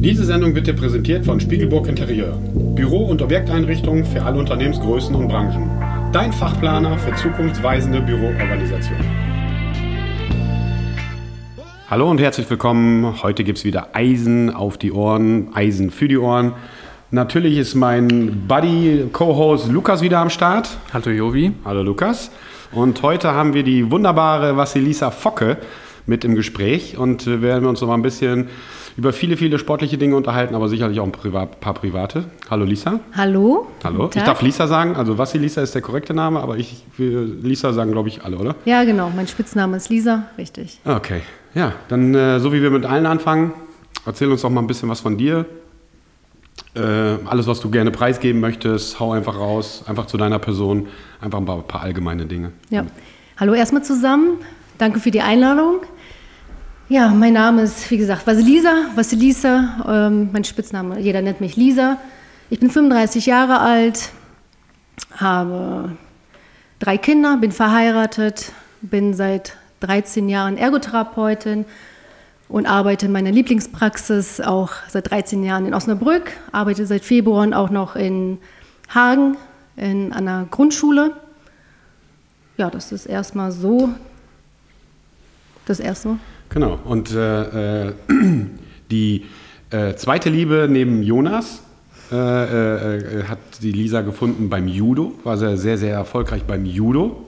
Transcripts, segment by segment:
Diese Sendung wird dir präsentiert von Spiegelburg Interieur. Büro- und Objekteinrichtungen für alle Unternehmensgrößen und Branchen. Dein Fachplaner für zukunftsweisende Büroorganisation. Hallo und herzlich willkommen. Heute gibt es wieder Eisen auf die Ohren, Eisen für die Ohren. Natürlich ist mein Buddy, Co-Host Lukas wieder am Start. Hallo Jovi. Hallo Lukas. Und heute haben wir die wunderbare Vassilisa Focke mit im Gespräch und äh, werden wir uns noch mal ein bisschen über viele, viele sportliche Dinge unterhalten, aber sicherlich auch ein Privat, paar private. Hallo Lisa. Hallo. Hallo. Ich darf Lisa sagen, also Vassilisa ist der korrekte Name, aber ich, Lisa sagen, glaube ich, alle, oder? Ja, genau. Mein Spitzname ist Lisa, richtig. Okay. Ja, dann äh, so wie wir mit allen anfangen, erzähl uns doch mal ein bisschen was von dir. Äh, alles, was du gerne preisgeben möchtest, hau einfach raus, einfach zu deiner Person, einfach ein paar, paar allgemeine Dinge. Ja. Hallo erstmal zusammen. Danke für die Einladung. Ja, mein Name ist, wie gesagt, Vasilisa, Vasilisa, ähm, mein Spitzname, jeder nennt mich Lisa. Ich bin 35 Jahre alt, habe drei Kinder, bin verheiratet, bin seit 13 Jahren Ergotherapeutin und arbeite in meiner Lieblingspraxis auch seit 13 Jahren in Osnabrück, arbeite seit Februar auch noch in Hagen in einer Grundschule. Ja, das ist erstmal so das erste. Genau. Und äh, äh, die äh, zweite Liebe neben Jonas äh, äh, hat die Lisa gefunden beim Judo, war sehr, sehr, sehr erfolgreich beim Judo.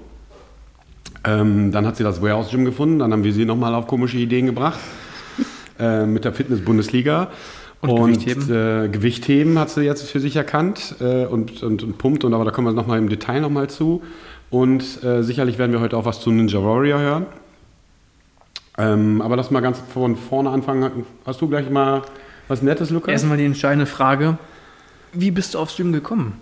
Ähm, dann hat sie das Warehouse Gym gefunden, dann haben wir sie nochmal auf komische Ideen gebracht mit der Fitness-Bundesliga. Und, Und Gewichtheben? äh, Gewichtheben hat sie jetzt für sich erkannt äh, und, und, und pumpt, und aber da kommen wir nochmal im Detail nochmal zu. Und äh, sicherlich werden wir heute auch was zu Ninja Warrior hören. Ähm, aber lass mal ganz von vorne anfangen. Hast du gleich mal was Nettes, Lukas? Erstmal die entscheidende Frage. Wie bist du aufs Gym gekommen?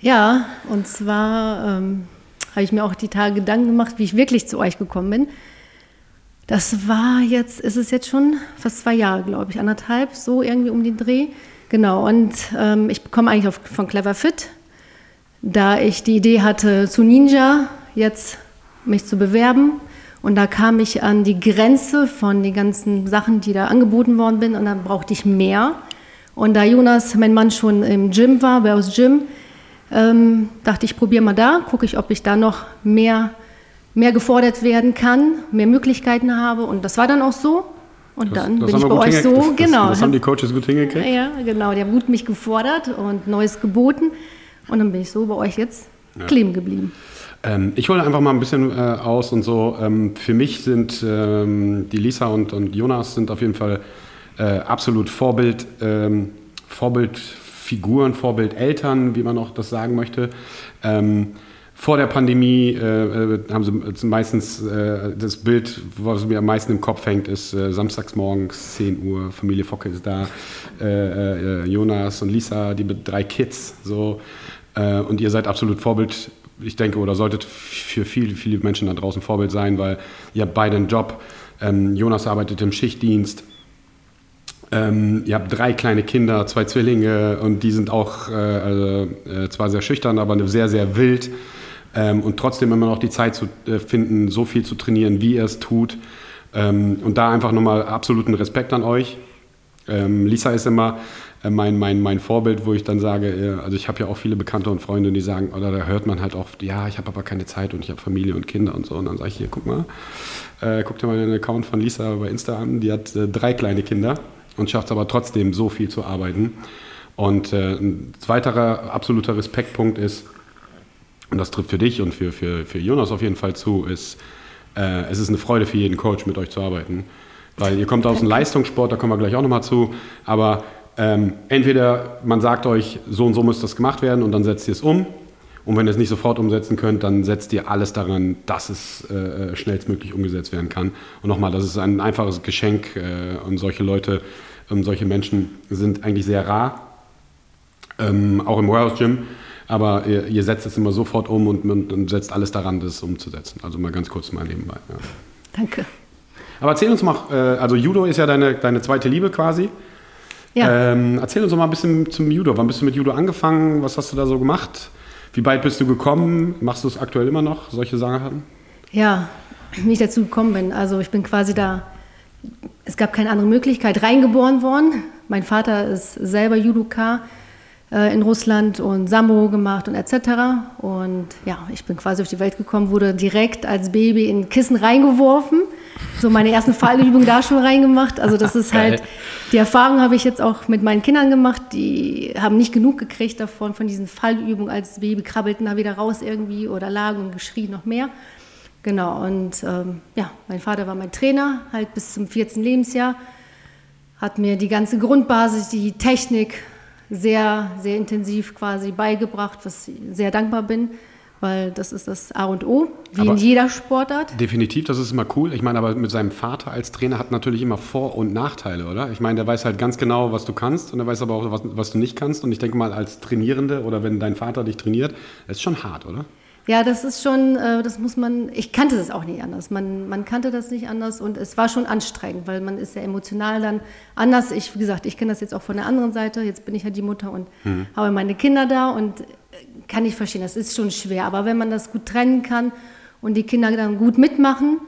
Ja, und zwar ähm, habe ich mir auch die Tage Gedanken gemacht, wie ich wirklich zu euch gekommen bin. Das war jetzt, ist es jetzt schon fast zwei Jahre, glaube ich, anderthalb, so irgendwie um den Dreh. Genau, und ähm, ich komme eigentlich auf, von Clever Fit, da ich die Idee hatte, zu Ninja jetzt mich zu bewerben. Und da kam ich an die Grenze von den ganzen Sachen, die da angeboten worden bin. Und dann brauchte ich mehr. Und da Jonas, mein Mann, schon im Gym war, bei uns Gym, ähm, dachte ich, probiere mal da, gucke ich, ob ich da noch mehr, mehr gefordert werden kann, mehr Möglichkeiten habe. Und das war dann auch so. Und Das- dann das bin ich bei euch so, das, genau. Das haben die Coaches gut hingekriegt. ja, genau. Die haben gut mich gefordert und Neues geboten. Und dann bin ich so bei euch jetzt kleben geblieben. Ähm, ich hole einfach mal ein bisschen äh, aus und so. Ähm, für mich sind ähm, die Lisa und, und Jonas sind auf jeden Fall äh, absolut Vorbild, ähm, Vorbildfiguren, Vorbildeltern, wie man auch das sagen möchte. Ähm, vor der Pandemie äh, äh, haben sie meistens äh, das Bild, was mir am meisten im Kopf hängt, ist äh, samstags morgens 10 Uhr, Familie Focke ist da, äh, äh, Jonas und Lisa, die drei Kids, so. Und ihr seid absolut Vorbild, ich denke, oder solltet für viele, viele Menschen da draußen Vorbild sein, weil ihr habt beide einen Job. Ähm, Jonas arbeitet im Schichtdienst. Ähm, ihr habt drei kleine Kinder, zwei Zwillinge und die sind auch äh, also, äh, zwar sehr schüchtern, aber sehr, sehr wild. Ähm, und trotzdem immer noch die Zeit zu äh, finden, so viel zu trainieren, wie ihr es tut. Ähm, und da einfach nochmal absoluten Respekt an euch. Ähm, Lisa ist immer mein, mein, mein Vorbild, wo ich dann sage, äh, also ich habe ja auch viele Bekannte und Freunde, die sagen, oder da hört man halt oft, ja, ich habe aber keine Zeit und ich habe Familie und Kinder und so. Und dann sage ich hier, guck mal, äh, guck dir mal den Account von Lisa bei Insta an, die hat äh, drei kleine Kinder und schafft es aber trotzdem so viel zu arbeiten. Und äh, ein weiterer absoluter Respektpunkt ist, und das trifft für dich und für, für, für Jonas auf jeden Fall zu, ist, äh, es ist eine Freude für jeden Coach, mit euch zu arbeiten. Weil ihr kommt aus dem Leistungssport, da kommen wir gleich auch nochmal zu, aber ähm, entweder man sagt euch, so und so muss das gemacht werden und dann setzt ihr es um. Und wenn ihr es nicht sofort umsetzen könnt, dann setzt ihr alles daran, dass es äh, schnellstmöglich umgesetzt werden kann. Und nochmal, das ist ein einfaches Geschenk äh, und solche Leute, und solche Menschen sind eigentlich sehr rar. ähm, auch im Warehouse Gym. Aber ihr, ihr, setzt es immer sofort um und, und, und, setzt alles daran, das umzusetzen. Also mal ganz kurz mal nebenbei. Ja. Danke. Aber erzähl uns mal, äh, also Judo ist ja deine, deine zweite Liebe quasi. Ja. Ähm, erzähl uns doch mal ein bisschen zum Judo. Wann bist du mit Judo angefangen? Was hast du da so gemacht? Wie weit bist du gekommen? Machst du es aktuell immer noch, solche Sachen? Ja, wie ich dazu gekommen bin. Also ich bin quasi da, es gab keine andere Möglichkeit, reingeboren worden. Mein Vater ist selber Judoka in Russland und Sambo gemacht und etc. Und ja, ich bin quasi auf die Welt gekommen, wurde direkt als Baby in Kissen reingeworfen. So meine ersten Fallübungen da schon reingemacht. Also das ist halt, die Erfahrung habe ich jetzt auch mit meinen Kindern gemacht. Die haben nicht genug gekriegt davon, von diesen Fallübungen als Baby, krabbelten da wieder raus irgendwie oder lagen und geschrien noch mehr. Genau, und ähm, ja, mein Vater war mein Trainer, halt bis zum 14. Lebensjahr, hat mir die ganze Grundbasis, die Technik sehr, sehr intensiv quasi beigebracht, was ich sehr dankbar bin, weil das ist das A und O, wie aber in jeder Sportart. Definitiv, das ist immer cool. Ich meine, aber mit seinem Vater als Trainer hat natürlich immer Vor- und Nachteile, oder? Ich meine, der weiß halt ganz genau, was du kannst und er weiß aber auch, was, was du nicht kannst. Und ich denke mal, als Trainierende oder wenn dein Vater dich trainiert, ist schon hart, oder? Ja, das ist schon, äh, das muss man, ich kannte das auch nicht anders. Man, man kannte das nicht anders und es war schon anstrengend, weil man ist ja emotional dann anders. Ich, wie gesagt, ich kenne das jetzt auch von der anderen Seite. Jetzt bin ich ja die Mutter und mhm. habe meine Kinder da und äh, kann ich verstehen, das ist schon schwer. Aber wenn man das gut trennen kann und die Kinder dann gut mitmachen,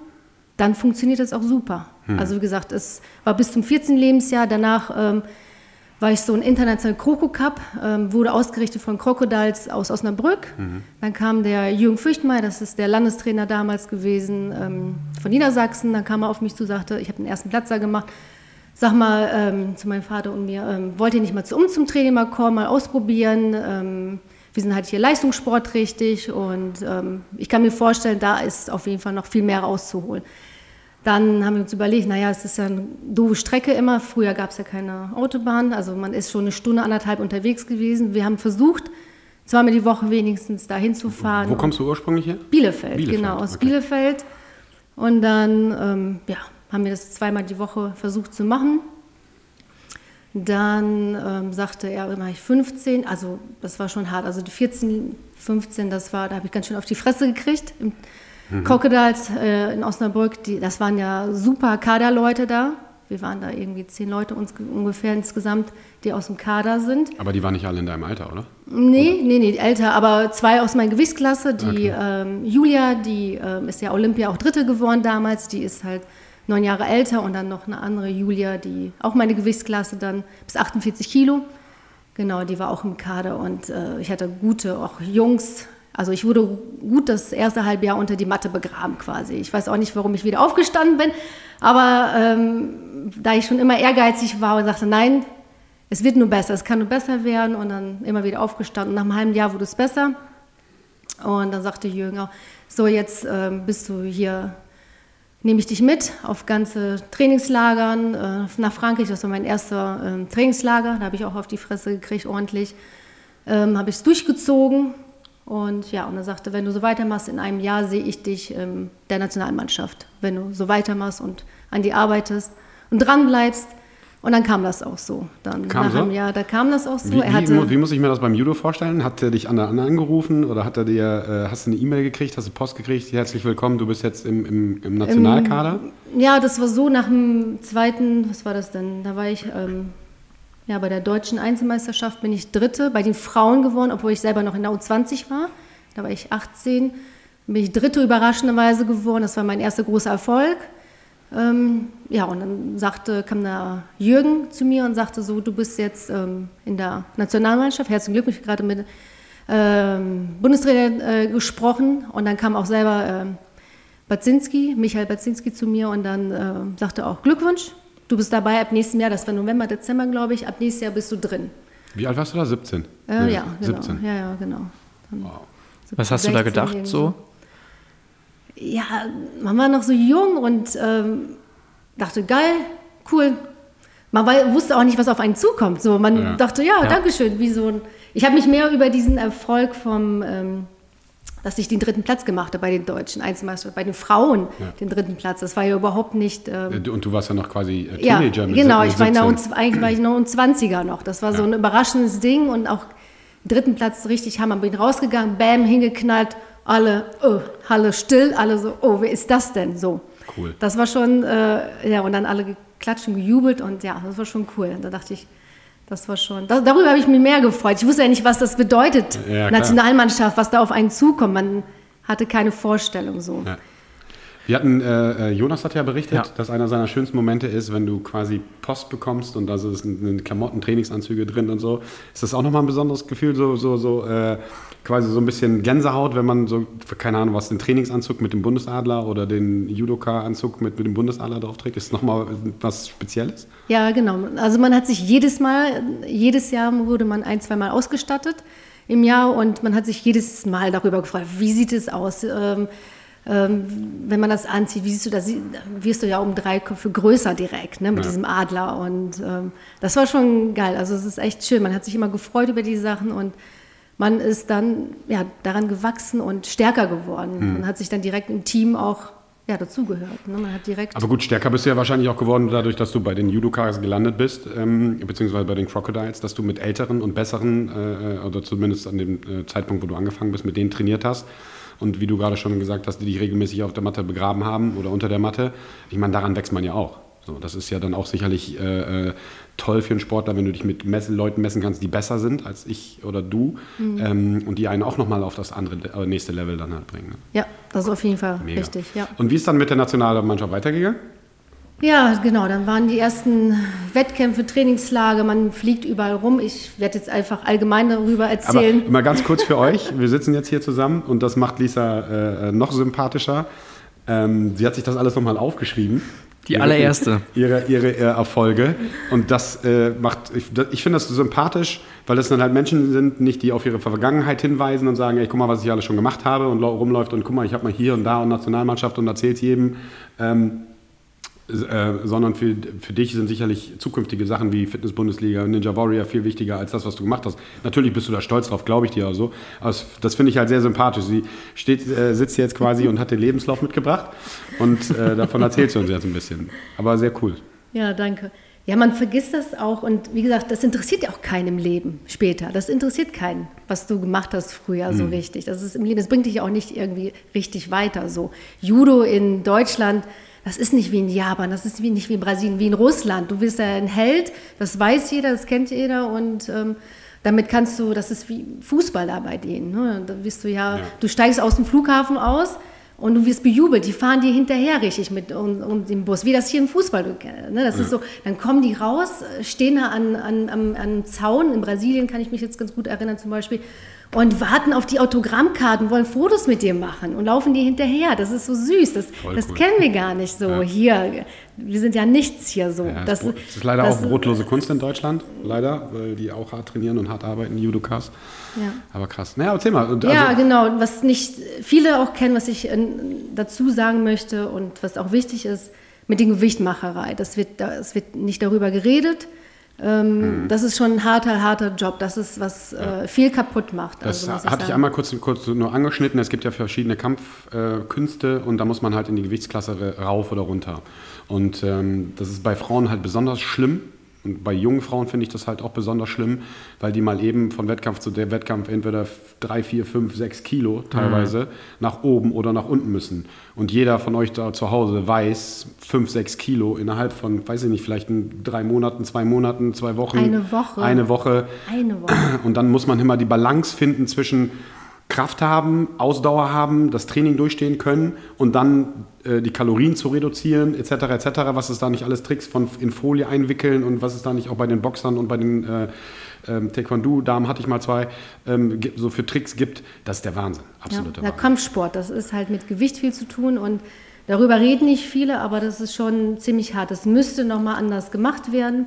dann funktioniert das auch super. Mhm. Also wie gesagt, es war bis zum 14. Lebensjahr. Danach ähm, war ich so ein internationaler Kroko Cup, ähm, wurde ausgerichtet von Crocodiles aus Osnabrück. Mhm. Dann kam der Jürgen Fürchtmeier, das ist der Landestrainer damals gewesen ähm, von Niedersachsen. Dann kam er auf mich zu, sagte, ich habe den ersten Platz da gemacht. Sag mal ähm, zu meinem Vater und mir, ähm, wollt ihr nicht mal zu uns zum Training mal kommen, mal ausprobieren? Ähm, wir sind halt hier Leistungssport richtig und ähm, ich kann mir vorstellen, da ist auf jeden Fall noch viel mehr rauszuholen. Dann haben wir uns überlegt, naja, es ist ja eine doofe Strecke immer. Früher gab es ja keine Autobahn, also man ist schon eine Stunde, anderthalb unterwegs gewesen. Wir haben versucht, zweimal die Woche wenigstens dahin zu fahren. Wo kommst du ursprünglich her? Bielefeld, Bielefeld genau, aus okay. Bielefeld. Und dann ähm, ja, haben wir das zweimal die Woche versucht zu machen. Dann ähm, sagte er, war ich 15, also das war schon hart. Also die 14, 15, das war, da habe ich ganz schön auf die Fresse gekriegt. Im, Mhm. Crocodiles äh, in Osnabrück, die, das waren ja super Kaderleute da. Wir waren da irgendwie zehn Leute uns, ungefähr insgesamt, die aus dem Kader sind. Aber die waren nicht alle in deinem Alter, oder? Nee, oder? nee, nee, älter, aber zwei aus meiner Gewichtsklasse. Die okay. ähm, Julia, die ähm, ist ja Olympia auch Dritte geworden damals, die ist halt neun Jahre älter und dann noch eine andere Julia, die auch meine Gewichtsklasse dann bis 48 Kilo. Genau, die war auch im Kader und äh, ich hatte gute, auch Jungs, also ich wurde gut das erste Halbjahr unter die Matte begraben quasi. Ich weiß auch nicht, warum ich wieder aufgestanden bin, aber ähm, da ich schon immer ehrgeizig war und sagte, nein, es wird nur besser, es kann nur besser werden und dann immer wieder aufgestanden. Nach einem halben Jahr wurde es besser und dann sagte Jürgen auch, so jetzt ähm, bist du hier, nehme ich dich mit auf ganze Trainingslagern äh, nach Frankreich. Das war mein erster äh, Trainingslager, da habe ich auch auf die Fresse gekriegt ordentlich. Ähm, habe ich es durchgezogen und ja, und er sagte, wenn du so weitermachst, in einem Jahr sehe ich dich ähm, der Nationalmannschaft. Wenn du so weitermachst und an die arbeitest und dran bleibst. Und dann kam das auch so. Dann kam nach so? einem Jahr, da kam das auch so. Wie, wie, wie, muss ich mir das beim Judo vorstellen? Hat er dich an der angerufen oder hat er dir, äh, hast du eine E-Mail gekriegt, hast du Post gekriegt, herzlich willkommen, du bist jetzt im, im, im Nationalkader? Ähm, ja, das war so nach dem zweiten, was war das denn? Da war ich ähm, ja, bei der deutschen Einzelmeisterschaft bin ich Dritte bei den Frauen geworden, obwohl ich selber noch in der U20 war. Da war ich 18. Bin ich Dritte überraschenderweise geworden. Das war mein erster großer Erfolg. Ähm, ja, und dann sagte, kam da Jürgen zu mir und sagte so, du bist jetzt ähm, in der Nationalmannschaft. Herzlichen Glückwunsch, ich gerade mit ähm, Bundestrainer äh, gesprochen. Und dann kam auch selber ähm, Baczynski, Michael Baczynski zu mir und dann äh, sagte auch Glückwunsch, Du bist dabei ab nächstem Jahr, das war November, Dezember, glaube ich. Ab nächstes Jahr bist du drin. Wie alt warst du da? 17? Äh, nee, ja, genau. 17. Ja, ja, genau. Wow. 17, Was hast du da gedacht so? Ja, man war noch so jung und ähm, dachte, geil, cool. Man war, wusste auch nicht, was auf einen zukommt. So, man ja. dachte, ja, ja, danke schön. Wie so ein, ich habe mich mehr über diesen Erfolg vom ähm, dass ich den dritten Platz gemacht habe bei den deutschen Einzelmeistern, bei den Frauen ja. den dritten Platz. Das war ja überhaupt nicht. Ähm, und du warst ja noch quasi äh, Teenager ja, mit Genau, ich war, noch, eigentlich war ich noch ein 20er noch. Das war so ein überraschendes Ding und auch Dritten Platz richtig Hammer. Bin rausgegangen, bam, hingeknallt, alle, oh, Halle still, alle so, oh, wer ist das denn? So. Cool. Das war schon, äh, ja, und dann alle geklatscht und gejubelt und ja, das war schon cool. Da dachte ich, das war schon, da, darüber habe ich mich mehr gefreut. Ich wusste ja nicht, was das bedeutet, Ja. Nationalmannschaft, was da auf einen zukommt. Man hatte keine Vorstellung so. Ja. Wir hatten, äh, äh, Jonas hat ja berichtet, Ja. dass einer seiner schönsten Momente ist, wenn du quasi Post bekommst und da sind Klamotten, Trainingsanzüge drin und so. Ist das auch nochmal ein besonderes Gefühl, so, so, so äh, quasi so ein bisschen Gänsehaut, wenn man so, keine Ahnung, was, den Trainingsanzug mit dem Bundesadler oder den Judoka-Anzug mit, mit dem Bundesadler drauf trägt? Ist nochmal was Spezielles? Ja, genau. Also man hat sich jedes Mal, jedes Jahr wurde man ein, zweimal ausgestattet im Jahr und man hat sich jedes Mal darüber gefreut, wie sieht es aus? Ähm, wenn man das anzieht, wie siehst du das? Wirst du ja um drei Köpfe größer direkt, ne, mit Ja. diesem Adler. Und ähm, das war schon geil. Also es ist echt schön. Man hat sich immer gefreut über die Sachen und man ist dann ja, daran gewachsen und stärker geworden. Hm. Man hat sich dann direkt im Team auch ja, dazugehört. Ne? Man hat direkt Aber gut, stärker bist du ja wahrscheinlich auch geworden, dadurch, dass du bei den Judokas gelandet bist, ähm, beziehungsweise bei den Crocodiles, dass du mit älteren und besseren, äh, oder zumindest an dem äh, Zeitpunkt, wo du angefangen bist, mit denen trainiert hast. Und wie du gerade schon gesagt hast, die dich regelmäßig auf der Matte begraben haben oder unter der Matte. Ich meine, daran wächst man ja auch. So, das ist ja dann auch sicherlich äh, äh, toll für einen Sportler, wenn du dich mit messen, Leuten messen kannst, die besser sind als ich oder du ähm, und die einen auch nochmal auf das andere, äh, nächste Level dann halt bringen. Ne? Ja, das ist auf jeden Fall Mega. richtig, ja. Und wie ist dann mit der Nationalmannschaft weitergegangen? Ja, genau, dann waren die ersten Wettkämpfe, Trainingslager, man fliegt überall rum. Ich werde jetzt einfach allgemein darüber Aber erzählen. mal ganz kurz für euch, wir sitzen jetzt hier zusammen und das macht Lisa äh, noch sympathischer. Ähm, sie hat sich das alles nochmal aufgeschrieben. Die allererste. Ihre, ihre, ihre Erfolge. Und das äh, macht, ich, ich finde das sympathisch, weil das dann halt Menschen sind, nicht die auf ihre Vergangenheit hinweisen und sagen, ey, guck mal, was ich alles schon gemacht habe und rumläuft und guck mal, ich habe mal hier und da und Nationalmannschaft und erzählt jedem. Ähm, äh, sondern für, für dich sind sicherlich zukünftige Sachen wie Fitness-Bundesliga, Ninja Warrior viel wichtiger als das, was du gemacht hast. Natürlich bist du da stolz drauf, glaube ich dir auch so. Aber das, das finde ich halt sehr sympathisch. Sie steht, äh, sitzt jetzt quasi und hat den Lebenslauf mitgebracht und äh, davon erzählt sie uns jetzt ein bisschen. Aber sehr cool. Ja, danke. Ja, man vergisst das auch und wie gesagt, das interessiert ja auch keinen im Leben später. Das interessiert keinen, was du gemacht hast früher so richtig. Das ist im Leben, das bringt dich auch nicht irgendwie richtig weiter. So Judo in Deutschland, das ist nicht wie in Japan, das ist wie, nicht wie in Brasilien, wie in Russland. Du bist ja ein Held, das weiß jeder, das kennt jeder und ähm, damit kannst du, das ist wie Fußball da bei denen. Ne? Da bist du ja, Ja. du steigst aus dem Flughafen aus und du wirst bejubelt. Die fahren dir hinterher richtig mit um, um den Bus, wie das hier im Fußball. Ne? Das ist so, dann kommen die raus, stehen da an, an, am, am Zaun. In Brasilien kann ich mich jetzt ganz gut erinnern zum Beispiel. Und warten auf die Autogrammkarten, wollen Fotos mit dir machen und laufen dir hinterher. Das ist so süß. Das, das cool. kennen wir gar nicht so Ja. hier. Wir sind ja nichts hier so. Ja, das, das, ist leider das- auch brotlose Kunst in Deutschland, leider, weil die auch hart trainieren und hart arbeiten, die Judokas. Ja. Aber krass. Naja, erzähl mal. Und ja, also, genau. Was nicht viele auch kennen, was ich äh, dazu sagen möchte und was auch wichtig ist, mit der Gewichtmacherei. Das wird, das wird nicht darüber geredet. Ähm, Mhm. Das ist schon ein harter, harter Job. Das ist, was äh, viel kaputt macht. Das also, hatte ich sagen. einmal kurz, kurz nur angeschnitten. Es gibt ja verschiedene Kampfkünste äh, und da muss man halt in die Gewichtsklasse rauf oder runter. Und ähm, das ist bei Frauen halt besonders schlimm. Und bei jungen Frauen finde ich das halt auch besonders schlimm, weil die mal eben von Wettkampf zu der Wettkampf entweder drei, vier, fünf, sechs Kilo teilweise nach oben oder nach unten müssen. Und jeder von euch da zu Hause weiß, fünf, sechs Kilo innerhalb von, weiß ich nicht, vielleicht in drei Monaten, zwei Monaten, zwei Wochen. Eine Woche. Eine Woche. Eine Woche. Und dann muss man immer die Balance finden zwischen Kraft haben, Ausdauer haben, das Training durchstehen können und dann äh, die Kalorien zu reduzieren, etc., etc., was es da nicht alles Tricks von in Folie einwickeln und was es da nicht auch bei den Boxern und bei den äh, ähm, Taekwondo-Damen hatte ich mal zwei, ähm, so für Tricks gibt, das ist der Wahnsinn, Ja, absoluter der Wahnsinn. Kampfsport, das ist halt mit Gewicht viel zu tun und darüber reden nicht viele, aber das ist schon ziemlich hart. Das müsste nochmal anders gemacht werden.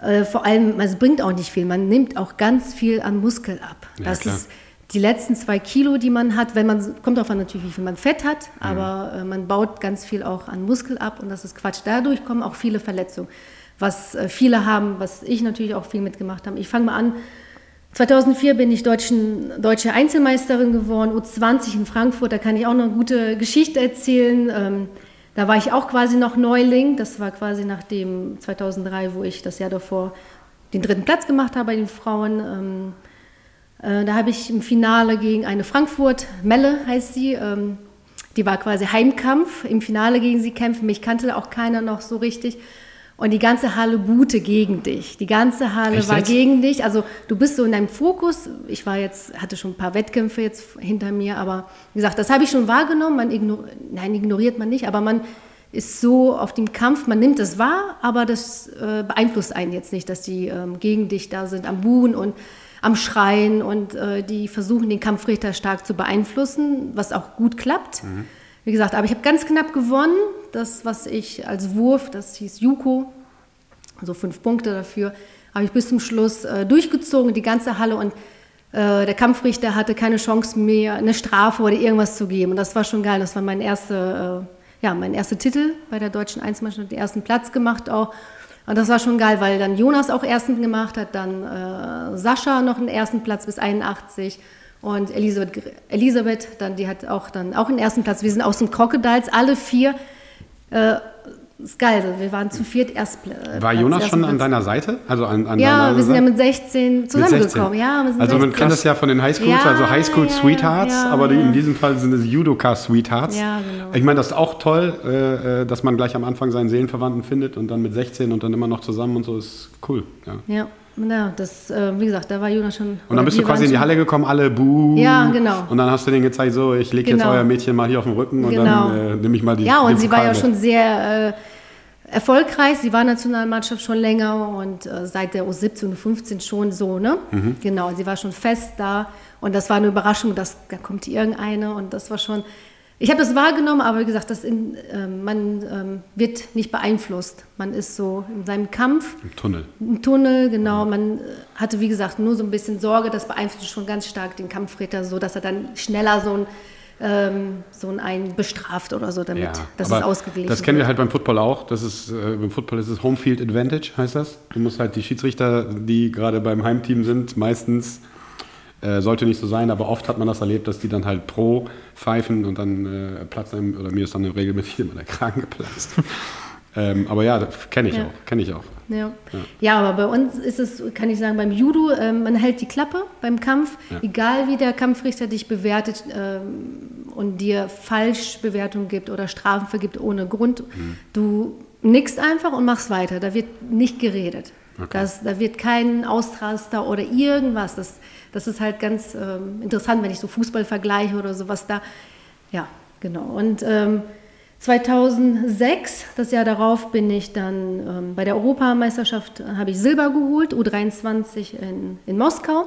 Äh, vor allem, es bringt auch nicht viel. Man nimmt auch ganz viel an Muskel ab. Ja, das klar. ist die letzten zwei Kilo, die man hat, wenn man, kommt darauf an natürlich, wie viel man Fett hat, Mhm. aber äh, man baut ganz viel auch an Muskel ab und das ist Quatsch. Dadurch kommen auch viele Verletzungen. Was äh, viele haben, was ich natürlich auch viel mitgemacht habe. Ich fange mal an, 2004 bin ich Deutschen, deutsche Einzelmeisterin geworden, U20 in Frankfurt. Da kann ich auch noch eine gute Geschichte erzählen. Ähm, da war ich auch quasi noch Neuling. Das war quasi nach dem 2003, wo ich das Jahr davor den dritten Platz gemacht habe bei den Frauen. Ähm, Äh, da habe ich im Finale gegen eine Frankfurt, Melle heißt sie, ähm, die war quasi Heimkampf, im Finale gegen sie kämpfen. Mich kannte auch keiner noch so richtig. Und die ganze Halle buhte gegen dich. Die ganze Halle Echt war jetzt? gegen dich. Also du bist so in deinem Fokus. Ich war jetzt, hatte schon ein paar Wettkämpfe jetzt hinter mir, aber wie gesagt, das habe ich schon wahrgenommen. Man ignor Nein, ignoriert man nicht, aber man ist so auf dem Kampf, man nimmt es wahr, aber das äh, beeinflusst einen jetzt nicht, dass die ähm, gegen dich da sind, am Buhen und am Schreien und äh, die versuchen, den Kampfrichter stark zu beeinflussen, was auch gut klappt. Wie gesagt, aber ich habe ganz knapp gewonnen. Das, was ich als Wurf, das hieß Juko, also fünf Punkte dafür, habe ich bis zum Schluss äh, durchgezogen, die ganze Halle und äh, der Kampfrichter hatte keine Chance mehr, eine Strafe oder irgendwas zu geben. Und das war schon geil. Das war mein erster, äh, ja, mein erster Titel bei der deutschen Einzelmannschaft, den ersten Platz gemacht auch. Und das war schon geil, weil dann Jonas auch ersten gemacht hat, dann äh, Sascha noch einen ersten Platz bis 81 und Elisabeth, Elisabeth dann, die hat auch dann auch einen ersten Platz. Wir sind aus den Crocodiles, alle vier. Äh, ist geil, wir waren zu viert erst. äh, War Jonas schon an Platz. deiner Seite? Also an, an Ja, wir sind ja Seite? mit 16 Mit zusammengekommen. 16. Ja, also man 16. kennt das ja von den Highschools, Ja, also Highschool ja, Sweethearts, ja, aber ja. in diesem Fall sind es Judoka Sweethearts. Ja, genau. Ich meine, das ist auch toll, äh, äh, dass man gleich am Anfang seinen Seelenverwandten findet und dann mit 16 und dann immer noch zusammen und so ist cool. Ja. Ja, ja das, äh, wie gesagt, da war Jonas schon. Und dann bist du quasi in die Halle gekommen, alle buh. Ja, genau. Und dann hast du denen gezeigt, so, ich lege jetzt Genau. euer Mädchen mal hier auf den Rücken und Genau. dann äh, nehme ich mal die Ja, und sie war Pokal ja mit. schon sehr äh, erfolgreich. Sie war Nationalmannschaft schon länger und äh, seit der U17 und U15 schon so, ne? Mhm. Genau, sie war schon fest da. Und das war eine Überraschung, dass da kommt irgendeine und das war schon. Ich habe das wahrgenommen, aber wie gesagt, das in, ähm, man ähm, wird nicht beeinflusst. Man ist so in seinem Kampf. Im Tunnel. Im Tunnel, genau. Man äh, hatte, wie gesagt, nur so ein bisschen Sorge. Das beeinflusst schon ganz stark den Kampfrichter, so dass er dann schneller so ein, ähm, so ein einen bestraft oder so, damit das aber ist ausgeglichen. Das kennen wir halt beim Football auch. Das ist, äh, beim Football ist es Homefield Advantage, heißt das. Du musst halt die Schiedsrichter, die gerade beim Heimteam sind, meistens, äh, sollte nicht so sein, aber oft hat man das erlebt, dass die dann halt pro pfeifen und dann äh, platzt einem, oder mir ist dann regelmäßig immer der Kragen geplatzt. ähm, aber ja, kenne ich Ja. auch, kenne ich auch. Ja. ja, aber bei uns ist es, kann ich sagen, beim Judo, ähm, man hält die Klappe beim Kampf, Ja. egal wie der Kampfrichter dich bewertet ähm, und dir Falschbewertungen gibt oder Strafen vergibt ohne Grund. Mhm. Du nickst einfach und machst weiter. Da wird nicht geredet. Okay. Das, da wird kein Ausraster oder irgendwas. Das, das ist halt ganz ähm, interessant, wenn ich so Fußball vergleiche oder sowas da. Ja, genau. Und ähm, 2006, das Jahr darauf, bin ich dann ähm, bei der Europameisterschaft, äh, habe ich Silber geholt, U23 in, in Moskau.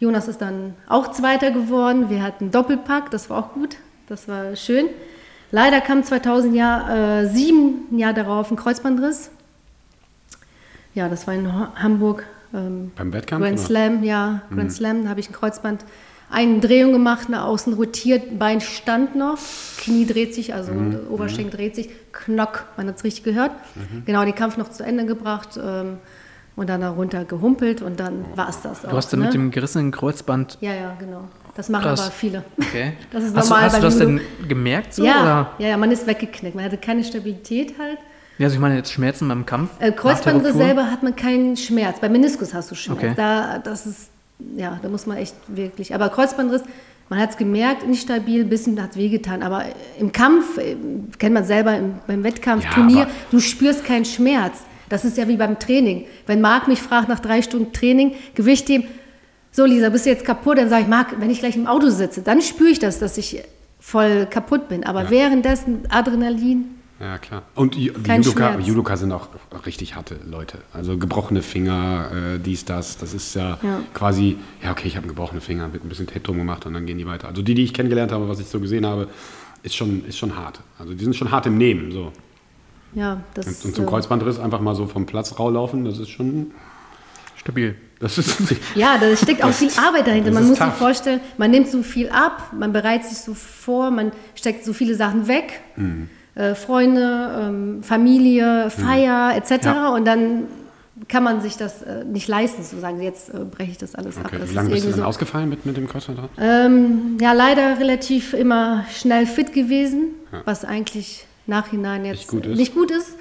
Jonas ist dann auch Zweiter geworden. Wir hatten Doppelpack, das war auch gut, das war schön. Leider kam 2007, ein Jahr darauf, ein Kreuzbandriss. Ja, das war in Hamburg. Ähm, Beim Wettkampf, Grand oder? Slam, ja, Grand Slam, da habe ich ein Kreuzband, eine Drehung gemacht, nach außen rotiert, Bein stand noch, Knie dreht sich, also der Oberschenkel dreht sich, Knock, man hat es richtig gehört. Genau, den Kampf noch zu Ende gebracht ähm, und dann da runter gehumpelt und dann war es das auch. Du hast dann ne? mit dem gerissenen Kreuzband. Ja, ja, genau. Das machen Krass. aber viele. Okay. Das ist hast normal du, hast du das denn gemerkt so? ja, Oder? ja, ja, man ist weggeknickt. Man hatte keine Stabilität halt. Ja, also ich meine jetzt Schmerzen beim Kampf. Äh, Kreuzbandriss selber hat man keinen Schmerz. Beim Meniskus hast du Schmerz. Okay. Da, das ist, ja, da muss man echt wirklich. Aber Kreuzbandriss, man hat es gemerkt, nicht stabil, ein bisschen hat wehgetan. Aber im Kampf, äh, kennt man selber im, beim Wettkampf, Ja, Turnier, du spürst keinen Schmerz. Das ist ja wie beim Training. Wenn Marc mich fragt nach drei Stunden Training, Gewicht heben, so Lisa, bist du jetzt kaputt? Dann sage ich, Marc, wenn ich gleich im Auto sitze, dann spüre ich das, dass ich voll kaputt bin. Aber Ja. währenddessen Adrenalin, Ja, klar. Und Judoka. Judoka sind auch richtig harte Leute. Also gebrochene Finger, äh, dies, das. Das ist ja, Ja. quasi, ja, okay, ich habe einen gebrochenen Finger, wird ein bisschen Tape drum gemacht und dann gehen die weiter. Also die, die ich kennengelernt habe, was ich so gesehen habe, ist schon, ist schon hart. Also die sind schon hart im Nehmen. So. ja, das Und, und zum äh, Kreuzbandriss einfach mal so vom Platz raulaufen, das ist schon. Stabil. Das ist. Ja, da steckt auch viel Arbeit dahinter. Man muss sich tough. vorstellen, man nimmt so viel ab, man bereitet sich so vor, man steckt so viele Sachen weg. Mhm. Äh, Freunde, ähm, Familie, Feier etc. Ja. Und dann kann man sich das äh, nicht leisten, zu sagen, jetzt äh, breche ich das alles ab. Okay. Das Wie lange ist bist du denn so. ausgefallen mit, mit dem Kreuzbandriss? Ähm, ja, leider relativ immer schnell fit gewesen, Ja. was eigentlich nachhinein jetzt Nicht gut ist. Nicht gut ist.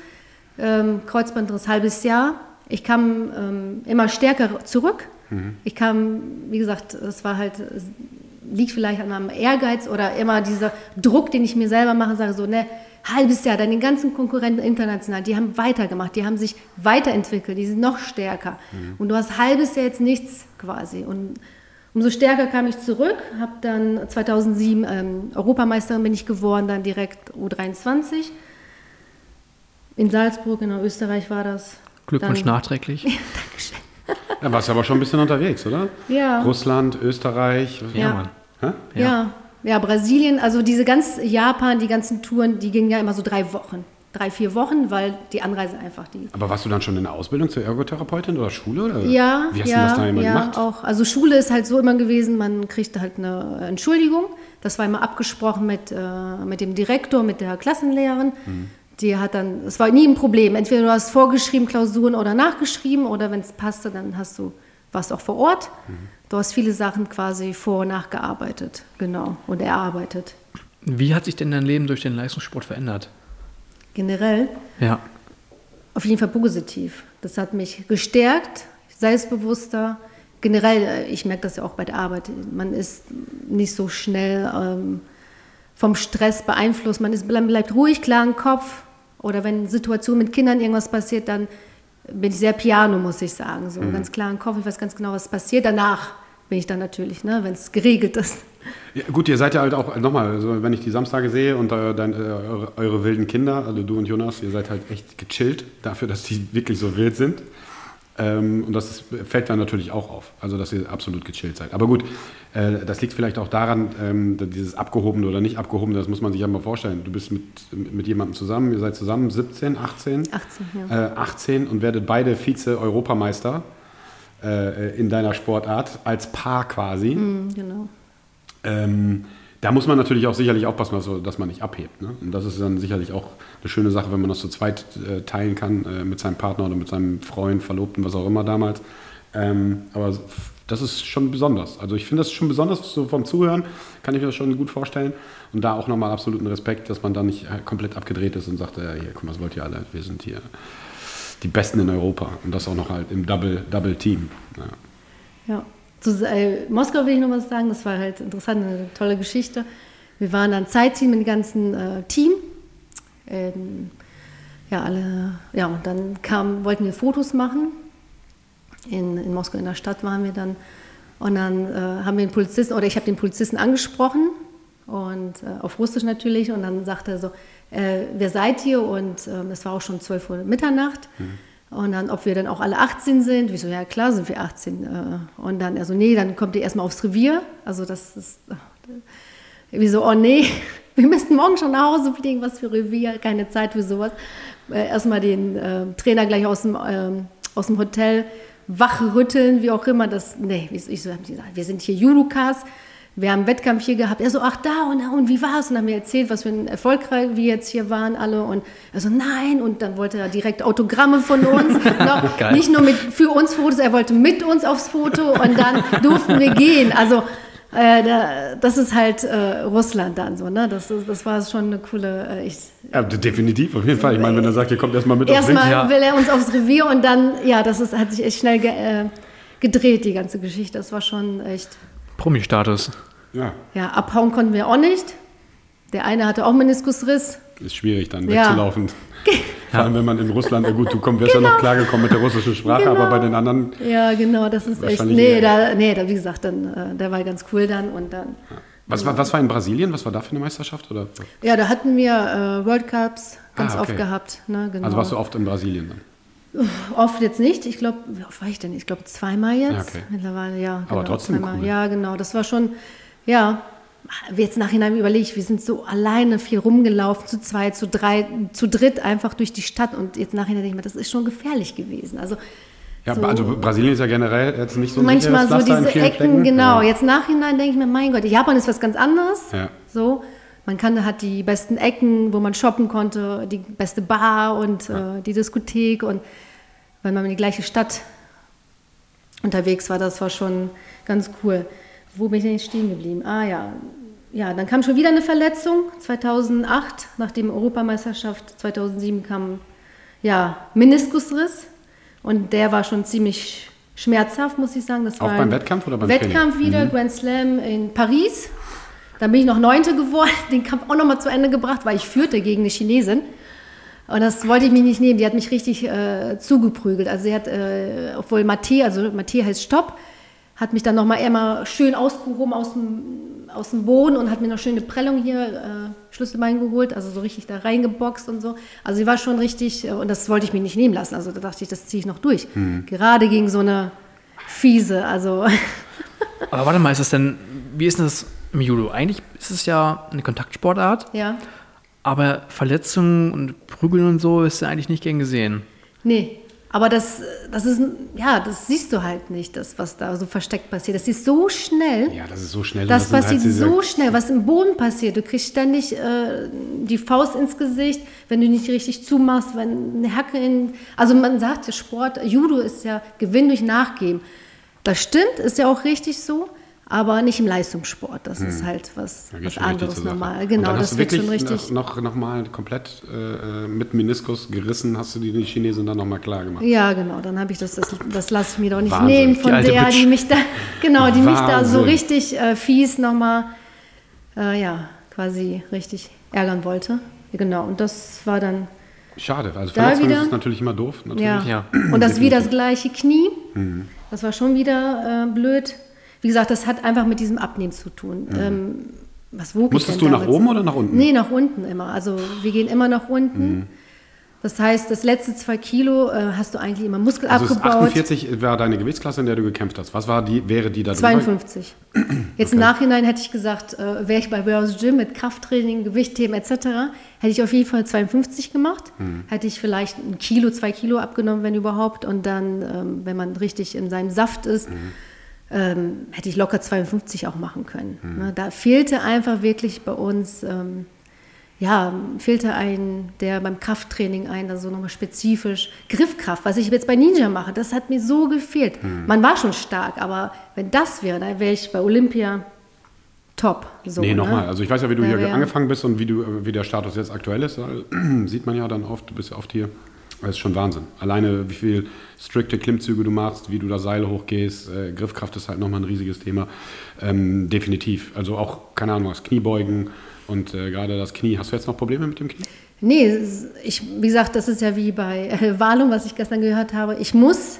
Ähm, Kreuzbandriss halbes Jahr. Ich kam ähm, immer stärker zurück. Ich kam, wie gesagt, es war halt, es liegt vielleicht an meinem Ehrgeiz oder immer dieser Druck, den ich mir selber mache, sage so, ne, halbes Jahr, dann den ganzen Konkurrenten international, die haben weitergemacht, die haben sich weiterentwickelt, die sind noch stärker. Und du hast halbes Jahr jetzt nichts quasi. Und umso stärker kam ich zurück, habe dann 2007 ähm, Europameisterin bin ich geworden, dann direkt U23. In Salzburg, in Österreich war das. Glückwunsch Dann- nachträglich. Dankeschön. Ja, warst aber schon ein bisschen unterwegs, oder? Ja. Russland, Österreich. Ja, Ja. Mann. Hä? Ja. ja, Brasilien, also diese ganz Japan, die ganzen Touren, die gingen ja immer so drei Wochen. Drei, vier Wochen, weil die Anreise einfach die. Aber warst du dann schon in der Ausbildung zur Ergotherapeutin oder Schule? Oder? Ja, Wie hast ja, du das da immer ja, gemacht? auch. Also Schule ist halt so immer gewesen, man kriegte halt eine Entschuldigung. Das war immer abgesprochen mit, äh, mit dem Direktor, mit der Klassenlehrerin. Mhm. Die hat dann, es war nie ein Problem. Entweder du hast vorgeschrieben Klausuren oder nachgeschrieben oder wenn es passte, dann hast du, warst auch vor Ort. Mhm. Du hast viele Sachen quasi vor- und nachgearbeitet, genau, und erarbeitet. Wie hat sich denn dein Leben durch den Leistungssport verändert? Generell Ja. Auf jeden Fall positiv. Das hat mich gestärkt, selbstbewusster. Generell, äh, ich merke das ja auch bei der Arbeit, man ist nicht so schnell ähm, vom Stress beeinflusst. Man ist, bleibt ruhig, klar im Kopf. Oder wenn Situationen mit Kindern irgendwas passiert, dann bin ich sehr piano, muss ich sagen. So ganz klar im Kopf, ich weiß ganz genau, was passiert. Danach bin ich dann natürlich, ne, wenn es geregelt ist. Ja, gut, ihr seid ja halt auch, nochmal, also wenn ich die Samstage sehe und äh, dein, äh, eure, eure wilden Kinder, also du und Jonas, ihr seid halt echt gechillt dafür, dass die wirklich so wild sind. Ähm, und das fällt dann natürlich auch auf, also dass ihr absolut gechillt seid. Aber gut, äh, das liegt vielleicht auch daran, ähm, dieses Abgehobene oder nicht Abgehobene, das muss man sich ja mal vorstellen. Du bist mit, mit, mit jemandem zusammen, ihr seid zusammen 17, 18? 18, ja. Äh, 18 und werdet beide Vize-Europameister äh, in deiner Sportart, als Paar quasi. Mhm, genau. Ähm, da muss man natürlich auch sicherlich aufpassen, dass, man nicht abhebt. Ne? Und das ist dann sicherlich auch eine schöne Sache, wenn man das zu zweit äh, teilen kann äh, mit seinem Partner oder mit seinem Freund, Verlobten, was auch immer damals. Ähm, aber das ist schon besonders. Also ich finde das schon besonders, so vom Zuhören kann ich mir das schon gut vorstellen. Und da auch nochmal absoluten Respekt, dass man da nicht äh, komplett abgedreht ist und sagt, äh, hier, guck mal, was wollt ihr alle? Wir sind hier die Besten in Europa. Und das auch noch halt im Double, Double. Ja. Ja. Zu äh, Moskau will ich noch was sagen, das war halt interessant, eine tolle Geschichte. Wir waren dann Sightseeing mit dem ganzen äh, Team. Ähm, ja, alle, ja, und dann kam, wollten wir Fotos machen. In, in Moskau in der Stadt waren wir dann. Und dann äh, haben wir den Polizisten, oder ich habe den Polizisten angesprochen, und äh, auf Russisch natürlich, und dann sagte er so, äh, wer seid ihr? Und ähm, es war auch schon 12 Uhr Mitternacht. Und dann, ob wir dann auch alle 18 sind. Wieso, ja klar sind wir 18. Äh, und dann, also nee, dann kommt ihr erstmal aufs Revier. Also das ist, äh, wieso, oh nee, wir müssen morgen schon nach Hause fliegen, was für Revier, keine Zeit für sowas. Äh, erstmal den äh, Trainer gleich aus dem, ähm, aus dem Hotel wachrütteln, wie auch immer. Das, nee, ich so, hab ich gesagt, wir sind hier Judokas. Wir haben einen Wettkampf hier gehabt. Er so, ach da und, und wie war es? Und haben mir erzählt, was für ein erfolgreich wir jetzt hier waren alle. Und er so, nein. Und dann wollte er direkt Autogramme von uns. Noch, nicht nur mit, für uns Fotos, er wollte mit uns aufs Foto. Und dann durften wir gehen. Also äh, da, das ist halt äh, Russland dann so. Ne? Das, ist, das war schon eine coole... Äh, ich, ja, definitiv, auf jeden Fall. Ich meine, wenn er sagt, ihr kommt erstmal mit aufs Erstmal Ring. ja. will er uns aufs Revier und dann, ja, das ist, hat sich echt schnell ge, äh, gedreht, die ganze Geschichte. Das war schon echt... Promi-Status. Ja, Ja, abhauen konnten wir auch nicht. Der eine hatte auch Meniskusriss. ist schwierig dann Ja. wegzulaufen. Vor allem, wenn man in Russland, ja gut, du komm, wärst ja noch klargekommen mit der russischen Sprache, Genau. aber bei den anderen, Ja, genau, das ist echt. Wahrscheinlich Nee, da, nee, da, wie gesagt, dann, äh, der war ganz cool dann und dann. was war, was war in Brasilien? Was war da für eine Meisterschaft? Oder? Ja, da hatten wir äh, World Cups ganz Ah, okay. oft gehabt. Ne, genau. Also warst du oft in Brasilien dann? Oft jetzt nicht. Ich glaube, wie oft war ich denn? Ich glaube zweimal jetzt. Ja, okay. Mittlerweile, ja. Aber genau, trotzdem zweimal. cool. Ja, genau. Das war schon, ja. Jetzt nachhinein überlege ich, wir sind so alleine viel rumgelaufen, zu zweit, zu drei, zu dritt einfach durch die Stadt. Und jetzt nachhinein denke ich mir, das ist schon gefährlich gewesen. Also, Ja, so- also Brasilien ist ja generell jetzt nicht so manchmal so diese Ecken, Flecken. genau. Ja. Jetzt nachhinein denke ich mir, mein Gott, Japan ist was ganz anderes. Ja. So, man kann, hat die besten Ecken, wo man shoppen konnte, die beste Bar und äh, die Diskothek und wenn man in die gleiche Stadt unterwegs war, das war schon ganz cool. Wo bin ich denn jetzt stehen geblieben? Ah ja, ja, dann kam schon wieder eine Verletzung. 2008, nach der Europameisterschaft 2007 kam ja Meniskusriss und der war schon ziemlich schmerzhaft, muss ich sagen. Das Auch war beim Wettkampf oder beim Wettkampf Training? Mhm. wieder, Grand Slam in Paris. Da bin ich noch Neunte geworden, den Kampf auch nochmal zu Ende gebracht, weil ich führte gegen eine Chinesin. Und das wollte ich mich nicht nehmen. Die hat mich richtig äh, zugeprügelt. Also sie hat, äh, obwohl Mathe, also Mathe heißt Stopp, hat mich dann nochmal einmal schön ausgehoben aus dem, aus dem Boden und hat mir noch schön eine Prellung hier, äh, Schlüsselbein geholt, also so richtig da reingeboxt und so. Also sie war schon richtig, äh, und das wollte ich mir nicht nehmen lassen. Also da dachte ich, das ziehe ich noch durch. Gerade gegen so eine fiese, also Aber warte mal, ist das denn, wie ist denn das im Judo? Eigentlich ist es ja eine Kontaktsportart, ja. Aber Verletzungen und Prügeln und so ist ja eigentlich nicht gern gesehen. Nee, aber das, das ist, ja, das siehst du halt nicht, das, was da so versteckt passiert. Das ist so schnell. Ja, das ist so schnell. Das sind halt passiert diese- so schnell, was im Boden passiert. Du kriegst ständig äh, die Faust ins Gesicht, wenn du nicht richtig zumachst, wenn eine Hacke in. Also man sagt ja Sport, Judo ist ja Gewinn durch Nachgeben. Das stimmt, ist ja auch richtig so, aber nicht im Leistungssport. Das ist halt was, was anderes normal. Genau, das du wird wirklich schon richtig. noch, noch, noch mal komplett äh, äh, mit Meniskus gerissen, hast du die Chinesen dann noch mal klar gemacht. Ja, genau, dann habe ich das, das, das lasse ich mir doch nicht Wahnsinn. nehmen Die von alte der, Bitch. die mich da, genau, die mich da so Wahnsinn. richtig äh, fies nochmal, äh, ja, quasi richtig ärgern wollte. Genau, und das war dann, Schade, also Da Verletzung wieder- ist natürlich immer doof. Natürlich. ja. Ja. Und das wieder das gleiche Knie, das war schon wieder äh, blöd. Wie gesagt, das hat einfach mit diesem Abnehmen zu tun. Ähm, was wog ich Musstest denn du nach oben oder nach unten? Nee, nach unten immer. Also wir gehen immer nach unten. Mhm. Das heißt, das letzte zwei Kilo äh, hast du eigentlich immer Muskel Also abgebaut. 48 war deine Gewichtsklasse, in der du gekämpft hast. Was war die, wäre die da drüber? 52. Jetzt im Nachhinein hätte ich gesagt, äh, wäre ich bei Warehouse Gym mit Krafttraining, Gewichtheben etc., hätte ich auf jeden Fall 52 gemacht. Hätte ich vielleicht ein Kilo, zwei Kilo abgenommen, wenn überhaupt. Und dann, ähm, wenn man richtig in seinem Saft ist, ähm, hätte ich locker 52 auch machen können. Ne, da fehlte einfach wirklich bei uns, ähm, ja, fehlte ein, der beim Krafttraining ein, also nochmal spezifisch Griffkraft, was ich jetzt bei Ninja mache, das hat mir so gefehlt. Man war schon stark, aber wenn das wäre, dann wäre ich bei Olympia top. So, nee, ne? nochmal. Also ich weiß ja, wie du Ja, hier ja. angefangen bist und wie, du, äh, wie der Status jetzt aktuell ist. Äh, Sieht man ja dann oft, du bist ja oft hier. Das ist schon Wahnsinn. Alleine wie viel strikte Klimmzüge du machst, wie du da Seile hochgehst. Äh, Griffkraft ist halt nochmal ein riesiges Thema. Ähm, definitiv. Also auch, keine Ahnung, das Kniebeugen und äh, gerade das Knie. Hast du jetzt noch Probleme mit dem Knie? Nee, ich, wie gesagt, das ist ja wie bei äh, Walung, was ich gestern gehört habe. Ich muss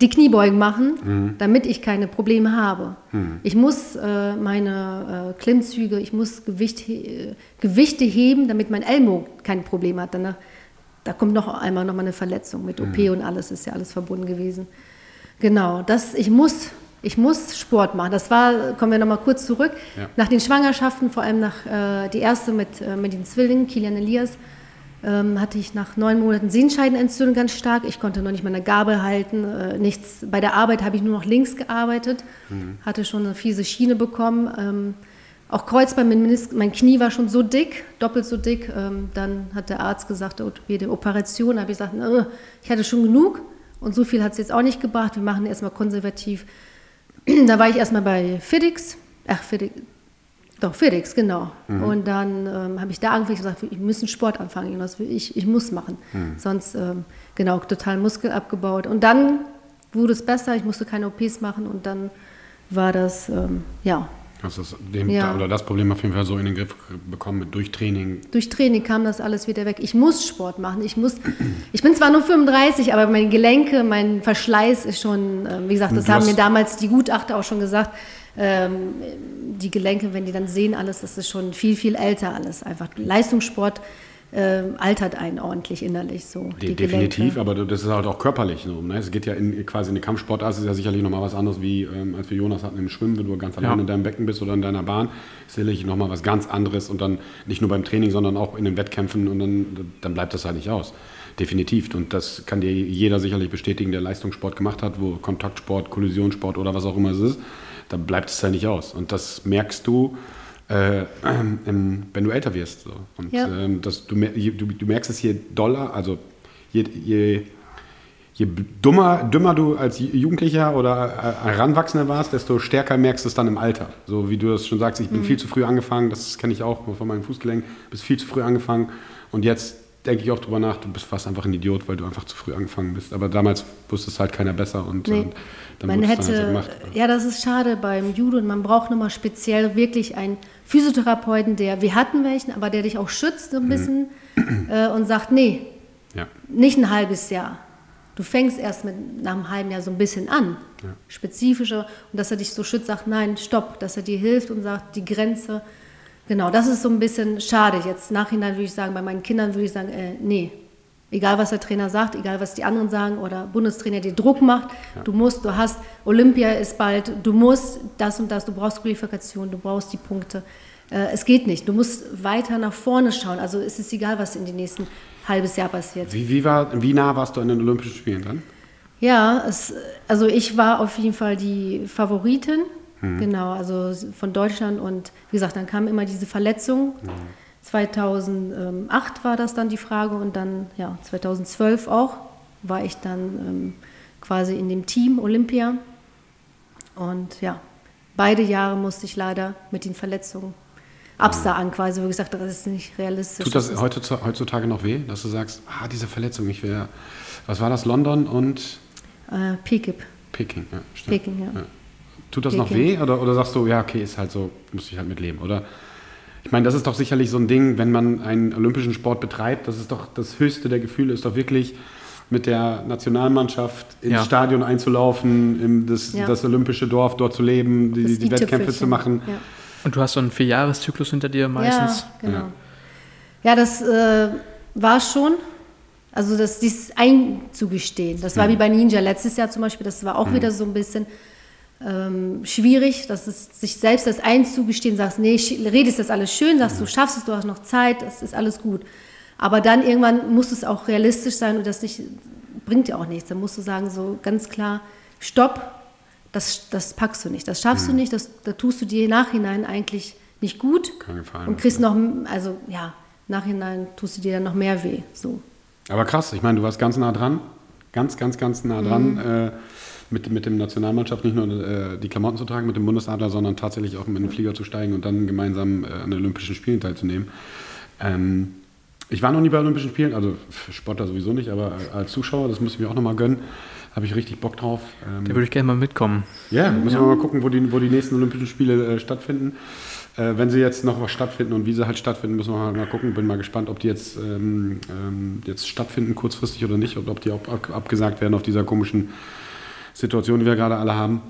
die Kniebeugen machen, damit ich keine Probleme habe. Ich muss äh, meine äh, Klimmzüge, ich muss Gewicht, äh, Gewichte heben, damit mein Ellbogen kein Problem hat. Danach, da kommt noch einmal noch mal eine Verletzung mit OP und alles, ist ja alles verbunden gewesen. Genau, das, ich muss, ich muss Sport machen. Das war, kommen wir noch mal kurz zurück, Ja. nach den Schwangerschaften, vor allem nach äh, die erste mit, äh, mit den Zwillingen, Kilian Elias, ähm, hatte ich nach neun Monaten Sehenscheidenentzündung ganz stark. Ich konnte noch nicht meine Gabel halten, äh, nichts. Bei der Arbeit habe ich nur noch links gearbeitet, hatte schon eine fiese Schiene bekommen. Ähm, auch Kreuzbein, mein, Menis mein Knie war schon so dick, doppelt so dick. Ähm, dann hat der Arzt gesagt, Orthopäde, Operation. Da habe ich gesagt, ich hatte schon genug und so viel hat es jetzt auch nicht gebracht. Wir machen erstmal konservativ. da war ich erstmal bei FedEx, ach FedEx, doch FedEx, genau. Und dann ähm, habe ich da angefangen gesagt, ich muss einen Sport anfangen, ich, ich muss machen. Sonst, ähm, genau, total Muskel abgebaut. Und dann wurde es besser, ich musste keine OPs machen und dann war das, ähm, ja, Hast das, dem, Ja. oder das Problem auf jeden Fall so in den Griff bekommen mit Durchtraining? durch Training kam das alles wieder weg. Ich muss Sport machen. Ich muss. Ich bin zwar nur 35, aber meine Gelenke, mein Verschleiß ist schon. äh, Wie gesagt, das Du haben mir damals die Gutachter auch schon gesagt. Ähm, die Gelenke, wenn die dann sehen alles, das ist schon viel viel älter alles. Einfach Leistungssport ähm, altert einen ordentlich innerlich so. De definitiv, Gelenke. aber das ist halt auch körperlich so. Ne? Es geht ja in, quasi in eine Kampfsportart, das ist ja sicherlich nochmal was anderes, wie ähm, als wir Jonas hatten im Schwimmen, wenn du ganz allein in deinem Becken bist oder in deiner Bahn, ist sicherlich nochmal was ganz anderes und dann nicht nur beim Training, sondern auch in den Wettkämpfen und dann, dann bleibt das halt nicht aus. Definitiv. Und das kann dir jeder sicherlich bestätigen, der Leistungssport gemacht hat, wo Kontaktsport, Kollisionssport oder was auch immer es ist, da bleibt es ja nicht aus. Und das merkst du, äh, ähm, wenn du älter wirst. So. Und Ja. ähm, das, du, du, du merkst es je doller, also je, je, je dummer, dümmer du als Jugendlicher oder äh, Heranwachsender warst, desto stärker merkst du es dann im Alter. So wie du das schon sagst, ich bin viel zu früh angefangen, das kenne ich auch von meinem Fußgelenk, bist viel zu früh angefangen und jetzt denke ich oft drüber nach, du bist fast einfach ein Idiot, weil du einfach zu früh angefangen bist. Aber damals wusste es halt keiner besser und, Nee. und man hätte, dann so gemacht. ja, das ist schade beim Judo und man braucht nochmal speziell wirklich einen Physiotherapeuten, der, wir hatten welchen, aber der dich auch schützt so ein bisschen äh, und sagt, nee, Ja. nicht ein halbes Jahr. Du fängst erst mit nach einem halben Jahr so ein bisschen an, Ja. spezifischer und dass er dich so schützt, sagt, nein, stopp, dass er dir hilft und sagt, die Grenze. Genau, das ist so ein bisschen schade. Jetzt nachhinein würde ich sagen, bei meinen Kindern würde ich sagen, äh, nee, egal was der Trainer sagt, egal was die anderen sagen oder Bundestrainer dir Druck macht, du musst, du hast, Olympia ist bald, du musst das und das, du brauchst Qualifikation, du brauchst die Punkte. Äh, es geht nicht, du musst weiter nach vorne schauen. Also es ist egal, was in den nächsten halbes Jahr passiert. Wie, wie, war, wie nah warst du an den Olympischen Spielen dann? Ja, es, also ich war auf jeden Fall die Favoritin, genau, also von Deutschland und wie gesagt, dann kam immer diese Verletzung. 2008 war das dann die Frage und dann, ja, 2012 auch, war ich dann ähm, quasi in dem Team Olympia und ja, beide Jahre musste ich leider mit den Verletzungen absagen quasi, wo ich gesagt habe, das ist nicht realistisch. Tut das heutzutage, noch weh, dass du sagst, ah, diese Verletzung, ich wäre, was war das, London und Äh, PKIP, Peking? Ja, stimmt. Peking, ja. Tut das noch Peking. weh oder, oder sagst du, ja, okay, ist halt so, muss ich halt mitleben, oder? Ich meine, das ist doch sicherlich so ein Ding, wenn man einen olympischen Sport betreibt, das ist doch das höchste der Gefühle, ist doch wirklich mit der Nationalmannschaft ins Ja. Stadion einzulaufen, das, Ja. das olympische Dorf dort zu leben, die, die Wettkämpfe zu machen. Ja. Und du hast so einen Vierjahreszyklus hinter dir meistens. Ja, genau. Ja. Ja, das äh, war schon. Also das dies einzugestehen. Das war wie bei Ninja letztes Jahr zum Beispiel. Das war auch wieder so ein bisschen ähm, schwierig, dass es sich selbst das einzugestehen, sagst, nee, redest das alles schön, sagst du schaffst es, du hast noch Zeit, das ist alles gut. Aber dann irgendwann muss es auch realistisch sein und das nicht, bringt dir auch nichts. Dann musst du sagen, so ganz klar, stopp, das, das packst du nicht, das schaffst du nicht, das, da tust du dir im Nachhinein eigentlich nicht gut und kriegst noch, also ja, nachhinein tust du dir dann noch mehr weh. So. Aber krass, ich meine, du warst ganz nah dran, ganz, ganz, ganz nah dran, äh, mit, mit dem Nationalmannschaft nicht nur äh, die Klamotten zu tragen, mit dem Bundesadler, sondern tatsächlich auch in den Flieger zu steigen und dann gemeinsam äh, an den Olympischen Spielen teilzunehmen. Ähm, ich war noch nie bei Olympischen Spielen, also für Sportler sowieso nicht, aber als Zuschauer, das muss ich mir auch nochmal gönnen, habe ich richtig Bock drauf. Ähm, Da würde ich gerne mal mitkommen. ja, müssen wir mal gucken, wo die, wo die nächsten Olympischen Spiele äh, stattfinden. Äh, wenn sie jetzt noch was stattfinden und wie sie halt stattfinden, müssen wir mal gucken. Bin mal gespannt, ob die jetzt, ähm, ähm, jetzt stattfinden, kurzfristig oder nicht, und ob die auch ab, abgesagt werden auf dieser komischen Situation, die wir gerade alle haben.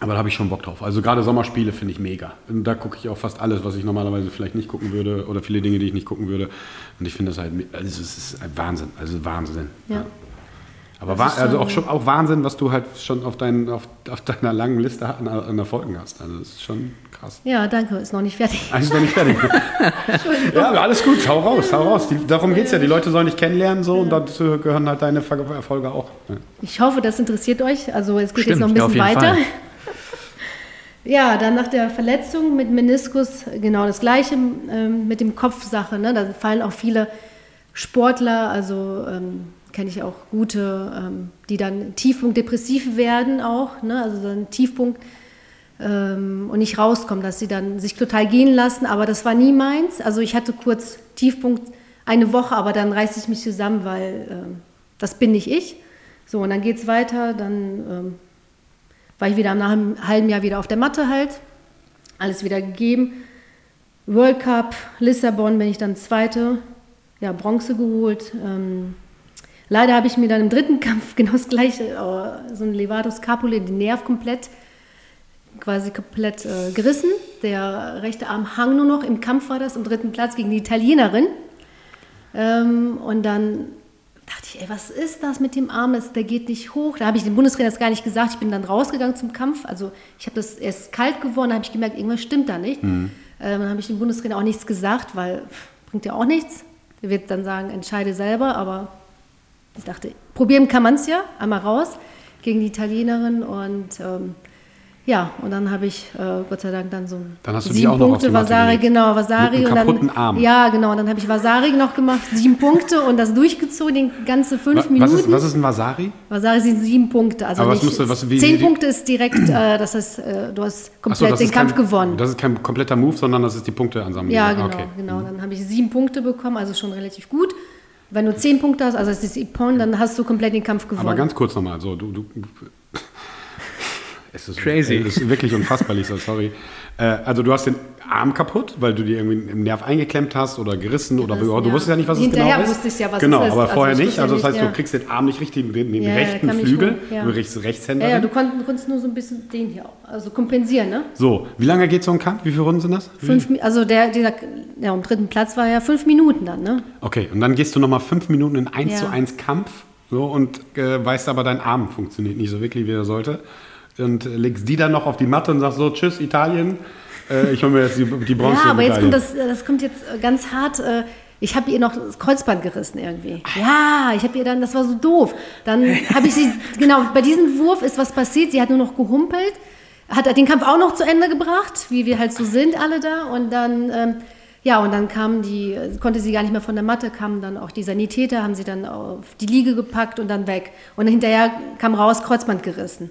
Aber da habe ich schon Bock drauf. Also gerade Sommerspiele finde ich mega. Und da gucke ich auch fast alles, was ich normalerweise vielleicht nicht gucken würde oder viele Dinge, die ich nicht gucken würde. Und ich finde das halt, also es ist ein Wahnsinn. Also Wahnsinn. Ja. Aber Das wa ist also auch schon auch Wahnsinn, was du halt schon auf, dein, auf, auf deiner langen Liste an, an Erfolgen hast. Also das ist schon krass. ja, danke, ist noch nicht fertig. Eigentlich noch nicht fertig. ja, aber alles gut, hau raus, hau raus. Die, darum geht es ja. Die Leute sollen dich kennenlernen so und dazu gehören halt deine Erfolge auch. Ja. Ich hoffe, das interessiert euch. Also es geht Stimmt, jetzt noch ein ja, bisschen jeden weiter. Fall. Ja, dann nach der Verletzung mit Meniskus genau das gleiche ähm, mit dem Kopfsache. Ne? Da fallen auch viele Sportler, also ähm, kenne ich auch gute, ähm, die dann Tiefpunkt depressiv werden auch, ne? also dann Tiefpunkt und nicht rauskommen, dass sie dann sich total gehen lassen. Aber das war nie meins. Also ich hatte kurz Tiefpunkt eine Woche, aber dann reiße ich mich zusammen, weil ähm, das bin nicht ich. So, und dann geht es weiter, dann ähm, war ich wieder nach einem halben Jahr wieder auf der Matte halt. Alles wieder gegeben. World Cup, Lissabon bin ich dann Zweite, ja, Bronze geholt. Ähm, leider habe ich mir dann im dritten Kampf genau das gleiche, äh, so ein Levatus Scapulae, den Nerv komplett, quasi komplett äh, gerissen. Der rechte Arm hang nur noch, im Kampf war das, im dritten Platz gegen die Italienerin. Ähm, und dann dachte ich, ey, was ist das mit dem Arm? Das, der geht nicht hoch. Da habe ich dem Bundestrainer das gar nicht gesagt. Ich bin dann rausgegangen zum Kampf. Also ich habe das erst kalt geworden, da habe ich gemerkt, irgendwas stimmt da nicht. Ähm, dann habe ich dem Bundestrainer auch nichts gesagt, weil pff, bringt ja auch nichts. Er wird dann sagen, entscheide selber, aber ich dachte, probieren kann man es ja, einmal raus gegen die Italienerin und ähm, ja, und dann habe ich äh, Gott sei Dank dann so Dann hast du die sieben Punkte, Vasari, genau, Vasari und dann Arm. ja, genau, und dann habe ich Vasari noch gemacht, sieben Punkte und das durchgezogen, die ganze fünf Wa- Minuten. Was ist, was ist ein Wasari? Vasari sind sieben Punkte, also Aber was nicht, musst du- was- wie- zehn wie- Punkte ist direkt, äh, das heißt, äh, du hast so, komplett das den Kampf kein, gewonnen. Das ist kein kompletter Move, sondern das ist die Punkteansammlung. Ja, Ah, genau, Okay. genau. Dann habe ich sieben Punkte bekommen, also schon relativ gut. Wenn du zehn Punkte hast, also es ist Ippon, dann hast du komplett den Kampf gewonnen. Aber ganz kurz nochmal, so, du, du, es ist, Crazy. Es ist wirklich unfassbar, Lisa, sorry. Äh, also du hast den Arm kaputt, weil du dir irgendwie einen Nerv eingeklemmt hast oder gerissen oder Gerissen, du ja. wusstest ja nicht, was es Hinterher genau ist. wusste ich ja, was genau, es ist. aber Also vorher ich nicht. Also das heißt, ja. du kriegst den Arm nicht richtig, den, den Ja, rechten Flügel, ja. du bist Rechtshänder. ja, ja, du konntest, nur so ein bisschen den hier auch, also kompensieren, ne? so, wie lange geht so ein Kampf? Wie viele Runden sind das? Fünf, also der, dieser, ja, am dritten Platz war ja fünf Minuten dann, ne? Okay, und dann gehst du nochmal fünf Minuten in 1 Ja. zu 1 Kampf so, und äh, weißt aber, dein Arm funktioniert nicht so wirklich, wie er sollte. Und legst die dann noch auf die Matte und sagst so, tschüss Italien, äh, ich hole mir jetzt die, die Bronze. Ja, aber jetzt kommt das, das kommt jetzt äh, ganz hart. äh, Ich habe ihr noch das Kreuzband gerissen irgendwie. Ja, ich habe ihr dann, das war so doof. Dann habe ich sie, genau, bei diesem Wurf ist was passiert. Sie hat nur noch gehumpelt, hat den Kampf auch noch zu Ende gebracht, wie wir halt so sind alle da. Und dann, ähm, ja, und dann kamen die, konnte sie gar nicht mehr von der Matte, kamen dann auch die Sanitäter, haben sie dann auf die Liege gepackt und dann weg. Und hinterher kam raus, Kreuzband gerissen.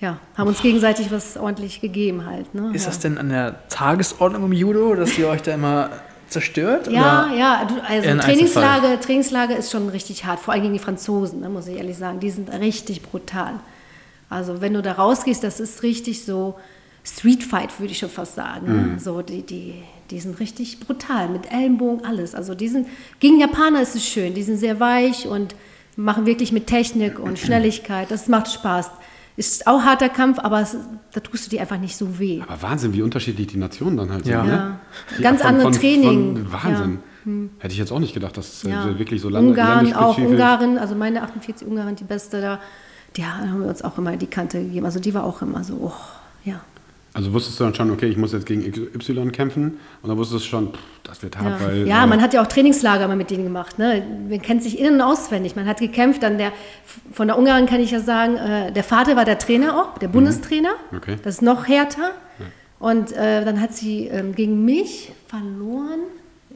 Ja, haben uns gegenseitig was ordentlich gegeben halt. Ne? Ist ja. das denn an der Tagesordnung im Judo, dass ihr euch da immer zerstört? Ja, oder? ja, du, also Trainingslager, Trainingslager ist schon richtig hart, vor allem gegen die Franzosen, ne, muss ich ehrlich sagen. Die sind richtig brutal. Also wenn du da rausgehst, das ist richtig so Streetfight, würde ich schon fast sagen. Ne? So, die, die, die sind richtig brutal, mit Ellenbogen, alles. Also die sind, gegen Japaner ist es schön, die sind sehr weich und machen wirklich mit Technik und Schnelligkeit. Das macht Spaß. Ist auch harter Kampf, aber es, da tust du dir einfach nicht so weh. Aber Wahnsinn, wie unterschiedlich die Nationen dann halt Ja. sind. Ja. Ne? Die Ganz von- andere von- Training. Von Wahnsinn. Hätte ich jetzt auch nicht gedacht, dass es äh, Ja. so wirklich so land Ungarn, auch Ungarin, also meine 48 Ungarin, die beste da, die haben wir uns auch immer die Kante gegeben. Also die war auch immer so, oh, ja. Also wusstest du dann schon, okay, ich muss jetzt gegen Y kämpfen und dann wusstest du schon, pff, das wird hart, Ja, weil... ja äh, man hat ja auch Trainingslager mal mit denen gemacht. Ne? Man kennt sich innen und auswendig. Man hat gekämpft. Dann der, von der Ungarin kann ich ja sagen, äh, der Vater war der Trainer auch, der Bundestrainer. Mhm. Okay. Das ist noch härter. Und äh, dann hat sie ähm, gegen mich verloren.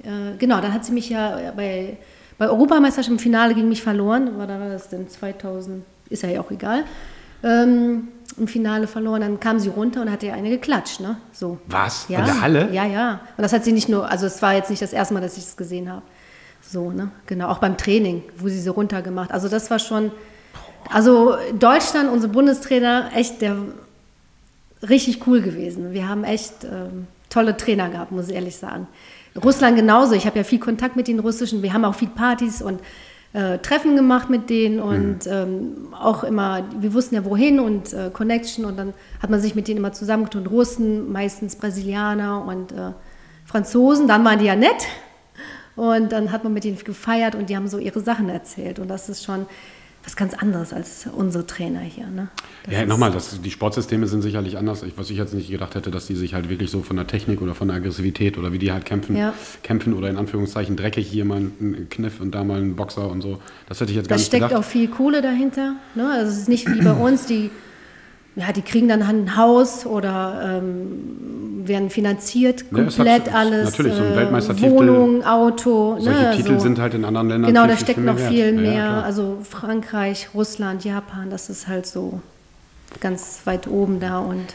Äh, genau, dann hat sie mich ja bei, bei Europameisterschaft im Finale gegen mich verloren. War das denn 2000, ist ja auch egal. Ähm, Im Finale verloren, dann kam sie runter und hat ihr eine geklatscht, ne? So. Was? Ja. In der Halle? Ja, ja. Und das hat sie nicht nur, also es war jetzt nicht das erste Mal, dass ich das gesehen habe. So, ne? Genau. Auch beim Training, wo sie sie runtergemacht. Also das war schon, also Deutschland, unsere Bundestrainer, echt der richtig cool gewesen. Wir haben echt ähm, tolle Trainer gehabt, muss ich ehrlich sagen. Russland genauso. Ich habe ja viel Kontakt mit den Russischen. Wir haben auch viel Partys und äh, Treffen gemacht mit denen und ähm, auch immer, wir wussten ja wohin und äh, Connection und dann hat man sich mit denen immer zusammengetun. Russen, meistens Brasilianer und äh, Franzosen. Dann waren die ja nett und dann hat man mit denen gefeiert und die haben so ihre Sachen erzählt und das ist schon was ganz anderes als unsere Trainer hier. Ne? Das Ja, nochmal, das, die Sportsysteme sind sicherlich anders. Ich, was ich jetzt nicht gedacht hätte, dass die sich halt wirklich so von der Technik oder von der Aggressivität oder wie die halt kämpfen, Ja. kämpfen oder in Anführungszeichen dreckig hier mal einen Kniff und da mal einen Boxer und so. Das hätte ich jetzt gar Da nicht steckt gedacht. auch viel Kohle dahinter. Ne? Also es ist nicht wie bei uns, die, ja, die kriegen dann ein Haus oder ähm, werden finanziert, Ja, komplett hat- alles. natürlich, so ein äh, Weltmeistertitel- Wohnung, Auto. Solche ne? Titel so. sind halt in anderen Ländern Genau, da steckt viel noch mehr viel. Ja, mehr. ja, also Frankreich, Russland, Japan, das ist halt so ganz weit oben da und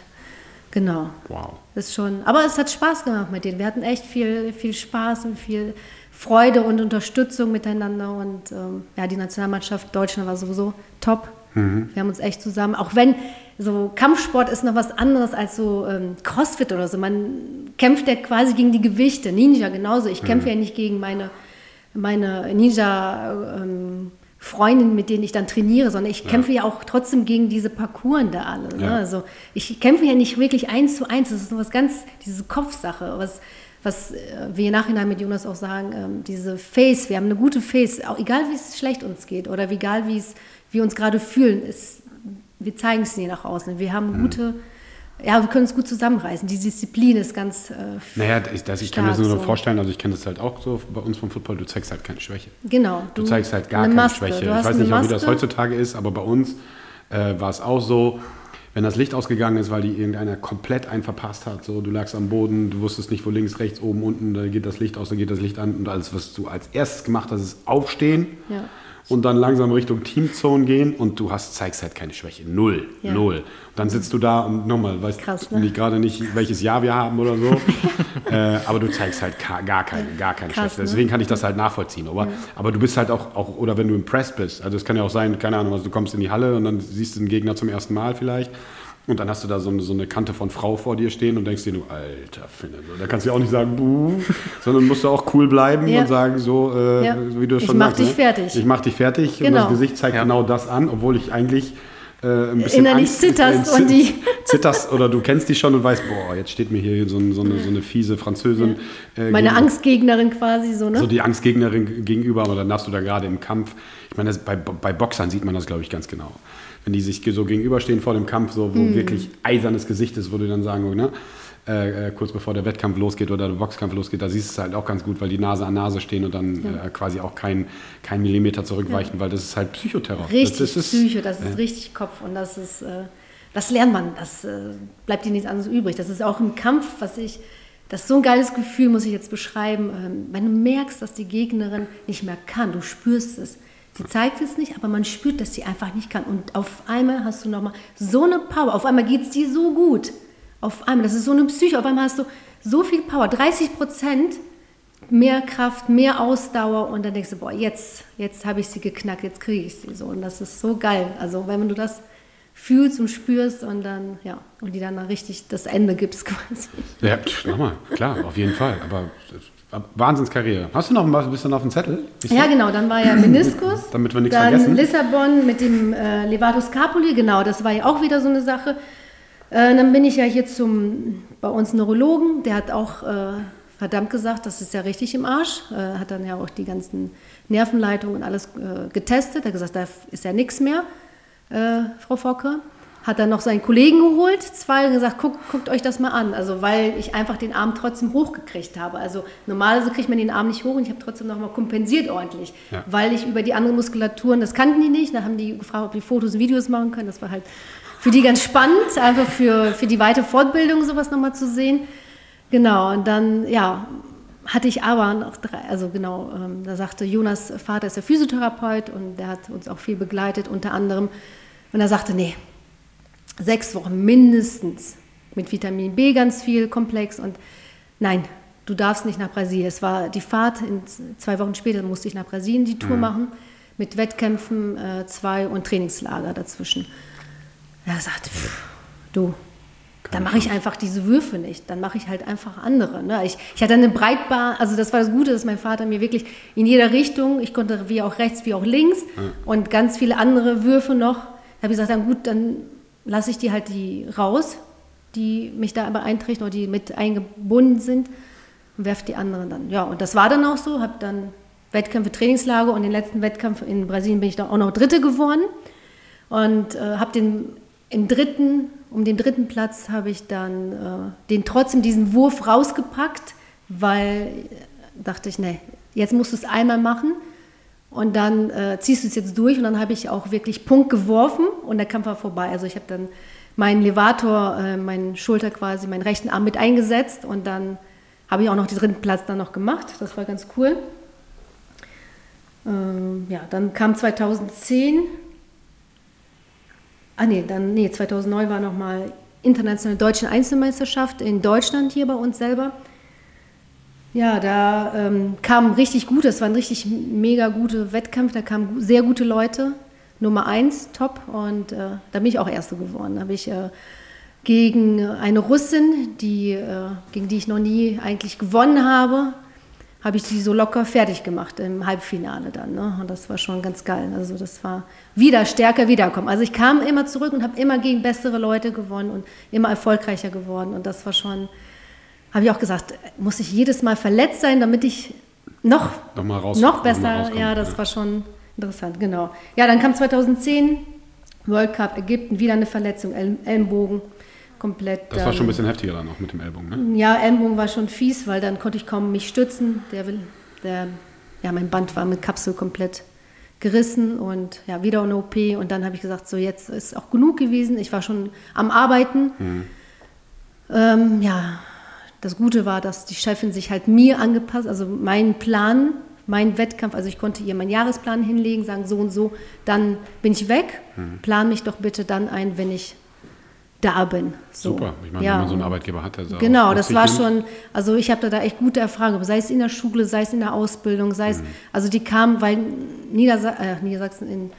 genau. wow. Ist schon, aber es hat Spaß gemacht mit denen. Wir hatten echt viel, viel Spaß und viel Freude und Unterstützung miteinander. Und ähm, ja, die Nationalmannschaft Deutschland war sowieso top. Mhm. Wir haben uns echt zusammen, auch wenn so Kampfsport ist noch was anderes als so ähm, Crossfit oder so. Man kämpft ja quasi gegen die Gewichte. Ninja genauso. Ich Mhm. kämpfe ja nicht gegen meine, meine Ninja. Ähm, Freundinnen, mit denen ich dann trainiere, sondern ich kämpfe ja auch trotzdem gegen diese Parcours da alle. Ne? Ja. Also ich kämpfe ja nicht wirklich eins zu eins. Das ist nur was ganz, diese Kopfsache, was, was äh, wir im Nachhinein mit Jonas auch sagen, ähm, diese Face, wir haben eine gute Face, auch egal wie es schlecht uns geht oder wie egal wie es wir uns gerade fühlen, ist, wir zeigen es nie nach außen. Wir Mhm. haben gute, ja, wir können es gut zusammenreißen. Die Disziplin ist ganz äh, Naja, ich, das, ich kann mir das nur so. vorstellen, also ich kenne das halt auch so bei uns vom Football, du zeigst halt keine Schwäche. genau. Du zeigst halt gar eine keine Maske. Schwäche. Du Ich weiß nicht, wie das heutzutage ist, aber bei uns äh, war es auch so, wenn das Licht ausgegangen ist, weil die irgendeiner komplett einen verpasst hat, so du lagst am Boden, du wusstest nicht, wo links, rechts, oben, unten, da geht das Licht aus, da geht das Licht an und alles, was du als erstes gemacht hast, ist aufstehen Ja. Und dann langsam Richtung Teamzone gehen und du hast, zeigst halt keine Schwäche. Null. Ja. Null. Und dann sitzt du da und nochmal, weißt Krass, ne? nicht gerade nicht, welches Jahr wir haben oder so. äh, aber du zeigst halt gar keine, gar keine Krass, Schwäche. ne? Deswegen kann ich das halt nachvollziehen. Aber, aber du bist halt auch, auch, oder wenn du impressed bist, also es kann ja auch sein, keine Ahnung, also du kommst in die Halle und dann siehst du den Gegner zum ersten Mal vielleicht. Und dann hast du da so eine, so eine Kante von Frau vor dir stehen und denkst dir nur, alter Finne. So, da kannst du ja auch nicht sagen, buh, sondern musst du auch cool bleiben Ja. und sagen, so, äh, Ja. so wie du es Ich schon mach sagst. dich ne? fertig. Ich mach dich fertig und Genau. das Gesicht zeigt Ja. genau das an, obwohl ich eigentlich äh, ein bisschen Innerlich Angst, zitterst äh, und die- zitterst oder du kennst die schon und weißt, boah, jetzt steht mir hier so, so, eine, so eine fiese Französin. äh, Meine gegenüber. Angstgegnerin quasi so, ne? So die Angstgegnerin gegenüber, aber dann hast du da gerade im Kampf, ich meine, das, bei, bei Boxern sieht man das, glaube ich, ganz genau. Wenn die sich so gegenüberstehen vor dem Kampf, so, wo Hm. wirklich eisernes Gesicht ist, wo du dann sagen, ne? Äh, äh, kurz bevor der Wettkampf losgeht oder der Boxkampf losgeht, da siehst du es halt auch ganz gut, weil die Nase an Nase stehen und dann äh, quasi auch kein, kein Millimeter zurückweichen, weil das ist halt Psychoterror. Richtig das, das ist, Psycho, das ist richtig Kopf und das ist, äh, das lernt man, das äh, bleibt dir nichts anderes übrig. Das ist auch im Kampf, was ich, das ist so ein geiles Gefühl, muss ich jetzt beschreiben, ähm, wenn du merkst, dass die Gegnerin nicht mehr kann, du spürst es. Sie zeigt es nicht, aber man spürt, dass sie einfach nicht kann. Und auf einmal hast du nochmal so eine Power, auf einmal geht es dir so gut. Auf einmal, das ist so eine Psyche, auf einmal hast du so viel Power, 30 Prozent mehr Kraft, mehr Ausdauer und dann denkst du, boah, jetzt, jetzt habe ich sie geknackt, jetzt kriege ich sie so und das ist so geil. Also wenn du das fühlst und spürst und dann, ja, und die dann richtig das Ende gibst quasi. Ja, nochmal, klar, auf jeden Fall. Aber Wahnsinnskarriere. Hast du noch ein bisschen auf dem Zettel? Ich Ja, genau, dann war ja Meniskus. Damit wir nichts dann vergessen. Lissabon mit dem äh, Levato Scapuli, genau, das war ja auch wieder so eine Sache. Äh, dann bin ich ja hier zum, bei uns Neurologen, der hat auch äh, verdammt gesagt, das ist ja richtig im Arsch. Äh, hat dann ja auch die ganzen Nervenleitungen und alles äh, getestet. Er hat gesagt, da ist ja nichts mehr, äh, Frau Focke. Hat dann noch seinen Kollegen geholt, zwei, und gesagt, guckt, guckt euch das mal an. Also, weil ich einfach den Arm trotzdem hochgekriegt habe. Also, normalerweise kriegt man den Arm nicht hoch und ich habe trotzdem noch mal kompensiert ordentlich. Ja. Weil ich über die anderen Muskulaturen, das kannten die nicht. Da haben die gefragt, ob die Fotos und Videos machen können. Das war halt für die ganz spannend, einfach für, für die weite Fortbildung sowas nochmal zu sehen. Genau, und dann, ja, hatte ich aber noch drei, also genau, ähm, da sagte Jonas Vater ist der Physiotherapeut und der hat uns auch viel begleitet, unter anderem. Und er sagte, nee, sechs Wochen mindestens mit Vitamin B ganz viel komplex und nein, du darfst nicht nach Brasilien. Es war die Fahrt, in zwei Wochen später musste ich nach Brasilien die Tour machen, mit Wettkämpfen äh, zwei und Trainingslager dazwischen. Er sagte, pff, du, dann mache ich einfach diese Würfe nicht. Dann mache ich halt einfach andere. Ne? Ich, ich hatte eine Breitbahn, also das war das Gute, dass mein Vater mir wirklich in jeder Richtung, ich konnte wie auch rechts, wie auch links und ganz viele andere Würfe noch. Da habe ich gesagt, dann gut, dann lasse ich die halt die raus, die mich da beeinträchtigen oder die mit eingebunden sind und werfe die anderen dann. Ja, und das war dann auch so, habe dann Wettkämpfe, Trainingslager und den letzten Wettkampf in Brasilien bin ich dann auch noch Dritte geworden und äh, habe den im dritten, um den dritten Platz habe ich dann äh, den trotzdem diesen Wurf rausgepackt, weil äh, dachte ich, nee, jetzt musst du es einmal machen und dann äh, ziehst du es jetzt durch und dann habe ich auch wirklich Punkt geworfen und der Kampf war vorbei. Also ich habe dann meinen Levator, äh, meinen Schulter quasi, meinen rechten Arm mit eingesetzt und dann habe ich auch noch den dritten Platz dann noch gemacht. Das war ganz cool. Ähm, ja, dann kam 2010 Ah nee, dann nee, 2009 war nochmal internationale deutsche Einzelmeisterschaft in Deutschland hier bei uns selber. Ja, da ähm, kam richtig gut, das war ein richtig mega guter Wettkampf, da kamen sehr gute Leute, Nummer eins, top und äh, da bin ich auch Erste geworden. Da habe ich äh, gegen eine Russin, die, äh, gegen die ich noch nie eigentlich gewonnen habe, habe ich die so locker fertig gemacht im Halbfinale dann. Ne? Und das war schon ganz geil. Also das war wieder stärker wiederkommen. Also ich kam immer zurück und habe immer gegen bessere Leute gewonnen und immer erfolgreicher geworden. Und das war schon, habe ich auch gesagt, muss ich jedes Mal verletzt sein, damit ich noch, Noch raus- noch noch besser, rauskomme, ja, das ja. war schon interessant, genau. Ja, dann kam 2010 World Cup Ägypten, wieder eine Verletzung, El Ellenbogen, komplett. Das war ähm, schon ein bisschen heftiger dann auch mit dem Ellbogen, ne? ja, Ellenbogen war schon fies, weil dann konnte ich kaum mich stützen. Der, will- der, ja, mein Band war mit Kapsel komplett gerissen und ja, wieder eine OP. Und dann habe ich gesagt, so jetzt ist auch genug gewesen. Ich war schon am Arbeiten. Ähm, ja, das Gute war, dass die Chefin sich halt mir angepasst, also meinen Plan, meinen Wettkampf, also ich konnte ihr meinen Jahresplan hinlegen, sagen so und so, dann bin ich weg. Plan mich doch bitte dann ein, wenn ich da bin. So. Super. Ich meine, Ja. wenn man so einen Arbeitgeber hat, der Genau, das war nimmt. schon, also ich habe da echt gute Erfahrungen, sei es in der Schule, sei es in der Ausbildung, sei Mhm. es, also die kamen, weil Niedersa äh, Niedersachsen in,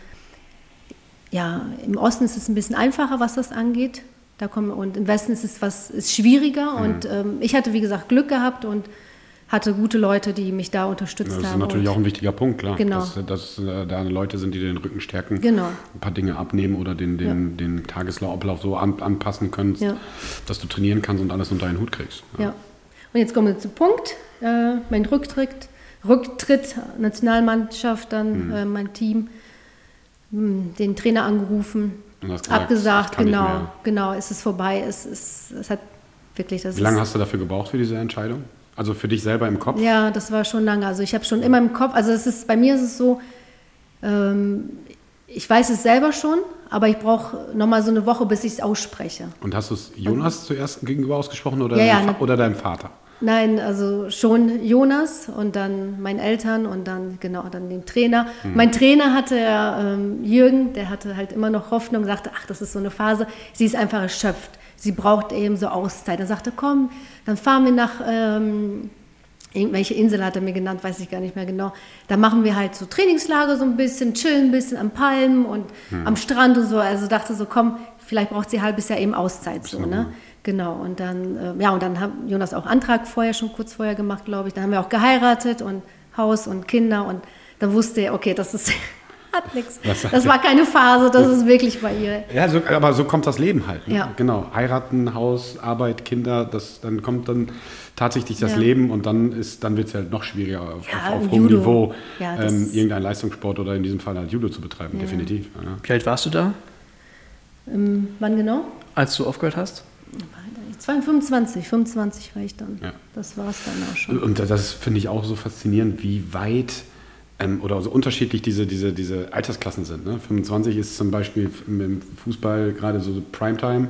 ja, im Osten ist es ein bisschen einfacher, was das angeht. Da kommen, und im Westen ist es was ist schwieriger. Mhm. Und ähm, ich hatte, wie gesagt, Glück gehabt und hatte gute Leute, die mich da unterstützt Das ist haben. natürlich auch ein wichtiger Punkt, klar. Genau. Dass, dass äh, da Leute sind, die dir den Rücken stärken, Genau. ein paar Dinge abnehmen oder den, den, den Tagesablauf so an, anpassen können, Ja. dass du trainieren kannst und alles unter einen Hut kriegst. Ja. Und jetzt kommen wir zum Punkt. Äh, mein Rücktritt, Rücktritt, Nationalmannschaft, dann Mhm. äh, mein Team, mh, den Trainer angerufen, gesagt, abgesagt, genau, genau, es ist vorbei, es, ist, es hat wirklich das Wie lange hast du dafür gebraucht für diese Entscheidung? Also für dich selber im Kopf? Ja, das war schon lange. Also ich habe schon immer im Kopf, also es ist, bei mir ist es so, ähm, ich weiß es selber schon, aber ich brauche nochmal so eine Woche, bis ich es ausspreche. Und hast du es Jonas zuerst gegenüber ausgesprochen oder, Ja, ja, deinem, Fa- ne- oder deinem Vater? Nein, also schon Jonas und dann meinen Eltern und dann genau dann dem Trainer. Mein Trainer hatte ja ähm, Jürgen, der hatte halt immer noch Hoffnung, sagte, ach, das ist so eine Phase. Sie ist einfach erschöpft. Sie braucht eben so Auszeit. Er sagte, komm, dann fahren wir nach ähm, irgendwelche Insel hat er mir genannt, weiß ich gar nicht mehr genau. Da machen wir halt so Trainingslager so ein bisschen, chillen ein bisschen am Palmen und am Strand und so. Also dachte so, komm, vielleicht braucht sie ein halbes Jahr eben Auszeit so, ne? Genau. Und dann, äh, ja, und dann hat Jonas auch Antrag vorher, schon kurz vorher gemacht, glaube ich. Dann haben wir auch geheiratet und Haus und Kinder und dann wusste er, okay, das ist hat nichts. Das war keine Phase, das ist wirklich bei ihr. Ja, so, aber so kommt das Leben halt. Ne? Ja. Genau. Heiraten, Haus, Arbeit, Kinder, das, dann kommt dann tatsächlich das Ja. Leben und dann ist, dann wird es halt noch schwieriger auf, Ja, auf, auf hohem. Niveau ähm, irgendeinen Leistungssport oder in diesem Fall halt Judo zu betreiben, definitiv. Ja. Wie alt warst du da, Ähm, wann genau? als du aufgehört hast? Ich war 25, 25 war ich dann. Ja. Das war es dann auch schon. Und das finde ich auch so faszinierend, wie weit ähm, oder so unterschiedlich diese, diese, diese Altersklassen sind. Ne? 25 ist zum Beispiel im Fußball gerade so Primetime.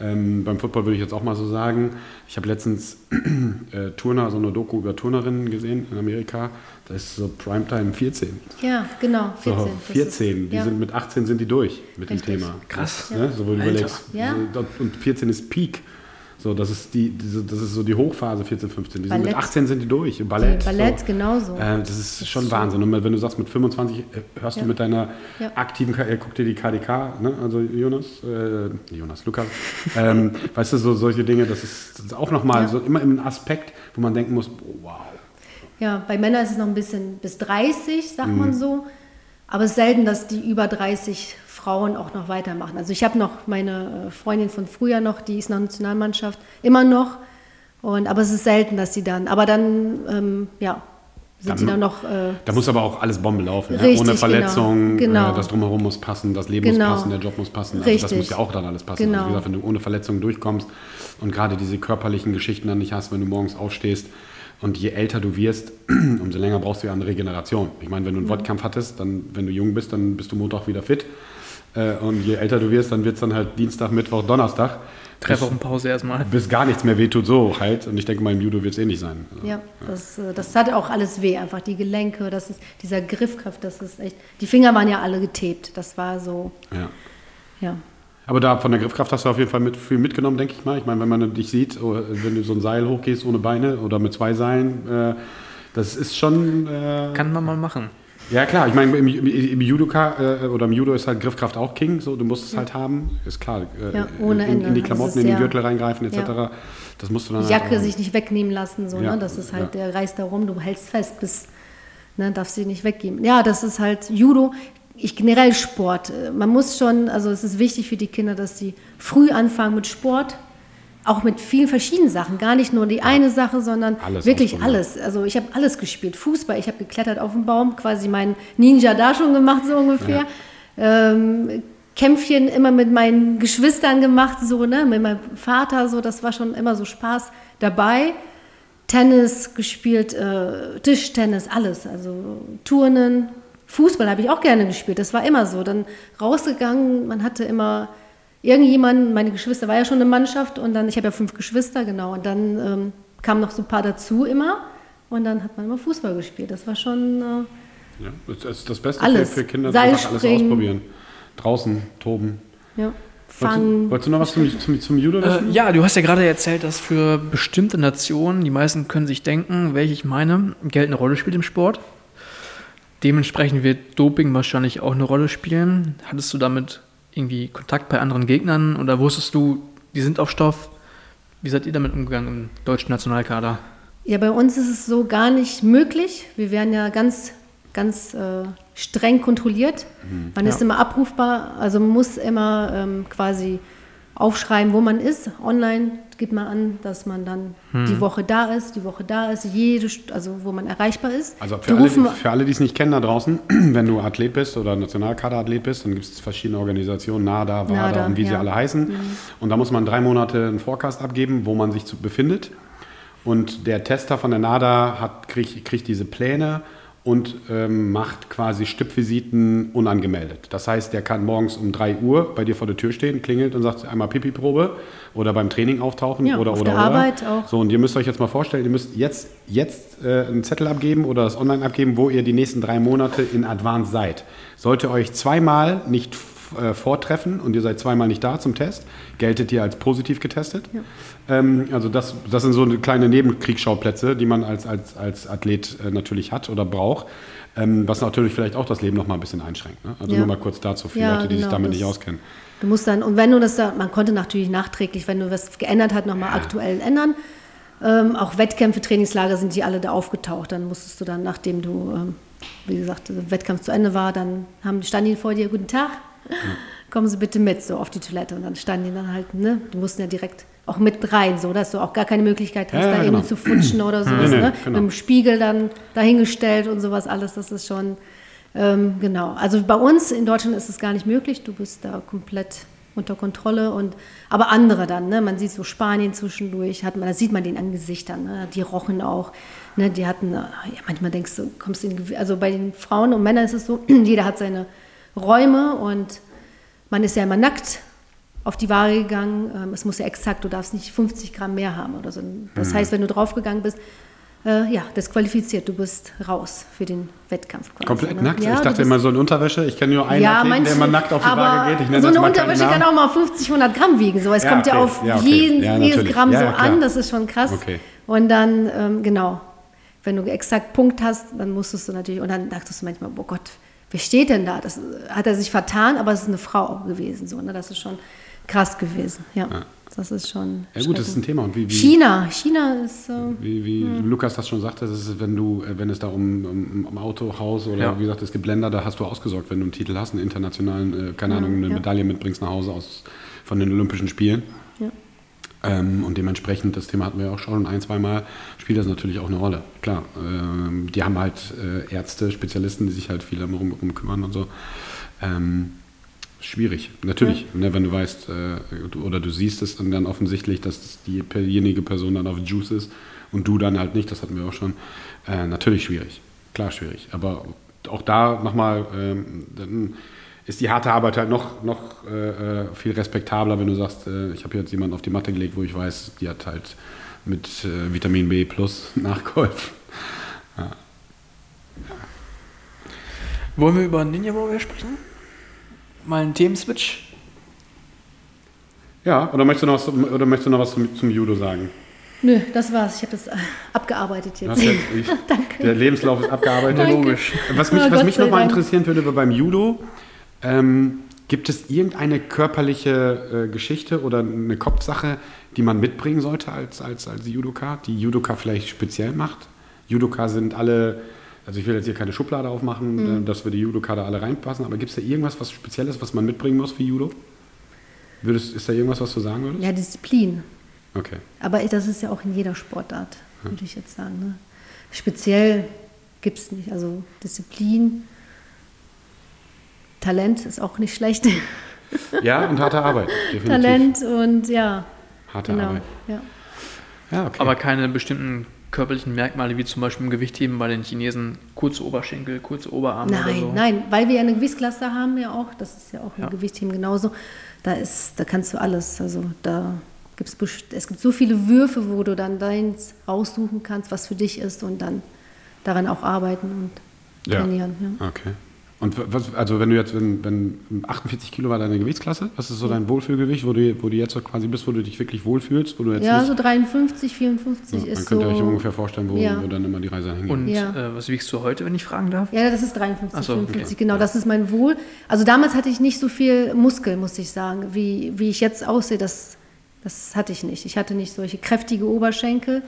Ähm, beim Football würde ich jetzt auch mal so sagen. Ich habe letztens äh, Turner, so eine Doku über Turnerinnen gesehen in Amerika. Da ist so Primetime 14. Ja, genau, 14. So, Das 14, ist- die ja. sind mit 18 sind die durch mit Richtig. dem Thema. Krass. Ne? So, wo du Alter. überlegst, Ja. so, und 14 ist Peak. So, das ist die, das ist so die Hochphase 14, 15. Die sind mit Ballett. 18 sind die durch. Ballett. Ballett so. genauso. Äh, das ist schon Wahnsinn. Und wenn du sagst, mit 25 äh, hörst Ja. du mit deiner Ja. aktiven Karriere, guck dir die KDK, ne? also Jonas, äh, Jonas, Lukas, ähm, weißt du, so solche Dinge, das ist, das ist auch nochmal Ja. so immer im Aspekt, wo man denken muss, oh, wow. Ja, bei Männern ist es noch ein bisschen bis 30, sagt Mhm. man so. Aber es ist selten, dass die über 30 Frauen auch noch weitermachen. Also ich habe noch meine äh, Freundin von früher noch, die ist noch Nationalmannschaft, immer noch. Und, aber es ist selten, dass sie dann, aber dann, ähm, ja, sind Dann- dann noch, äh, Da muss aber auch alles Bombe laufen. ne? Richtig, Ohne Verletzung, genau, genau. Das Drumherum muss passen, das Leben Genau. muss passen, der Job muss passen. Also das Richtig. muss ja auch dann alles passen. Genau. Also wie gesagt, wenn du ohne Verletzung durchkommst und gerade diese körperlichen Geschichten dann nicht hast, wenn du morgens aufstehst und je älter du wirst, umso länger brauchst du ja eine Regeneration. Ich meine, wenn du einen Wettkampf hattest, dann, wenn du jung bist, dann bist du Montag wieder fit. Äh, Und je älter du wirst, dann wird es dann halt Dienstag, Mittwoch, Donnerstag. Drei Wochen Pause erstmal. bis gar nichts mehr wehtut, so halt. Und ich denke mal, im Judo wird es eh nicht sein. Also, ja, das, äh, das hat auch alles weh, einfach die Gelenke, das ist, dieser Griffkraft, das ist echt, die Finger waren ja alle getebt, das war so, ja. ja. Aber da von der Griffkraft hast du auf jeden Fall mit, viel mitgenommen, denke ich mal. Ich meine, wenn man dich sieht, oh, wenn du so ein Seil hochgehst ohne Beine oder mit zwei Seilen, äh, das ist schon. Äh, Kann man mal machen. Ja, klar. Ich meine, im, im, Judoka äh, oder im Judo ist halt Griffkraft auch King. So, du musst es halt haben, ist klar. Äh, Ja, ohne in, in die Klamotten, in den Gürtel reingreifen etc. Ja. Das musst du dann Die halt Jacke auch- sich nicht wegnehmen lassen, so, Ja, ne? Das ist halt, der reißt da rum, du hältst fest, bis, ne, darfst sie nicht weggeben. Ja, das ist halt Judo. Ich generell Sport. Äh, Man muss schon, also es ist wichtig für die Kinder, dass sie früh anfangen mit Sport. Auch mit vielen verschiedenen Sachen. Gar nicht nur die eine Sache, sondern Alles wirklich alles. Also ich habe alles gespielt. Fußball, ich habe geklettert auf dem Baum, quasi meinen Ninja da schon gemacht, so ungefähr. Ähm, Kämpfchen immer mit meinen Geschwistern gemacht, so, ne, mit meinem Vater, so, das war schon immer so Spaß dabei. Tennis gespielt, äh, Tischtennis, alles, also Turnen, Fußball habe ich auch gerne gespielt, das war immer so. Dann rausgegangen, man hatte immer irgendjemanden, meine Geschwister war ja schon eine Mannschaft und dann, ich habe ja fünf Geschwister, genau, und dann ähm, kamen noch so ein paar dazu immer und dann hat man immer Fußball gespielt. Das war schon, äh, Ja, das ist das Beste Alles. Für, für Kinder, einfach alles Seilspringen. ausprobieren. Draußen, toben. ja. fangen. Wolltest du noch was zum, zum, zum Judo Äh, wissen? ja, du hast ja gerade erzählt, dass für bestimmte Nationen, die meisten können sich denken, welche ich meine, Geld eine Rolle spielt im Sport. Dementsprechend wird Doping wahrscheinlich auch eine Rolle spielen. Hattest du damit irgendwie Kontakt bei anderen Gegnern oder wusstest du, die sind auf Stoff? Wie seid ihr damit umgegangen im deutschen Nationalkader? Ja, bei uns ist es so gar nicht möglich. Wir werden ja ganz, ganz äh, streng kontrolliert. Man ist Ja. immer abrufbar, also man muss immer ähm, quasi aufschreiben, wo man ist. Online gibt man an, dass man dann die Woche da ist, die Woche da ist, jede, also wo man erreichbar ist. Also für alle, für alle, die es nicht kennen da draußen, wenn du Athlet bist oder Nationalkaderathlet bist, dann gibt es verschiedene Organisationen, NADA, WADA NADA, und wie sie ja. alle heißen. Und da muss man drei Monate einen Forecast abgeben, wo man sich befindet. Und der Tester von der NADA hat, kriegt, kriegt diese Pläne und ähm, macht quasi Stippvisiten unangemeldet. Das heißt, der kann morgens um 3 Uhr bei dir vor der Tür stehen, klingelt und sagt einmal Pipi-Probe oder beim Training auftauchen Ja, oder auf oder der oder. Arbeit auch. So, und ihr müsst euch jetzt mal vorstellen, ihr müsst jetzt, jetzt äh, einen Zettel abgeben oder das online abgeben, wo ihr die nächsten drei Monate in Advance seid. Sollte euch zweimal nicht f- äh, vortreffen und ihr seid zweimal nicht da zum Test, geltet ihr als positiv getestet. Ähm, also das, das sind so eine kleine Nebenkriegsschauplätze, die man als, als, als Athlet äh, natürlich hat oder braucht. Ähm, was natürlich vielleicht auch das Leben noch mal ein bisschen einschränkt. Ne? Also Ja. nur mal kurz dazu für Ja, Leute, die sich genau, damit das- nicht auskennen. Du musst dann, und wenn du das da, man konnte natürlich nachträglich, wenn du was geändert hat, nochmal aktuell ändern. Ähm, auch Wettkämpfe, Trainingslager sind die alle da aufgetaucht. Dann musstest du dann, nachdem du, ähm, wie gesagt, der Wettkampf zu Ende war, dann haben, standen die vor dir, guten Tag, kommen Sie bitte mit, so auf die Toilette. Und dann standen die dann halt, ne, die mussten ja direkt auch mit rein, so dass du auch gar keine Möglichkeit hast, Ja, ja, da genau. irgendwie zu futschen oder sowas. Nee, nee, ne? genau. Mit dem Spiegel dann dahingestellt und sowas alles, das ist schon, ähm, genau. Also bei uns in Deutschland ist es gar nicht möglich, du bist da komplett unter Kontrolle und aber andere dann, ne? man sieht so Spanien zwischendurch, hat man, da sieht man den an Gesichtern, ne? die rochen auch, ne? die hatten, ja, manchmal denkst du, kommst in, also bei den Frauen und Männern ist es so, jeder hat seine Räume und man ist ja immer nackt auf die Waage gegangen. Ähm, es muss ja exakt, du darfst nicht 50 Gramm mehr haben oder so. Das heißt, wenn du draufgegangen bist, äh, ja, disqualifiziert, du bist raus für den Wettkampf. quasi, Komplett ne? nackt? Ja, ich dachte immer so in Unterwäsche. Ich kenne nur einen ja, Athleten, manche, der immer nackt auf die aber Waage geht. Ich nenne so eine Unterwäsche kann auch mal 50, 100 Gramm wiegen. So, es Ja, kommt ja okay. auf Ja, okay. jeden, Ja, jedes. Gramm Ja, so ja, an. Das ist schon krass. Okay. Und dann, ähm, genau, wenn du exakt Punkt hast, dann musstest du natürlich, und dann dachtest du manchmal, oh Gott, wer steht denn da? Das hat er sich vertan, aber es ist eine Frau gewesen. So, ne? Das ist schon krass gewesen. Ja, das ist schon. Ja gut, das ist ein. Thema. Und wie, wie, China, China ist. Äh, wie, wie Lukas das schon sagte, das ist, wenn du, äh, wenn es da um, um, um Auto, Haus oder Ja. wie gesagt, es gibt Länder, da hast du ausgesorgt, wenn du einen Titel hast, einen internationalen, äh, keine Ahnung, eine ja. Medaille mitbringst nach Hause aus von den Olympischen Spielen. ja. Ähm, und dementsprechend, das Thema hatten wir auch schon ein, zwei Mal, spielt das natürlich auch eine Rolle. Klar, ähm, die haben halt äh, Ärzte, Spezialisten, die sich halt viel darum drum kümmern und so. Ähm, schwierig, natürlich, ne, wenn du weißt äh, du, oder du siehst es dann, dann offensichtlich, dass die, diejenige Person dann auf Juice ist und du dann halt nicht, das hatten wir auch schon. Äh, natürlich schwierig, klar schwierig. Aber auch da nochmal, ähm, dann ist die harte Arbeit halt noch, noch äh, äh, viel respektabler, wenn du sagst, äh, ich habe jetzt jemanden auf die Matte gelegt, wo ich weiß, die hat halt mit äh, Vitamin B plus nachgeholfen. Wollen wir über Ninja Warrior sprechen? Mal einen Themenswitch? Ja, oder möchtest du noch was, zum- oder möchtest du noch was zum, zum Judo sagen? Nö, das war's. Ich habe das äh, abgearbeitet jetzt. jetzt, ich, Der Lebenslauf ist abgearbeitet. Ja, logisch. Was mich, Oh, was mich nochmal interessieren würde beim Judo, ähm, gibt es irgendeine körperliche äh, Geschichte oder eine Kopfsache, die man mitbringen sollte als, als, als Judoka, die Judoka vielleicht speziell macht? Judoka sind alle, also ich will jetzt hier keine Schublade aufmachen, Mhm. äh, dass wir die Judoka da alle reinpassen, aber gibt es da irgendwas, was Spezielles, was man mitbringen muss für Judo? Würdest, ist da irgendwas, was du sagen würdest? Ja, Disziplin. Okay. Aber das ist ja auch in jeder Sportart, würde ich jetzt sagen. Ne? Speziell gibt es nicht. Also Disziplin, Talent ist auch nicht schlecht. Ja, und harte Arbeit, definitiv. Talent und ja, Harte genau. Arbeit. Ja. Ja, okay. Aber keine bestimmten körperlichen Merkmale, wie zum Beispiel im Gewichtheben bei den Chinesen, kurze Oberschenkel, kurze Oberarme oder Nein, so. nein, weil wir ja eine Gewichtsklasse haben ja auch, das ist ja auch im Ja. Gewichtheben genauso, da, ist, da kannst du alles, also da gibt's, es gibt so viele Würfe, wo du dann deins aussuchen kannst, was für dich ist und dann daran auch arbeiten und Ja. trainieren. Ja. Okay. Und was, also wenn du jetzt, wenn, wenn 48 Kilo war deine Gewichtsklasse, was ist so dein Wohlfühlgewicht, wo du, wo du jetzt so quasi bist, wo du dich wirklich wohlfühlst, wo du jetzt Ja, nicht, so 53, 54 Ja, dann ist könnt ihr euch so. ungefähr vorstellen, wo, Ja. wo dann immer die Reise hingeht. Und Ja. äh, was wiegst du heute, wenn ich fragen darf? Ja, das ist 53, Ach so, okay. 55, genau, das ist mein Wohl. Also damals hatte ich nicht so viel Muskel, muss ich sagen, wie, wie ich jetzt aussehe, das, das hatte ich nicht. Ich hatte nicht solche kräftige Oberschenkel,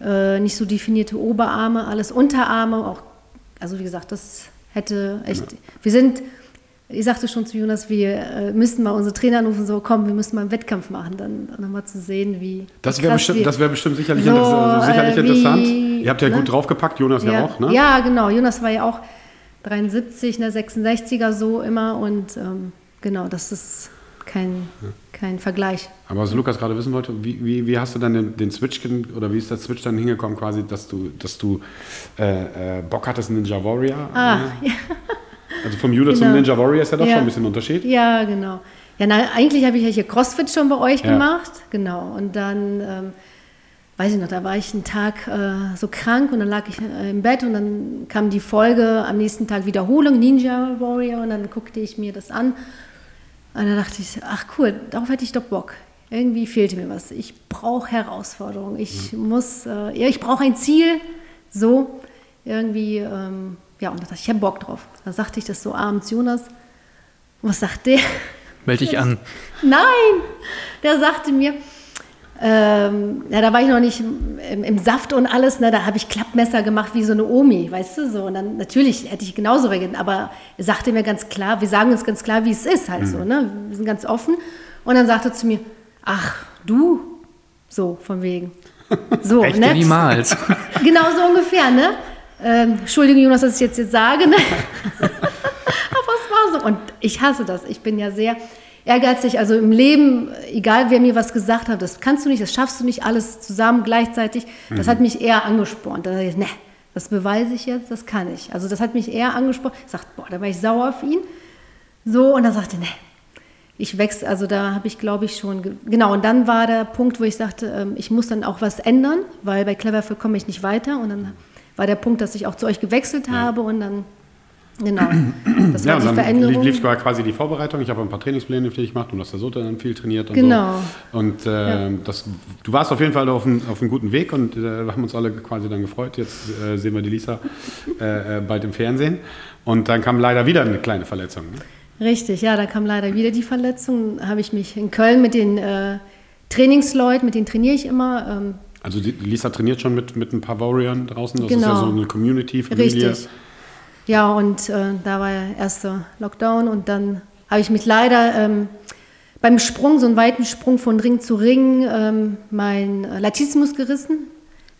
äh, nicht so definierte Oberarme, alles Unterarme, auch, also wie gesagt, das hätte echt, wir sind, ich sagte schon zu Jonas, wir äh, müssten mal unsere Trainer anrufen, so komm, wir müssen mal einen Wettkampf machen, dann nochmal zu sehen, wie Das wäre bestimmt, das wär bestimmt sicherlich, So, interess also sicherlich äh, wie- interessant. Ihr habt ja ne? gut draufgepackt, Jonas ja, ja, auch, ne? Ja, genau. Jonas war ja auch 73, ne, 66er so immer und ähm, genau, das ist kein, kein Vergleich. Aber was Lukas gerade wissen wollte, wie, wie, wie hast du dann den, den Switch oder wie ist der Switch dann hingekommen, quasi, dass du, dass du äh, äh, Bock hattest, Ninja Warrior? Ah, äh, Also vom Judo zum Genau. Ninja Warrior ist ja doch Ja. schon ein bisschen ein Unterschied. Ja, genau. Ja, na, eigentlich habe ich ja hier CrossFit schon bei euch Ja. gemacht. Genau. Und dann, ähm, weiß ich noch, da war ich einen Tag äh, so krank und dann lag ich äh, im Bett und dann kam die Folge am nächsten Tag Wiederholung, Ninja Warrior, und dann guckte ich mir das an. Und dann dachte ich, ach cool, darauf hätte ich doch Bock. Irgendwie fehlte mir was. Ich brauche Herausforderungen. Ich muss, äh, ja, ich brauche ein Ziel. So, irgendwie, ähm, ja, und da dachte ich, ich habe Bock drauf. Da sagte ich das so abends, Jonas. Und was sagt der? Melde dich an. Nein, der sagte mir, ähm, ja, da war ich noch nicht im, im Saft und alles, ne, da habe ich Klappmesser gemacht wie so eine Omi, weißt du, so. Und dann, natürlich hätte ich genauso reagiert, aber er sagte mir ganz klar, wir sagen uns ganz klar, wie es ist, halt so, ne, wir sind ganz offen. Und dann sagte er zu mir, ach, du, so, von wegen. So, Echt ne? niemals. Genau so ungefähr, ne? Ähm, Entschuldigung, Jonas, dass ich jetzt, jetzt sage, ne? Aber es war so. Und ich hasse das. Ich bin ja sehr ehrgeizig. Also im Leben, egal wer mir was gesagt hat, das kannst du nicht, das schaffst du nicht alles zusammen gleichzeitig. Das hat mich eher angespornt. Da dachte ich, ne, das beweise ich jetzt, das kann ich. Also das hat mich eher angesprochen. Ich sagte, boah, da war ich sauer auf ihn. So, und dann sagte, ne, ich wechsle, also da habe ich, glaube ich, schon, ge- genau, und dann war der Punkt, wo ich sagte, ähm, ich muss dann auch was ändern, weil bei Cleverfield komme ich nicht weiter. Und dann war der Punkt, dass ich auch zu euch gewechselt habe und dann, genau, das Ja, war und die dann Veränderung. lief, lief quasi die Vorbereitung. Ich habe ein paar Trainingspläne für dich gemacht und das der Sote dann viel trainiert und Genau. so. Und äh, das, du warst auf jeden Fall auf einem, auf einem guten Weg und äh, wir haben uns alle quasi dann gefreut. Jetzt äh, sehen wir die Lisa äh, äh, bald im Fernsehen. Und dann kam leider wieder eine kleine Verletzung. Ne? Richtig, ja, da kam leider wieder die Verletzung. Habe ich mich in Köln mit den äh, Trainingsleuten, mit denen trainiere ich immer. Ähm, Also die, Lisa trainiert schon mit, mit ein paar Warriors draußen. Das ist ja Genau. so eine Community, Familie. Richtig. Ja, und äh, da war der erste Lockdown und dann habe ich mich leider ähm, beim Sprung, so einen weiten Sprung von Ring zu Ring, ähm, mein Latissimus gerissen.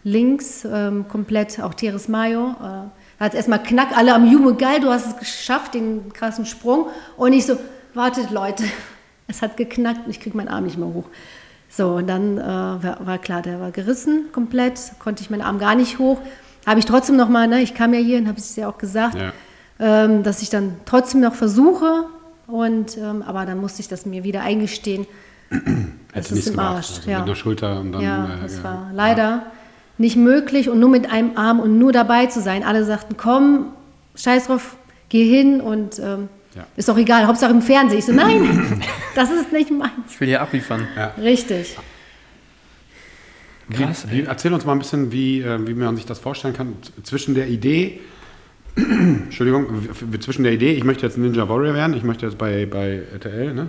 Links ähm, komplett, auch Teres Mayo. Äh, da hat es erstmal knack, alle am Jubel, geil, du hast es geschafft, den krassen Sprung. Und ich so, wartet Leute, es hat geknackt und ich kriege meinen Arm nicht mehr hoch. So, und dann äh, war, war klar, der war gerissen komplett, konnte ich meinen Arm gar nicht hoch. Habe ich trotzdem noch mal, ne, ich kam ja hier und habe es ja auch gesagt, Ja. ähm, dass ich dann trotzdem noch versuche. Und, ähm, aber dann musste ich das mir wieder eingestehen. Es Hätte ist nichts im. Arsch, Also ja. Mit einer Schulter und dann. ja, äh, das ja. war leider nicht möglich und nur mit einem Arm und nur dabei zu sein. Alle sagten, komm, scheiß drauf, geh hin und ähm, Ja. ist doch egal, Hauptsache im Fernsehen. Ich so, nein, das ist nicht meins. Ich will hier abliefern. Richtig. Krass, Wie, wie, erzähl uns mal ein bisschen, wie, äh, wie man sich das vorstellen kann. Zwischen der Idee, Entschuldigung, zwischen der Idee, ich möchte jetzt Ninja Warrior werden, ich möchte jetzt bei, bei RTL, ne?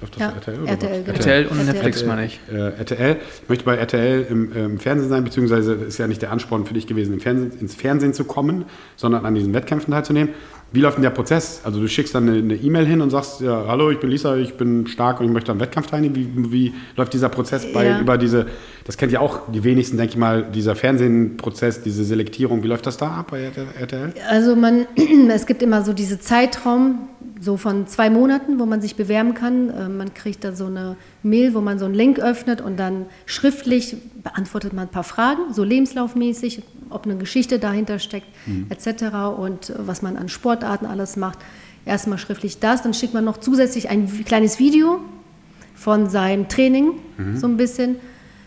Läuft das Ja, RTL? Oder RTL, genau. RTL und. Netflix, meine ich. Äh, RTL. Ich möchte bei RTL im, im Fernsehen sein, beziehungsweise ist ja nicht der Ansporn für dich gewesen, im Fernsehen, ins Fernsehen zu kommen, sondern an diesen Wettkämpfen teilzunehmen. Wie läuft denn der Prozess? Also du schickst dann eine E-Mail hin und sagst, ja, hallo, ich bin Lisa, ich bin stark und ich möchte am Wettkampf teilnehmen. Wie, wie läuft dieser Prozess bei, Ja. über diese, das kennt ja auch die wenigsten, denke ich mal, dieser Fernsehprozess, diese Selektierung, wie läuft das da ab bei RTL? Also man, es gibt immer so diese Zeitraum, so von zwei Monaten, wo man sich bewerben kann. Äh, Man kriegt da so eine Mail, wo man so einen Link öffnet und dann schriftlich beantwortet man ein paar Fragen, so lebenslaufmäßig, ob eine Geschichte dahinter steckt, etc. und äh, was man an Sportarten alles macht. Erstmal schriftlich das, dann schickt man noch zusätzlich ein kleines Video von seinem Training, so ein bisschen.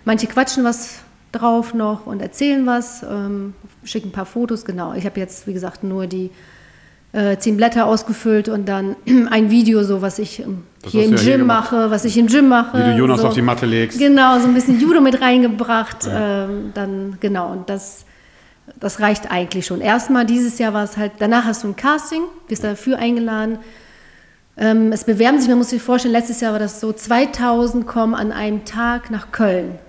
Manche quatschen was drauf noch und erzählen was, ähm, schicken ein paar Fotos, genau. Ich habe jetzt, wie gesagt, nur die äh, zehn Blätter ausgefüllt und dann ein Video, so was ich ähm, Das hier im ja hier Gym gemacht. mache, was ich im Gym mache. Wie du Jonas so. auf die Matte legst. Genau, so ein bisschen Judo mit reingebracht. Ähm, dann, genau, und das, das reicht eigentlich schon. Erstmal dieses Jahr war es halt, danach hast du ein Casting, wirst dafür eingeladen. Ähm, es bewerben sich, man muss sich vorstellen, letztes Jahr war das so, 2000 kommen an einem Tag nach Köln.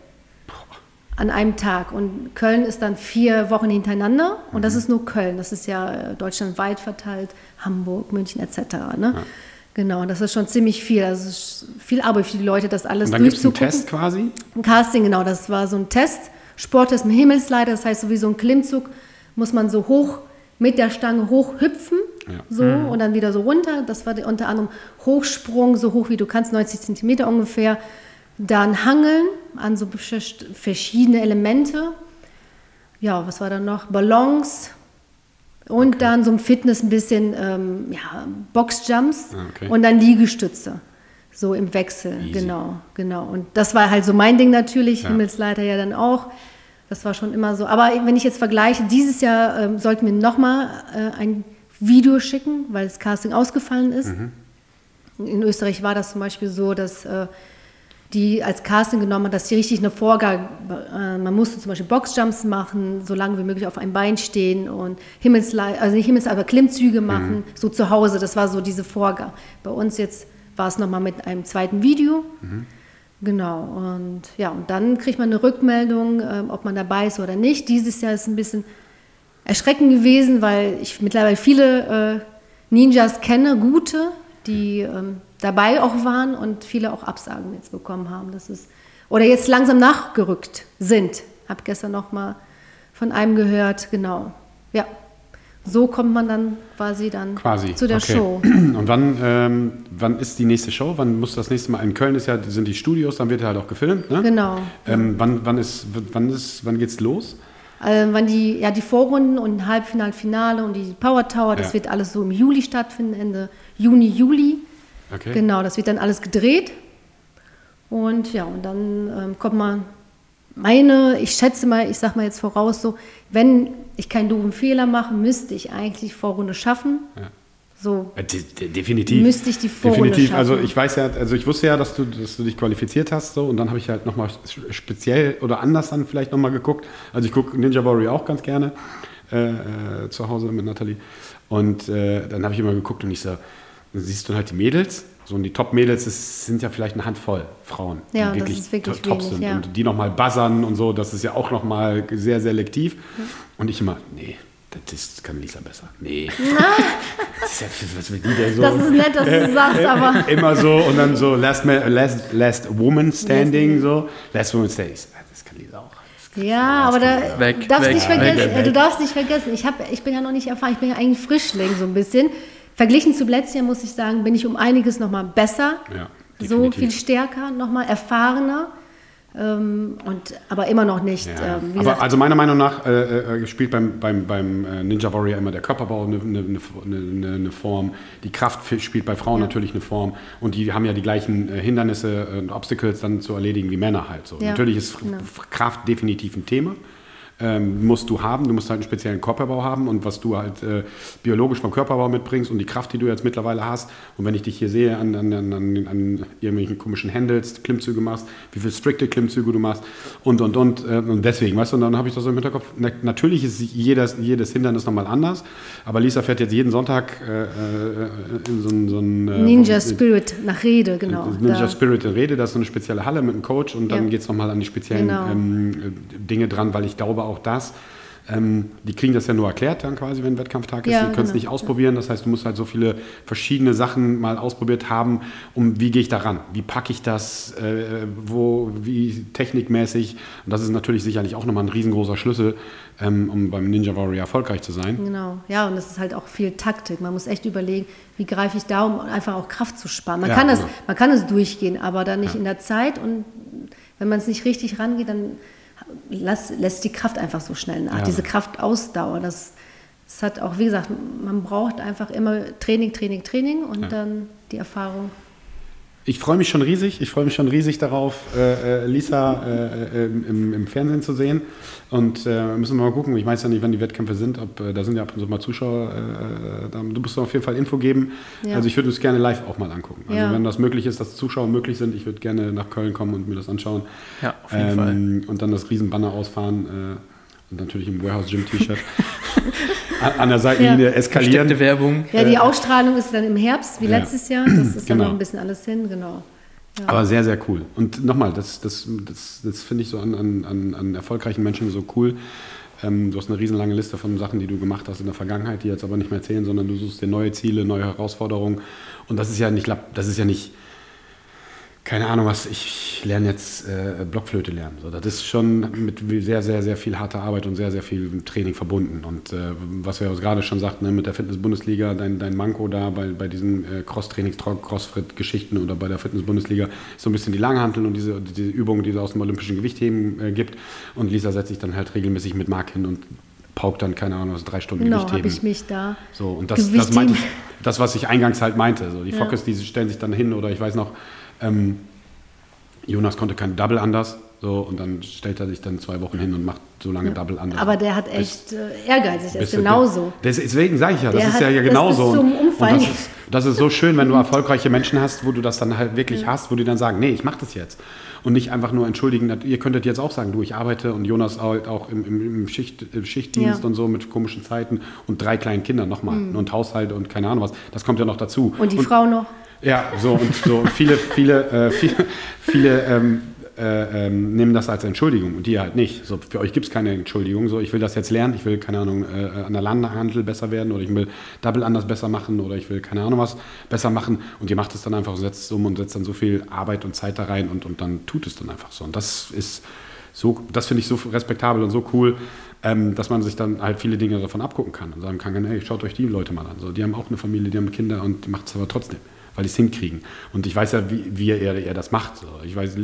An einem Tag. Und Köln ist dann vier Wochen hintereinander. Und das ist nur Köln. Das ist ja äh, deutschlandweit verteilt, Hamburg, München etc. Ne? Genau, und das ist schon ziemlich viel. Also viel Arbeit für die Leute, das alles Und dann gibt es einen. Test quasi. Ein Casting, genau, das war so ein Test. Sporttest mit Himmelsleiter, das heißt, so wie so ein Klimmzug muss man so hoch mit der Stange hoch hüpfen, Ja. so und dann wieder so runter. Das war die- unter anderem Hochsprung, so hoch wie du kannst, 90 Zentimeter ungefähr. Dann Hangeln an so verschiedene Elemente. Ja, was war dann noch? Ballons. Und dann so ein Fitness ein bisschen, ähm, ja, Boxjumps Ah, okay. und dann Liegestütze. So im Wechsel, Easy. genau, genau. Und das war halt so mein Ding natürlich, Ja. Himmelsleiter ja dann auch. Das war schon immer so. Aber wenn ich jetzt vergleiche, dieses Jahr ähm, sollten wir nochmal äh, ein Video schicken, weil das Casting ausgefallen ist. Mhm. In Österreich war das zum Beispiel so, dass äh, die als Casting genommen hat, dass die richtig eine Vorgabe, äh, man musste zum Beispiel Boxjumps machen, so lange wie möglich auf einem Bein stehen und Himmelslei also nicht Himmels, aber Klimmzüge machen, so zu Hause. Das war so diese Vorgabe. Bei uns jetzt war es nochmal mit einem zweiten Video. Genau, und ja, und dann kriegt man eine Rückmeldung, ähm, ob man dabei ist oder nicht. Dieses Jahr ist ein bisschen erschreckend gewesen, weil ich mittlerweile viele äh, Ninjas kenne, gute, die ähm, dabei auch waren und viele auch Absagen jetzt bekommen haben. Das ist, oder jetzt langsam nachgerückt sind. Habe gestern noch mal von einem gehört, genau. Ja, so kommt man dann quasi dann Quasi. zu der okay. Show. Und wann, ähm, wann ist die nächste Show? Wann muss das nächste Mal? In Köln ist ja, sind die Studios, dann wird halt auch gefilmt. Ne? Genau. Ähm, wann, wann, ist, wann, ist, wann geht's los? Ähm, wann die, ja, die Vorrunden und Halbfinale, Finale und die Power Tower, das Ja. wird alles so im Juli stattfinden, Ende Juni, Juli. Okay. Genau, das wird dann alles gedreht. Und ja, und dann ähm, kommt man, meine, ich schätze mal, ich sag mal jetzt voraus so, wenn ich keinen doofen Fehler mache, müsste ich eigentlich Vorrunde schaffen. Ja. So, Äh, de- de- definitiv. Müsste ich die Vorrunde Definitiv. Also schaffen. ich weiß ja, also ich wusste ja, dass du, dass du dich qualifiziert hast so und dann habe ich halt nochmal speziell oder anders dann vielleicht nochmal geguckt. Also ich gucke Ninja Warrior auch ganz gerne äh, äh, zu Hause mit Nathalie und äh, dann habe ich immer geguckt und ich so, siehst du halt die Mädels, so und die Top-Mädels sind ja vielleicht eine Handvoll Frauen, Ja, die das wirklich, ist wirklich to- top wenig, sind ja. und die nochmal buzzern und so, das ist ja auch nochmal sehr selektiv und ich immer, nee, das kann Lisa besser. Nee. Das ist ja, was will die denn so? das ist nett, dass du das sagst, aber Immer so und dann so Last, Man, last, last Woman Standing, so. Last Woman Standing. Das kann Lisa auch. Kann- Ja, aber da Weg, darfst weg, nicht weg, vergessen, weg, äh, du darfst nicht vergessen, ich, hab, ich bin ja noch nicht erfahren, ich bin ja eigentlich Frischling so ein bisschen. Verglichen zu letztes Jahr muss ich sagen, bin ich um einiges nochmal besser, Ja, so viel stärker, nochmal erfahrener, ähm, und, aber immer noch nicht. Ja. Ähm, Aber gesagt, also meiner Meinung nach äh, äh, spielt beim, beim, beim äh, Ninja Warrior immer der Körperbau eine, eine, eine, eine, Form. Die Kraft spielt bei Frauen Ja. natürlich eine Form. Und die haben ja die gleichen äh, Hindernisse und Obstacles dann zu erledigen wie Männer halt so. Ja, Natürlich ist genau. Kraft definitiv ein Thema. Ähm, musst du haben, du musst halt einen speziellen Körperbau haben und was du halt äh, biologisch vom Körperbau mitbringst und die Kraft, die du jetzt mittlerweile hast. Und wenn ich dich hier sehe an, an, an, an, irgendwelchen komischen Handles, Klimmzüge machst, wie viel strikte Klimmzüge du machst und und und. Äh, und deswegen, weißt du, und dann habe ich das so im Hinterkopf. Na, natürlich ist jedes, jedes Hindernis nochmal anders, aber Lisa fährt jetzt jeden Sonntag äh, äh, in so ein. So äh, Ninja in- Spirit nach Rede, genau. Ninja da. Spirit in Rede, das ist so eine spezielle Halle mit einem Coach und dann Ja. geht es nochmal an die speziellen Genau. ähm, äh, Dinge dran, weil ich glaube auch das, ähm, die kriegen das ja nur erklärt dann quasi, wenn Wettkampftag ist. Ja, die können es genau. nicht ausprobieren. Das heißt, du musst halt so viele verschiedene Sachen mal ausprobiert haben, um wie gehe ich da ran? Wie packe ich das? Äh, wo, wie technikmäßig? Und das ist natürlich sicherlich auch nochmal ein riesengroßer Schlüssel, ähm, um beim Ninja Warrior erfolgreich zu sein. Genau, ja, und es ist halt auch viel Taktik. Man muss echt überlegen, wie greife ich da, um einfach auch Kraft zu sparen. Man, Ja, kann, es, genau. man kann es durchgehen, aber dann nicht Ja. in der Zeit. Und wenn man es nicht richtig rangeht, dann lass, lässt die Kraft einfach so schnell nach. Ja. Diese Kraftausdauer, das, das hat auch, wie gesagt, man braucht einfach immer Training, Training, Training und Ja. dann die Erfahrung. Ich freue mich schon riesig. Ich freue mich schon riesig darauf, äh, äh Lisa äh, äh, im, im, Fernsehen zu sehen. Und äh, müssen wir mal gucken. Ich weiß ja nicht, wann die Wettkämpfe sind. Ob, äh, da sind ja ab und zu mal Zuschauer. da, du musst auf jeden Fall Info geben. Ja. Also ich würde es gerne live auch mal angucken. Also ja. wenn das möglich ist, dass Zuschauer möglich sind, ich würde gerne nach Köln kommen und mir das anschauen. Ja, auf jeden ähm, Fall. Und dann das Riesenbanner ausfahren. Und natürlich im Warehouse Gym T-Shirt. an der Seitenlinie ja. eskalieren. Werbung. Ja, die Ausstrahlung ist dann im Herbst, wie ja. letztes Jahr. Das ist genau. dann noch ein bisschen alles hin, genau. Ja. Aber sehr, sehr cool. Und nochmal, das, das, das, das finde ich so an, an, an erfolgreichen Menschen so cool. Ähm, du hast eine riesenlange Liste von Sachen, die du gemacht hast in der Vergangenheit, die jetzt aber nicht mehr zählen, sondern du suchst dir neue Ziele, neue Herausforderungen. Und das ist ja nicht, das ist ja nicht keine Ahnung was, ich lerne jetzt äh, Blockflöte lernen. So, das ist schon mit sehr, sehr, sehr viel harter Arbeit und sehr, sehr viel Training verbunden. Und äh, was wir gerade schon sagten, ne, mit der Fitness-Bundesliga, dein, dein Manko da bei, bei diesen äh, Cross-Trainings, Crossfit-Geschichten oder bei der Fitness-Bundesliga ist so ein bisschen die Langhantel und diese, diese Übungen, die es aus dem olympischen Gewichtheben äh, gibt. Und Lisa setzt sich dann halt regelmäßig mit Mark hin und paukt dann, keine Ahnung, was drei Stunden genau, Gewichtheben. Genau, habe ich mich da So, und das, das meinte ich, das, was ich eingangs halt meinte. So, die ja. Fockes, die stellen sich dann hin oder ich weiß noch, ähm, Jonas konnte kein Double anders. So, und dann stellt er sich dann zwei Wochen hin und macht so lange ja. Double anders. Aber der hat echt äh, ehrgeizig, ist genauso. Deswegen sage ich ja, das der ist ja, ja genauso. Und, und das, ist, das ist so schön, wenn du erfolgreiche Menschen hast, wo du das dann halt wirklich ja. hast, wo die dann sagen, nee, ich mache das jetzt. Und nicht einfach nur entschuldigen, ihr könntet jetzt auch sagen, du, ich arbeite und Jonas halt auch im, im, im, Schicht, im Schichtdienst ja. und so mit komischen Zeiten und drei kleinen Kindern nochmal mhm. und Haushalt und keine Ahnung was. Das kommt ja noch dazu. Und die und, Frau noch. Ja, so und so viele, viele, äh, viele, viele ähm, äh, ähm, nehmen das als Entschuldigung und die halt nicht. So, für euch gibt es keine Entschuldigung. So, ich will das jetzt lernen, ich will, keine Ahnung, äh, an der Landhandel besser werden oder ich will Double anders besser machen oder ich will, keine Ahnung was, besser machen und ihr macht es dann einfach, setzt es um und setzt dann so viel Arbeit und Zeit da rein und, und dann tut es dann einfach so. Und das ist so, das finde ich so respektabel und so cool, ähm, dass man sich dann halt viele Dinge davon abgucken kann und sagen kann, hey, schaut euch die Leute mal an. So, die haben auch eine Familie, die haben Kinder und die macht es aber trotzdem weil die es hinkriegen. Und ich weiß ja, wie, wie er, er das macht. Ich weiß,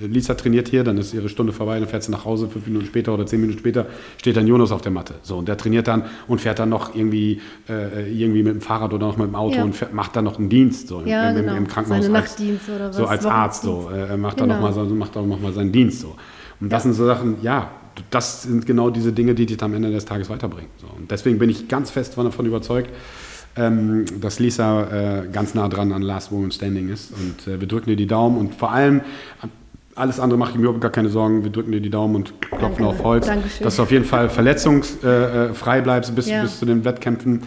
Lisa trainiert hier, dann ist ihre Stunde vorbei, dann fährt sie nach Hause, fünf Minuten später oder zehn Minuten später steht dann Jonas auf der Matte. So, und der trainiert dann und fährt dann noch irgendwie, äh, irgendwie mit dem Fahrrad oder noch mit dem Auto ja. und fährt, macht dann noch einen Dienst so, ja, im, genau. im, Krankenhaus. Seine Nachtdienst oder was? So als Arzt. So, äh, macht genau. dann nochmal macht dann noch mal seinen Dienst. So. Und das sind so Sachen, ja, das sind genau diese Dinge, die dich am Ende des Tages weiterbringen. So. Und deswegen bin ich ganz fest davon überzeugt, ähm, dass Lisa äh, ganz nah dran an Last Woman Standing ist. Und äh, wir drücken dir die Daumen und vor allem, alles andere mache ich mir überhaupt gar keine Sorgen. Wir drücken dir die Daumen und klopfen Danke. auf Holz, Dankeschön. dass du auf jeden Fall verletzungsfrei bleibst bis, ja. bis zu den Wettkämpfen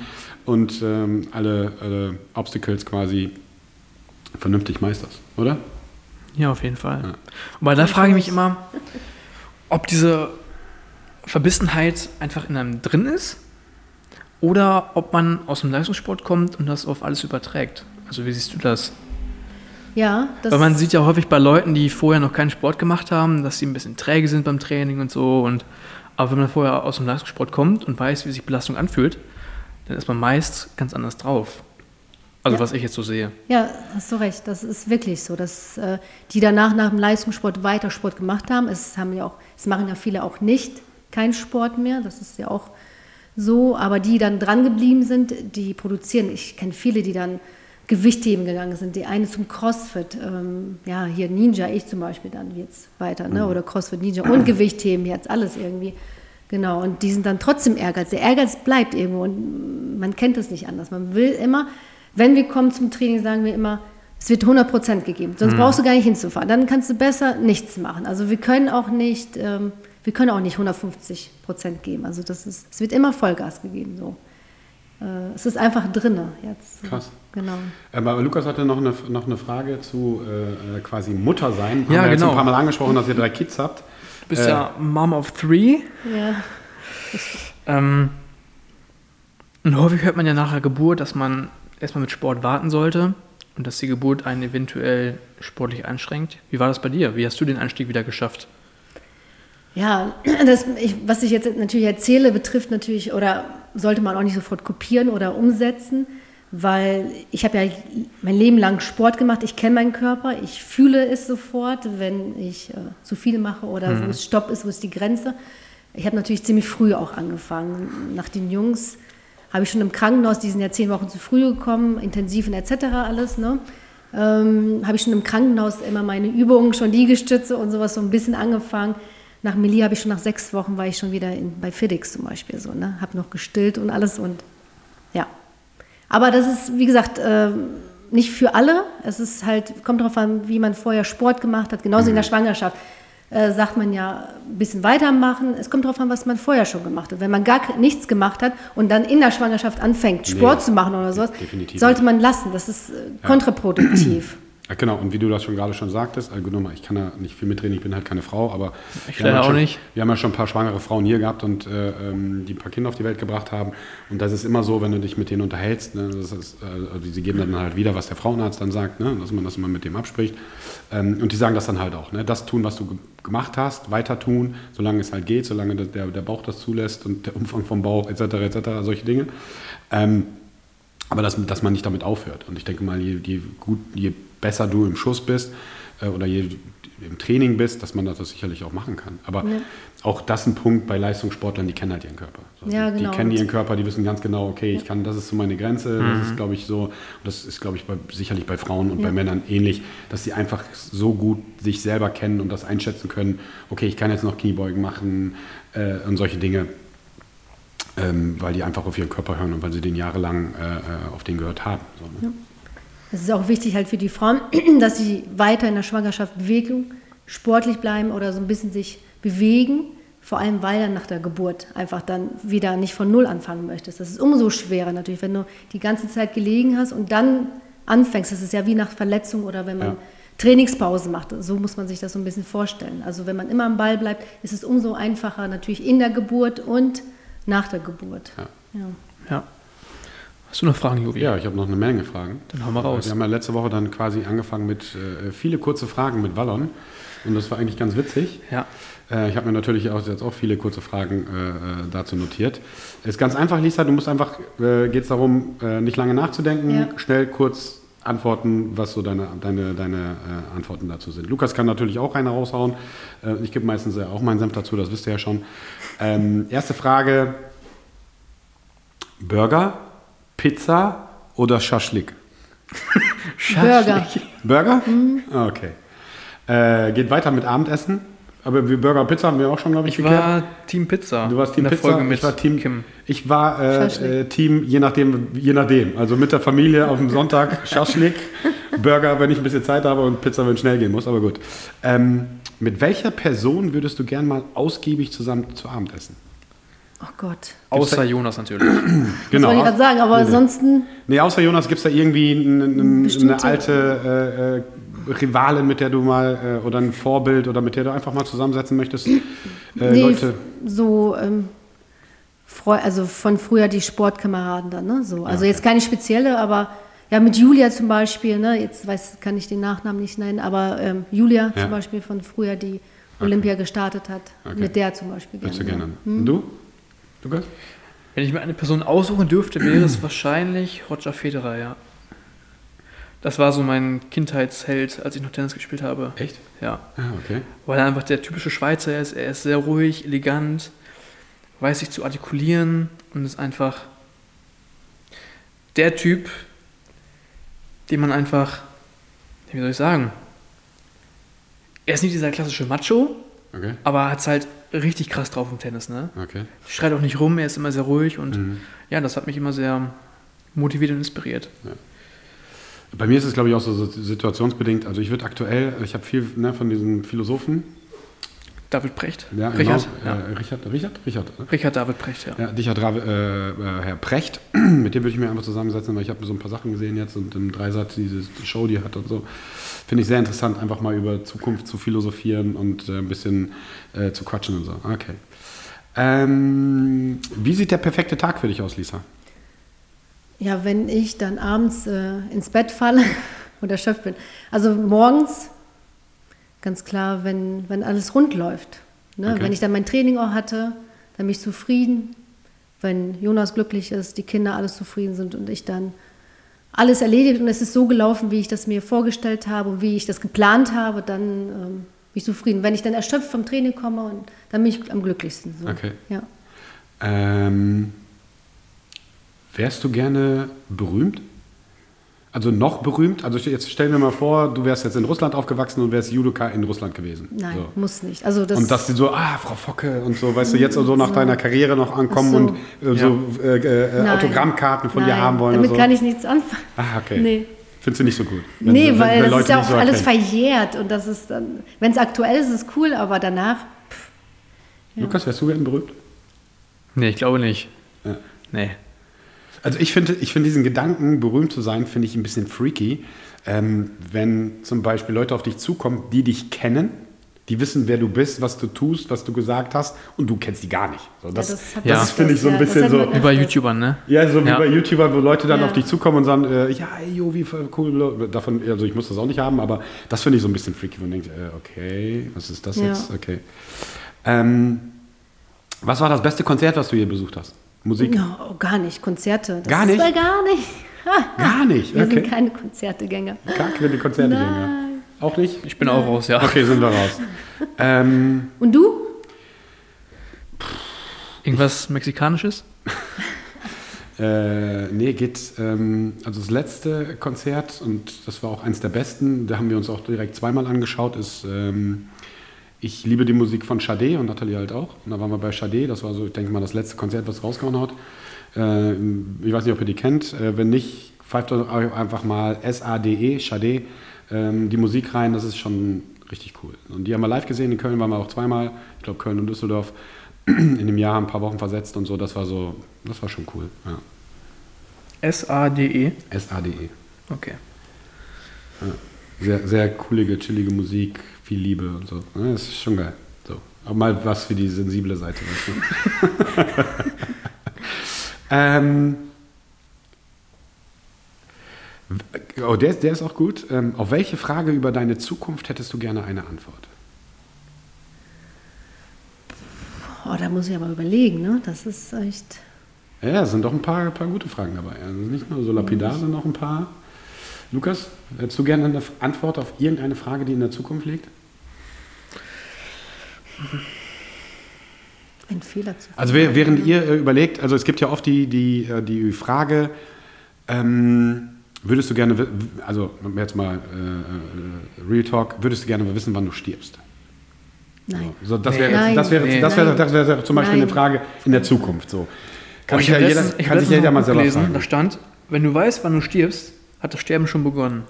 und ähm, alle, alle, Obstacles quasi vernünftig meisterst, oder? Ja, auf jeden Fall. Ja. Aber da frage ich mich immer, ob diese Verbissenheit einfach in einem drin ist oder ob man aus dem Leistungssport kommt und das auf alles überträgt. Also wie siehst du das? Ja, das Weil man sieht ja häufig bei Leuten, die vorher noch keinen Sport gemacht haben, dass sie ein bisschen träge sind beim Training und so. Und, aber wenn man vorher aus dem Leistungssport kommt und weiß, wie sich Belastung anfühlt, dann ist man meist ganz anders drauf. Also ja. was ich jetzt so sehe. Ja, hast du recht. Das ist wirklich so, dass äh, die danach nach dem Leistungssport weiter Sport gemacht haben. Es haben ja auch, es machen ja viele auch nicht keinen Sport mehr. Das ist ja auch so, aber die dann dran geblieben sind, die produzieren. Ich kenne viele, die dann Gewichtheben gegangen sind. Die eine zum CrossFit, ähm, ja, hier Ninja, ich zum Beispiel dann jetzt weiter, ne? Mhm. oder CrossFit Ninja und Gewichtheben, jetzt alles irgendwie. Genau, und die sind dann trotzdem Ehrgeiz. Der Ehrgeiz bleibt irgendwo und man kennt es nicht anders. Man will immer, wenn wir kommen zum Training, sagen wir immer, es wird 100 Prozent gegeben. Sonst mhm. brauchst du gar nicht hinzufahren. Dann kannst du besser nichts machen. Also wir können auch nicht. Ähm, wir können auch nicht 150 Prozent geben. Also das ist, es wird immer Vollgas gegeben. So. Äh, es ist einfach drinne jetzt. Krass. Genau. Aber Lukas hatte noch eine, noch eine Frage zu äh, quasi Mutter sein. Haben ja, wir genau. jetzt ein paar Mal angesprochen, dass ihr drei Kids habt. Du bist äh, ja Mom of Three. Ja. ähm, und häufig hört man ja nach der Geburt, dass man erstmal mit Sport warten sollte und dass die Geburt einen eventuell sportlich einschränkt. Wie war das bei dir? Wie hast du den Einstieg wieder geschafft? Ja, das, ich, was ich jetzt natürlich erzähle, betrifft natürlich oder sollte man auch nicht sofort kopieren oder umsetzen, weil ich habe ja mein Leben lang Sport gemacht, ich kenne meinen Körper, ich fühle es sofort, wenn ich äh, zu viel mache oder mhm. wo es Stopp ist, wo ist die Grenze. Ich habe natürlich ziemlich früh auch angefangen. Nach den Jungs habe ich schon im Krankenhaus, die sind ja zehn Wochen zu früh gekommen, intensiv und etc. alles. Ne? ähm, habe ich schon im Krankenhaus immer meine Übungen, schon Liegestütze und sowas so ein bisschen angefangen. Nach Melie habe ich schon nach sechs Wochen war ich schon wieder in, bei FedEx zum Beispiel so, ne? Habe noch gestillt und alles und ja. Aber das ist, wie gesagt, äh, nicht für alle. Es ist halt, kommt darauf an, wie man vorher Sport gemacht hat, genauso in der Schwangerschaft äh, sagt man ja, ein bisschen weitermachen. Es kommt darauf an, was man vorher schon gemacht hat. Wenn man gar nichts gemacht hat und dann in der Schwangerschaft anfängt, Sport Nee, zu machen oder sowas, sollte man lassen. Das ist äh, kontraproduktiv. Ja, genau, und wie du das schon gerade schon sagtest, also nochmal, ich kann da nicht viel mitreden, ich bin halt keine Frau, aber Ich wir haben ja auch schon, nicht. Wir haben ja schon ein paar schwangere Frauen hier gehabt und äh, ähm, die ein paar Kinder auf die Welt gebracht haben. Und das ist immer so, wenn du dich mit denen unterhältst, ne, ist, äh, also sie geben dann halt wieder, was der Frauenarzt dann sagt, ne, dass man das immer mit dem abspricht. Ähm, und die sagen das dann halt auch, ne, das tun, was du ge gemacht hast, weiter tun, solange es halt geht, solange der, der Bauch das zulässt und der Umfang vom Bauch etc. etc. solche Dinge. Ähm, aber dass, dass man nicht damit aufhört. Und ich denke mal, je, je, gut, je besser du im Schuss bist äh, oder je im Training bist, dass man das sicherlich auch machen kann. Aber Ja. auch das ein Punkt bei Leistungssportlern, die kennen halt ihren Körper. So, Ja, die, genau. die kennen ihren Körper, die wissen ganz genau, okay, ich kann, das ist so meine Grenze. Das ist, glaube ich, so, das ist, glaube ich, bei, sicherlich bei Frauen und bei Ja. Männern ähnlich, dass sie einfach so gut sich selber kennen und das einschätzen können, okay, ich kann jetzt noch Kniebeugen machen äh, und solche Dinge ähm, weil die einfach auf ihren Körper hören und weil sie den jahrelang äh, äh, auf den gehört haben. So, ne? Es ist auch wichtig halt für die Frauen, dass sie weiter in der Schwangerschaft Bewegung, sportlich bleiben oder so ein bisschen sich bewegen. Vor allem, weil dann nach der Geburt einfach dann wieder nicht von Null anfangen möchtest. Das ist umso schwerer natürlich, wenn du die ganze Zeit gelegen hast und dann anfängst. Das ist ja wie nach Verletzung oder wenn man Ja. Trainingspause macht. So muss man sich das so ein bisschen vorstellen. Also wenn man immer am Ball bleibt, ist es umso einfacher natürlich in der Geburt und nach der Geburt. Ja. Ja. Ja. Hast du noch Fragen, Jovi? Ja, ich habe noch eine Menge Fragen. Dann hau mal raus. Wir haben ja letzte Woche dann quasi angefangen mit äh, viele kurze Fragen mit Wallon. Und das war eigentlich ganz witzig. Ja. Äh, ich habe mir natürlich auch jetzt auch viele kurze Fragen äh, äh, dazu notiert. Ist ganz einfach, Lisa. Du musst einfach, äh, geht es darum, äh, nicht lange nachzudenken, Ja. schnell kurz antworten, was so deine, deine, deine äh, Antworten dazu sind. Lukas kann natürlich auch eine raushauen. Äh, ich gebe meistens ja auch meinen Senf dazu, das wisst ihr ja schon. Ähm, erste Frage: Burger, Pizza oder Schaschlik? Burger. Burger? Ah, Okay. Äh, geht weiter mit Abendessen. Aber wie Burger und Pizza haben wir auch schon, glaube ich, Ich war Team Pizza. Du warst Team in der Pizza, Folge mit ich war Team Kim. Ich war äh, äh, Team, je nachdem, je nachdem. Also mit der Familie auf dem Sonntag Schaschlik, Burger, wenn ich ein bisschen Zeit habe und Pizza, wenn es schnell gehen muss. Aber gut. Ähm, mit welcher Person würdest du gern mal ausgiebig zusammen zu Abend essen? Oh Gott. Außer Jonas natürlich. Das wollte ich gerade sagen, aber Nee, ansonsten Nee, außer Jonas, gibt es da irgendwie eine alte äh, äh, Rivalin, mit der du mal, äh, oder ein Vorbild, oder mit der du einfach mal zusammensetzen möchtest? Äh, nee, Leute, so ähm, Freu also von früher die Sportkameraden dann, ne? So. Also okay. jetzt keine spezielle, aber ja, mit Julia zum Beispiel, ne? Jetzt weiß, kann ich den Nachnamen nicht nennen, aber ähm, Julia Ja. zum Beispiel von früher, die Olympia gestartet hat, Okay. mit der zum Beispiel würdest du gerne. gerne. ja. Hm? Und du? Lukas? Wenn ich mir eine Person aussuchen dürfte, wäre es wahrscheinlich Roger Federer, ja. Das war so mein Kindheitsheld, als ich noch Tennis gespielt habe. Echt? Ja. Ah, okay. Weil er einfach der typische Schweizer ist. Er ist sehr ruhig, elegant, weiß sich zu artikulieren und ist einfach der Typ, den man einfach, wie soll ich sagen, er ist nicht dieser klassische Macho, Okay. aber hat es halt richtig krass drauf im Tennis, ne? Okay. Schreit auch nicht rum, er ist immer sehr ruhig und Mhm. ja, das hat mich immer sehr motiviert und inspiriert. Bei mir ist es, glaube ich, auch so situationsbedingt. Also ich würde aktuell, ich habe viel ne, von diesen Philosophen. David Precht. Ja, Richard, genau, ja. Richard, Richard, Richard. Ne? Richard David Precht, ja. Ja, Richard äh, äh, Herr Precht, mit dem würde ich mir einfach zusammensetzen, weil ich habe so ein paar Sachen gesehen jetzt und im Dreisatz diese Show, die er hat und so. Finde ich sehr interessant, einfach mal über Zukunft zu philosophieren und äh, ein bisschen äh, zu quatschen und so. Okay. Ähm, wie sieht der perfekte Tag für dich aus, Lisa? Ja, wenn ich dann abends äh, ins Bett falle und erschöpft bin. Also morgens, ganz klar, wenn, wenn alles rund läuft. Ne? Okay. Wenn ich dann mein Training auch hatte, dann bin ich zufrieden. Wenn Jonas glücklich ist, die Kinder alles zufrieden sind und ich dann alles erledigt und es ist so gelaufen, wie ich das mir vorgestellt habe und wie ich das geplant habe, dann ähm, bin ich zufrieden. Wenn ich dann erschöpft vom Training komme, und, dann bin ich am glücklichsten. So. Okay. Ja. Ähm, wärst du gerne berühmt? Also noch berühmt? Also jetzt stellen wir mal vor, du wärst jetzt in Russland aufgewachsen und wärst Judoka in Russland gewesen. Nein, so. muss nicht. Also das Und dass die so, ah, Frau Focke und so, weißt du, jetzt so nach deiner Karriere noch ankommen so. und äh, so äh, äh. Autogrammkarten von dir Nein, haben wollen. Damit und so. kann ich nichts anfangen. Ah, okay. Nee. Findest du nicht so gut? wenn- nee, wenn- weil wenn das Leute ist ja auch so alles verjährt und das ist dann, wenn es aktuell ist, ist es cool, aber danach, Lukas, wärst du gern berühmt? Nee, ich glaube nicht. Ja. Nee. Also ich finde, ich finde diesen Gedanken, berühmt zu sein, finde ich ein bisschen freaky. Ähm, wenn zum Beispiel Leute auf dich zukommen, die dich kennen, die wissen, wer du bist, was du tust, was du gesagt hast und du kennst die gar nicht. So, das das hat das ist, finde ich, so ein ja, bisschen so. Wie bei. YouTubern, ne? Ja, so wie Ja. bei YouTubern, wo Leute dann Ja. auf dich zukommen und sagen, äh, ja, ey, jo, wie cool. Davon, also ich muss das auch nicht haben, aber das finde ich so ein bisschen freaky, wo man denkt, äh, okay, was ist das Ja. jetzt? Okay. Ähm, was war das beste Konzert, was du hier besucht hast? Musik? Ja, oh, gar nicht. Konzerte. Das Gar ist nicht? Bei gar nicht. Gar nicht. Wir Okay. sind keine Konzertegänger. Gar keine Konzertegänger. Nein. Auch nicht? Ich bin auch raus, ja. Okay, sind wir raus. ähm, Und du? Irgendwas Mexikanisches? äh, nee, geht, ähm, also das letzte Konzert, und das war auch eins der besten, da haben wir uns auch direkt zweimal angeschaut, ist ähm, Ich liebe die Musik von Sade und Nathalie halt auch. Und da waren wir bei Sade, das war so, ich denke mal, das letzte Konzert, was rausgehauen hat. Äh, ich weiß nicht, ob ihr die kennt. Äh, wenn nicht, pfeift euch einfach mal S-A-D-E, Sade, ähm, die Musik rein, das ist schon richtig cool. Und die haben wir live gesehen, in Köln waren wir auch zweimal, ich glaube Köln und Düsseldorf, in dem Jahr ein paar Wochen versetzt und so, das war so, das war schon cool. Ja. S-A-D-E. S-A-D-E. Okay. Sehr, sehr coolige, chillige Musik, viel Liebe und so. Ja, das ist schon geil. So. Aber mal was für die sensible Seite. Weißt du? ähm, oh, der, der ist auch gut. Ähm, auf welche Frage über deine Zukunft hättest du gerne eine Antwort? Oh, da muss ich aber überlegen, ne? Das ist echt. Ja, es sind doch ein paar, paar gute Fragen dabei. Also nicht nur so lapidar, sind noch ein paar. Lukas, hättest du gerne eine Antwort auf irgendeine Frage, die in der Zukunft liegt? Ein Fehler zu Also während ihr überlegt, also es gibt ja oft die, die, äh, die Frage, ähm, würdest du gerne, also jetzt mal äh, äh, Real Talk, würdest du gerne wissen, wann du stirbst? Nein. So, das Nee. wäre das wäre das wäre das wäre zum Beispiel eine Nein. Frage in der Zukunft. So kann Oh, sich ich ja jeder, kann sich jeder mal selber gelesen, fragen. da stand, wenn du weißt, wann du stirbst, hat das Sterben schon begonnen.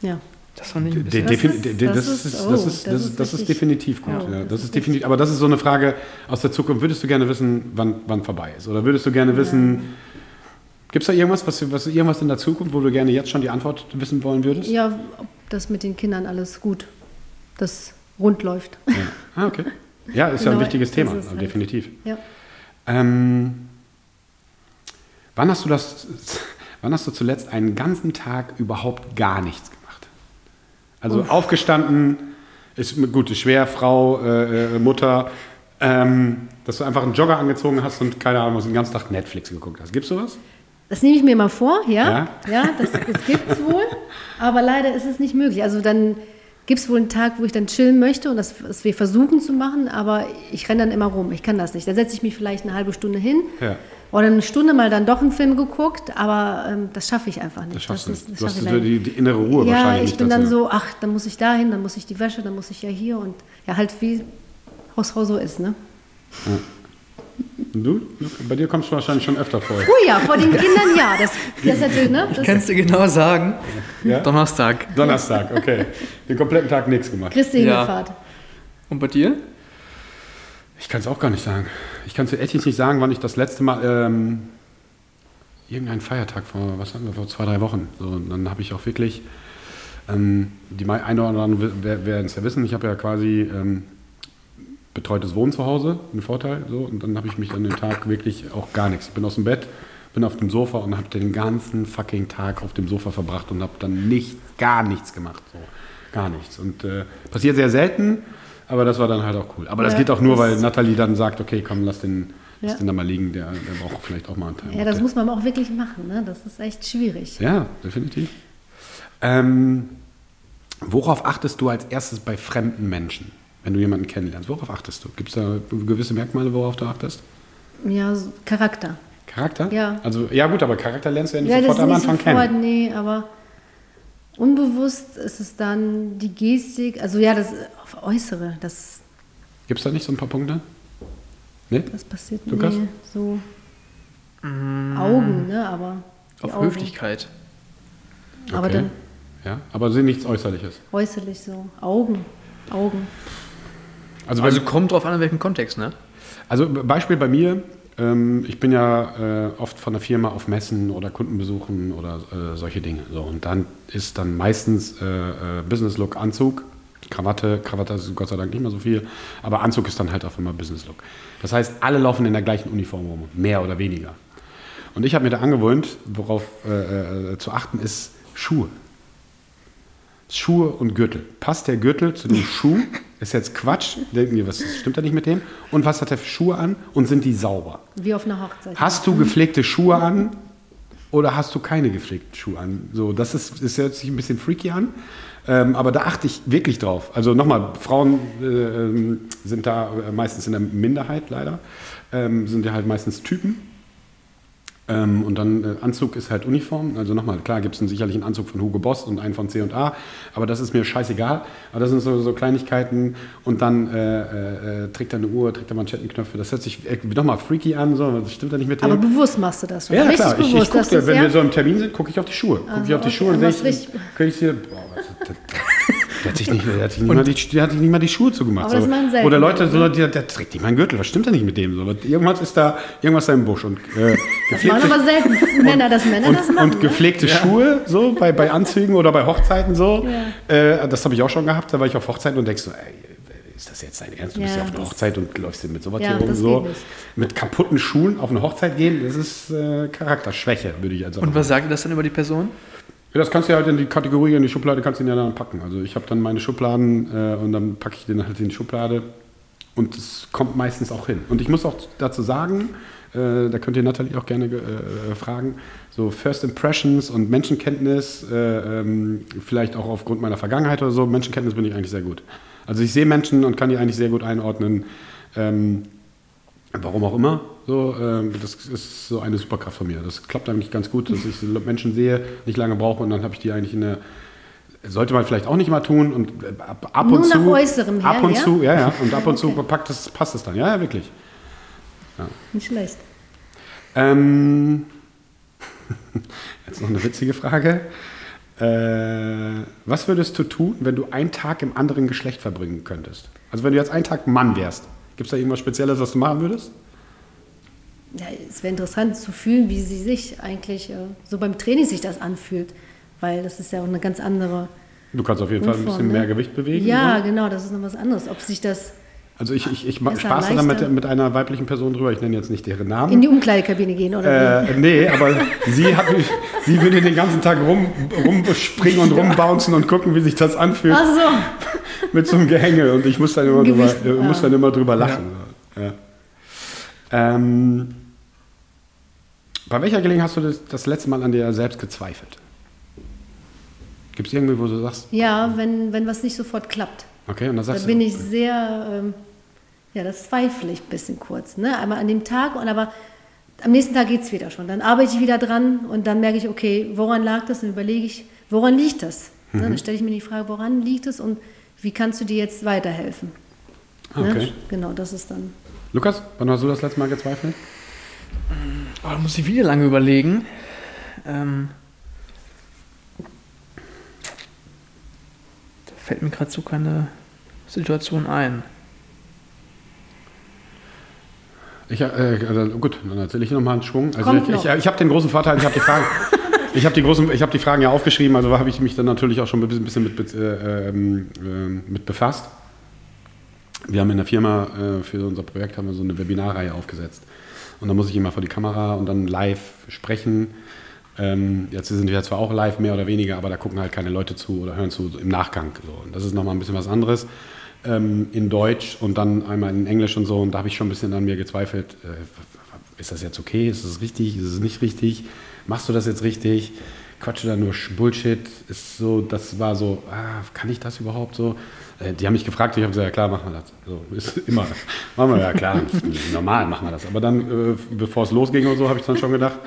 Ja. Das fand ich ein bisschen... defin- ist- das Das ist- oh, das ist das das ist das ist definitiv gut. oh, ja, das Das ist definitiv. Aber das ist so eine Frage aus der Zukunft. Würdest du gerne wissen, wann wann vorbei ist? Oder würdest du gerne wissen? Gibt es da irgendwas, was, was irgendwas in der Zukunft, wo du gerne jetzt schon die Antwort wissen wollen würdest? Ja, ob das mit den Kindern alles gut, das rund läuft. Ja. Ah, okay. Ja, ist ja ein Genau, wichtiges das Thema, halt- definitiv. Ja. Ähm, wann hast du das, wann hast du zuletzt einen ganzen Tag überhaupt gar nichts gemacht? Also aufgestanden, ist gut, ist schwer, Frau, äh, äh, Mutter, ähm, dass du einfach einen Jogger angezogen hast und keine Ahnung, was den ganzen Tag Netflix geguckt hast. Gibt's sowas? Das nehme ich mir mal vor, ja. Ja? Ja, das, das gibt es wohl. Aber leider ist es nicht möglich. Also dann gibt es wohl einen Tag, wo ich dann chillen möchte und das, das wir versuchen zu machen, aber ich renne dann immer rum. Ich kann das nicht. Da setze ich mich vielleicht eine halbe Stunde hin Ja. Oder eine Stunde mal dann doch einen Film geguckt, aber ähm, das schaffe ich einfach nicht. Das schaffst du ist- nicht. das Du hast ich so leider die, die innere Ruhe ja, wahrscheinlich ich nicht bin dann dazu. so, ach, dann muss ich dahin, dann muss ich die Wäsche, dann muss ich ja hier und ja, halt wie Hausfrau so ist, ne? Und du? Bei dir kommst du wahrscheinlich schon öfter vor. Oh ja, vor den Kindern ja, das, das ist natürlich, ne? Das Kannst du genau sagen? Ja? Donnerstag. Donnerstag, okay. Den kompletten Tag nichts gemacht. Christi Ja. Himmelfahrt. Und bei dir? Ich kann es auch gar nicht sagen. Ich kann es echt nicht sagen, wann ich das letzte Mal ähm, irgendeinen Feiertag vor, was hatten wir, vor zwei, drei Wochen. So, und dann habe ich auch wirklich, ähm, die mei- eine oder andere wer- werden es ja wissen, ich habe ja quasi ähm, betreutes Wohnen zu Hause, ein Vorteil. So, und dann habe ich mich an den Tag wirklich auch gar nichts. Ich bin aus dem Bett, bin auf dem Sofa und habe den ganzen fucking Tag auf dem Sofa verbracht und habe dann nicht, gar nichts gemacht. So, gar nichts. Und äh, passiert sehr selten, aber das war dann halt auch cool. Aber das Ja, geht auch nur, weil Nathalie dann sagt, okay, komm, lass den, lass Ja. den da mal liegen, der, der braucht vielleicht auch mal einen Teil. Ja, das muss man auch wirklich machen, ne? Das ist echt schwierig. Ja, definitiv. Ähm, worauf achtest du als erstes bei fremden Menschen, wenn du jemanden kennenlernst? Worauf achtest du? Gibt es da gewisse Merkmale, worauf du achtest? Ja, so Charakter. Charakter? Ja. Also, ja gut, aber Charakter lernst du ja nicht Ja, das sofort ist am nicht Anfang sofort, kennen. nee, aber unbewusst ist es dann die Gestik, also ja, das auf Äußere, das, Gibt es da nicht so ein paar Punkte? Nee? das passiert Lukas? nee, so Augen, ne, aber Auf Augen. Höflichkeit. Aber Okay. dann Ja, aber sind nichts Äußerliches. äußerlich so, Augen, Augen. Also, Also kommt drauf an, in welchem Kontext, ne? also Beispiel bei mir, ähm, ich bin ja äh, oft von der Firma auf Messen oder Kundenbesuchen oder äh, solche Dinge. So, und dann ist dann meistens äh, äh, Business Look Anzug, Krawatte, Krawatte ist Gott sei Dank nicht mehr so viel, aber Anzug ist dann halt auch immer Business Look. Das heißt, alle laufen in der gleichen Uniform rum, mehr oder weniger. Und ich habe mir da angewöhnt, worauf äh, äh, zu achten ist, Schuhe. Schuhe und Gürtel. Passt der Gürtel zu dem Schuh? Ist jetzt Quatsch. Denken die, was stimmt da nicht mit dem? Und was hat der für Schuhe an? Und sind die sauber? Wie auf einer Hochzeit. Hast du gepflegte Schuhe an oder hast du keine gepflegten Schuhe an? So, das ist, ist hört sich ein bisschen freaky an. Ähm, aber da achte ich wirklich drauf. Also nochmal, Frauen äh, ähm, sind da äh, meistens in der Minderheit leider. Ähm, sind ja halt meistens Typen. Ähm, und dann äh, Anzug ist halt Uniform. Also nochmal, klar gibt es sicherlich einen Anzug von Hugo Boss und einen von C&A, aber das ist mir scheißegal. Aber das sind so, so Kleinigkeiten. Und dann äh, äh, trägt er eine Uhr, trägt er Manschettenknöpfe. Das hört sich äh, nochmal freaky an. So. Das stimmt ja nicht mit dem. aber bewusst machst du das schon. Ja, richtig klar. Ich, ich bewusst. guck, du's- wenn ja? wir so im Termin sind, gucke ich auf die Schuhe. Gucke ich Also, auf die okay, Schuhe und sehe ich, ich boah, was, der, hat sich nicht, der hat sich nicht, mal die, der hat sich nicht mal die Schuhe zugemacht. Aber das so. machen selten Oder Leute, so, der, der trägt nicht meinen Gürtel. Was stimmt denn nicht mit dem? So, irgendwas ist da, irgendwas da im Busch. Und, äh, Das machen aber selten Männer, dass Männer das und, machen. und ne? gepflegte Schuhe, so bei, bei Anzügen oder bei Hochzeiten so. Ja. Äh, das habe ich auch schon gehabt. Da war ich auf Hochzeiten und denkst so, ey, ist das jetzt dein Ernst? Du bist Ja, ja auf einer das- Hochzeit und läufst mit sowas Ja, hier rum. das So. Mit kaputten Schuhen auf eine Hochzeit gehen, das ist äh, Charakterschwäche, würde ich also Und was sagt ihr das dann über die Person? Ja, das kannst du halt in die Kategorie, in die Schublade kannst du ihn ja dann packen. Also ich habe dann meine Schubladen äh, und dann packe ich den halt in die Schublade und es kommt meistens auch hin. Und ich muss auch dazu sagen, äh, da könnt ihr Nathalie auch gerne äh, fragen, so First Impressions und Menschenkenntnis, äh, ähm, vielleicht auch aufgrund meiner Vergangenheit oder so, Menschenkenntnis bin ich eigentlich sehr gut. Also ich sehe Menschen und kann die eigentlich sehr gut einordnen. Ähm, Warum auch immer. So, ähm, das ist so eine Superkraft von mir. Das klappt eigentlich ganz gut, dass ich Menschen sehe, nicht lange brauche und dann habe ich die eigentlich in der. Sollte man vielleicht auch nicht mal tun und äh, ab, ab Nur und nach zu. Äußerem her, ab und ja? zu, ja, ja. Und ab und zu Okay. packt das, passt es dann. Ja, ja, wirklich. Nicht schlecht. Ähm, jetzt noch eine witzige Frage. Äh, was würdest du tun, wenn du einen Tag im anderen Geschlecht verbringen könntest? Also wenn du jetzt einen Tag Mann wärst, gibt es da irgendwas Spezielles, was du machen würdest? Ja, es wäre interessant zu fühlen, wie sie sich eigentlich äh, so beim Training sich das anfühlt, weil das ist ja auch eine ganz andere. Du kannst auf jeden Fall ein Grundform, bisschen ne? mehr Gewicht bewegen. Ja, ne? genau, das ist noch was anderes. Ob sich das Also ich, ich, ich spaße da mit, mit einer weiblichen Person drüber, ich nenne jetzt nicht deren in Namen. die Umkleidekabine gehen oder? Äh, nee, aber sie, hat, sie würde den ganzen Tag rum, rumspringen und rumbouncen und gucken, wie sich das anfühlt Ach so. mit so einem Gehänge. Und ich muss dann immer, drüber, Gewicht, muss ja. dann immer drüber lachen. Ja. Ähm, bei welcher Gelegenheit hast du das, das letzte Mal an dir selbst gezweifelt? Gibt es irgendwie, wo du sagst, Ja, wenn, wenn was nicht sofort klappt. okay, und dann Da sagst bin du, ich sehr, ähm, ja, das zweifle ich ein bisschen kurz. Ne? Einmal an dem Tag und aber am nächsten Tag geht es wieder schon. Dann arbeite ich wieder dran und dann merke ich, okay, woran lag das? Dann überlege ich, woran liegt das? Ne? Mhm. Dann stelle ich mir die Frage, woran liegt es und wie kannst du dir jetzt weiterhelfen? Ne? okay. Genau, das ist dann. Lukas, wann hast du das letzte Mal gezweifelt? Oh, da muss ich wieder lange überlegen. Ähm, da fällt mir gerade so keine Situation ein. Ich, äh, also gut, dann erzähle ich nochmal einen Schwung. Also Kommt ich, ich, ich habe den großen Vorteil, ich habe die Fragen, ich habe die großen, ich habe die Fragen ja aufgeschrieben, also habe ich mich dann natürlich auch schon ein bisschen, mit, äh, äh, mit befasst. Wir haben in der Firma äh, für unser Projekt haben wir so eine Webinarreihe aufgesetzt. Und da muss ich immer vor die Kamera und dann live sprechen. Ähm, jetzt sind wir zwar auch live, mehr oder weniger, aber da gucken halt keine Leute zu oder hören zu im Nachgang. So. Und das ist nochmal ein bisschen was anderes. Ähm, in Deutsch und dann einmal in Englisch und so. Und da habe ich schon ein bisschen an mir gezweifelt. Äh, ist das jetzt okay? Ist das richtig? Ist es nicht richtig? Machst du das jetzt richtig? Quatsche da nur Bullshit? Ist so, das war so, ah, kann ich das überhaupt so? Äh, die haben mich gefragt, ich habe gesagt, ja klar, machen wir das. So, ist immer, machen wir ja klar, normal machen wir das. Aber dann, äh, bevor es losging oder so, habe ich dann schon gedacht,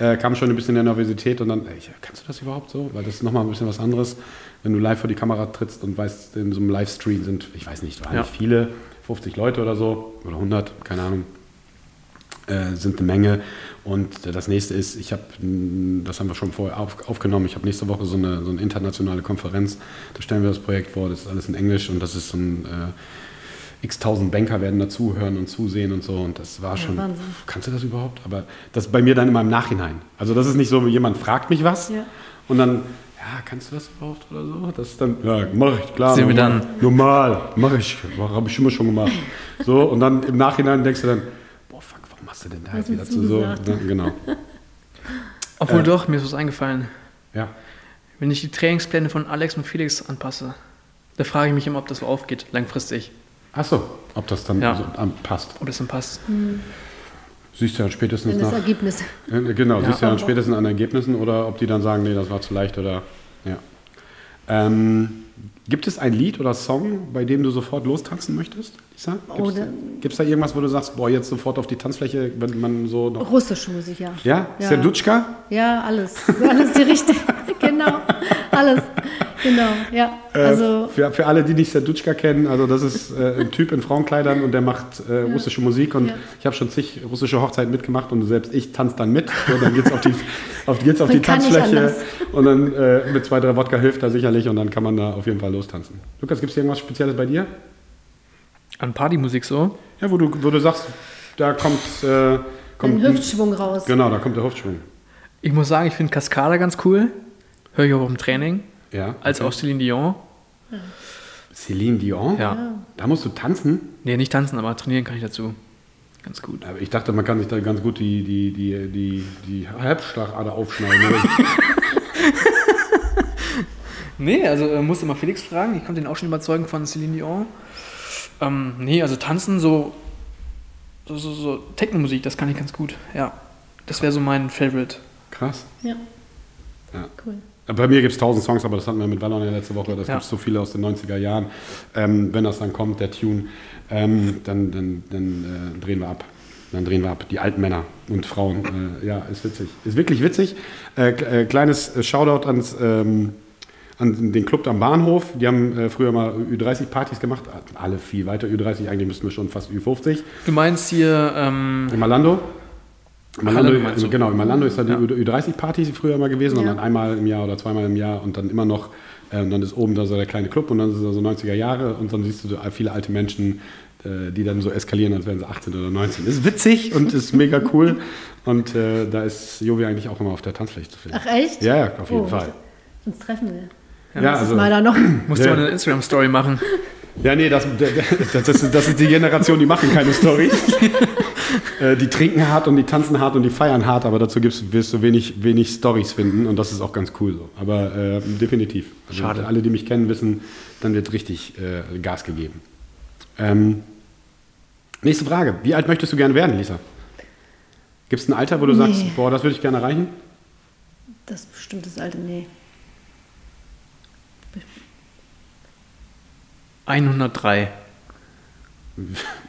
äh, kam schon ein bisschen der Nervosität und dann, ey, kannst du das überhaupt so? Weil das ist nochmal ein bisschen was anderes, wenn du live vor die Kamera trittst und weißt, in so einem Livestream sind, ich weiß nicht, waren Ja. nicht viele, 50 Leute oder so, oder 100, keine Ahnung äh, sind eine Menge. Und das nächste ist, ich habe, das haben wir schon vorher auf, aufgenommen, ich habe nächste Woche so eine, so eine internationale Konferenz, da stellen wir das Projekt vor, das ist alles in Englisch und das ist so ein äh, x tausend Banker werden dazuhören und zusehen und so und das war schon, Wahnsinn. kannst du das überhaupt? Aber das ist bei mir dann immer im Nachhinein. Also das ist nicht so, jemand fragt mich was Ja. und dann, ja, kannst du das überhaupt oder so? Das ist dann, ja, mach ich, klar. Sehen wir normal. dann. Normal, mache ich, habe ich immer schon gemacht. So, und dann im Nachhinein denkst du dann, hast du denn da jetzt wieder zu so? Ne, genau. Obwohl Äh. doch, mir ist was eingefallen. Ja. Wenn ich die Trainingspläne von Alex und Felix anpasse, da frage ich mich immer, ob das so aufgeht, langfristig. Achso, ob das dann Ja. so an- passt. Ob das dann passt. Siehst du ja spätestens Wenn das nach. Ergebnis. Äh, Genau, Ja. siehst du ja dann spätestens an Ergebnissen oder ob die dann sagen, nee, das war zu leicht oder. Ja. Ähm, gibt es ein Lied oder Song, bei dem du sofort lostanzen möchtest? Gibt Oder- es da irgendwas, wo du sagst, boah, jetzt sofort auf die Tanzfläche, wenn man so noch. Russische Musik, ja. Ja? Ja. Serdutschka? Ja, alles. Alles die richtige. genau. Alles. Genau. Ja. Also. Äh, für, für alle, die nicht Serdutschka kennen, also das ist äh, ein Typ in Frauenkleidern und der macht äh, russische Musik und Ja. ich habe schon zig russische Hochzeiten mitgemacht und selbst ich tanze dann mit. So, dann geht's auf die, auf, geht's auf die Tanzfläche und dann äh, mit zwei, drei Wodka hilft da sicherlich und dann kann man da auf jeden Fall lostanzen. Lukas, gibt es irgendwas Spezielles bei dir? An Partymusik so? Ja, wo du, wo du sagst, da kommt, äh, kommt Ein Hüftschwung raus. Genau, da kommt der Hüftschwung. Ich muss sagen, ich finde Cascada ganz cool. Höre ich auch im Training. Ja. Als auch Celine Dion. Celine Dion? Ja. Da musst du tanzen? Nee, nicht tanzen, aber trainieren kann ich dazu. Ganz gut. Aber ich dachte, man kann sich da ganz gut die, die, die, die, die Halbschlagader aufschneiden. Nee, also äh, musste mal Felix fragen. Ich konnte ihn auch schon überzeugen von Celine Dion. Ähm, nee, also tanzen, so, so, so, so Techno-Musik, das kann ich ganz gut. Ja, das wäre so mein Favorite. Krass. Ja. Ja. Cool. Bei mir gibt es tausend Songs, aber das hatten wir mit Wallon ja letzte Woche. Das Ja. gibt es so viele aus den 90er Jahren. Ähm, wenn das dann kommt, der Tune, ähm, dann, dann, dann äh, drehen wir ab. Dann drehen wir ab. Die alten Männer und Frauen. Äh, ja, ist witzig. Ist wirklich witzig. Äh, äh, kleines äh, Shoutout ans, ähm, an den Club am Bahnhof. Die haben äh, früher mal Ü30-Partys gemacht. Alle viel weiter Ü30. Eigentlich müssten wir schon fast Ü50. Du meinst hier, ähm, In Malando? Malando Malando du? genau, in Malando ist da die Ja. Ü30-Party früher mal gewesen und Ja. dann einmal im Jahr oder zweimal im Jahr und dann immer noch, äh, und dann ist oben da so der kleine Club und dann ist es so 90er Jahre und dann siehst du so viele alte Menschen, äh, die dann so eskalieren, als wären sie 18 oder 19. Ist witzig und ist mega cool und äh, da ist Jovi eigentlich auch immer auf der Tanzfläche zu finden. Ach, echt? Ja, ja, auf jeden Oh, Fall. Sonst treffen wir. Ja, Das also, ist mal da noch. musst Ja. du mal eine Instagram-Story machen. ja nee, das, das, das, ist, das ist die Generation, die machen keine Storys. Äh, die trinken hart und die tanzen hart und die feiern hart, aber dazu gibt's, wirst du wenig, wenig Stories finden und das ist auch ganz cool so. Aber äh, definitiv. Also Schade. Alle, die mich kennen, wissen, dann wird richtig äh, Gas gegeben. Ähm, nächste Frage. Wie alt möchtest du gerne werden, Lisa? Gibt es ein Alter, wo du Nee. sagst, boah, das würde ich gerne erreichen? Das ist bestimmt das alte. Nee. 103,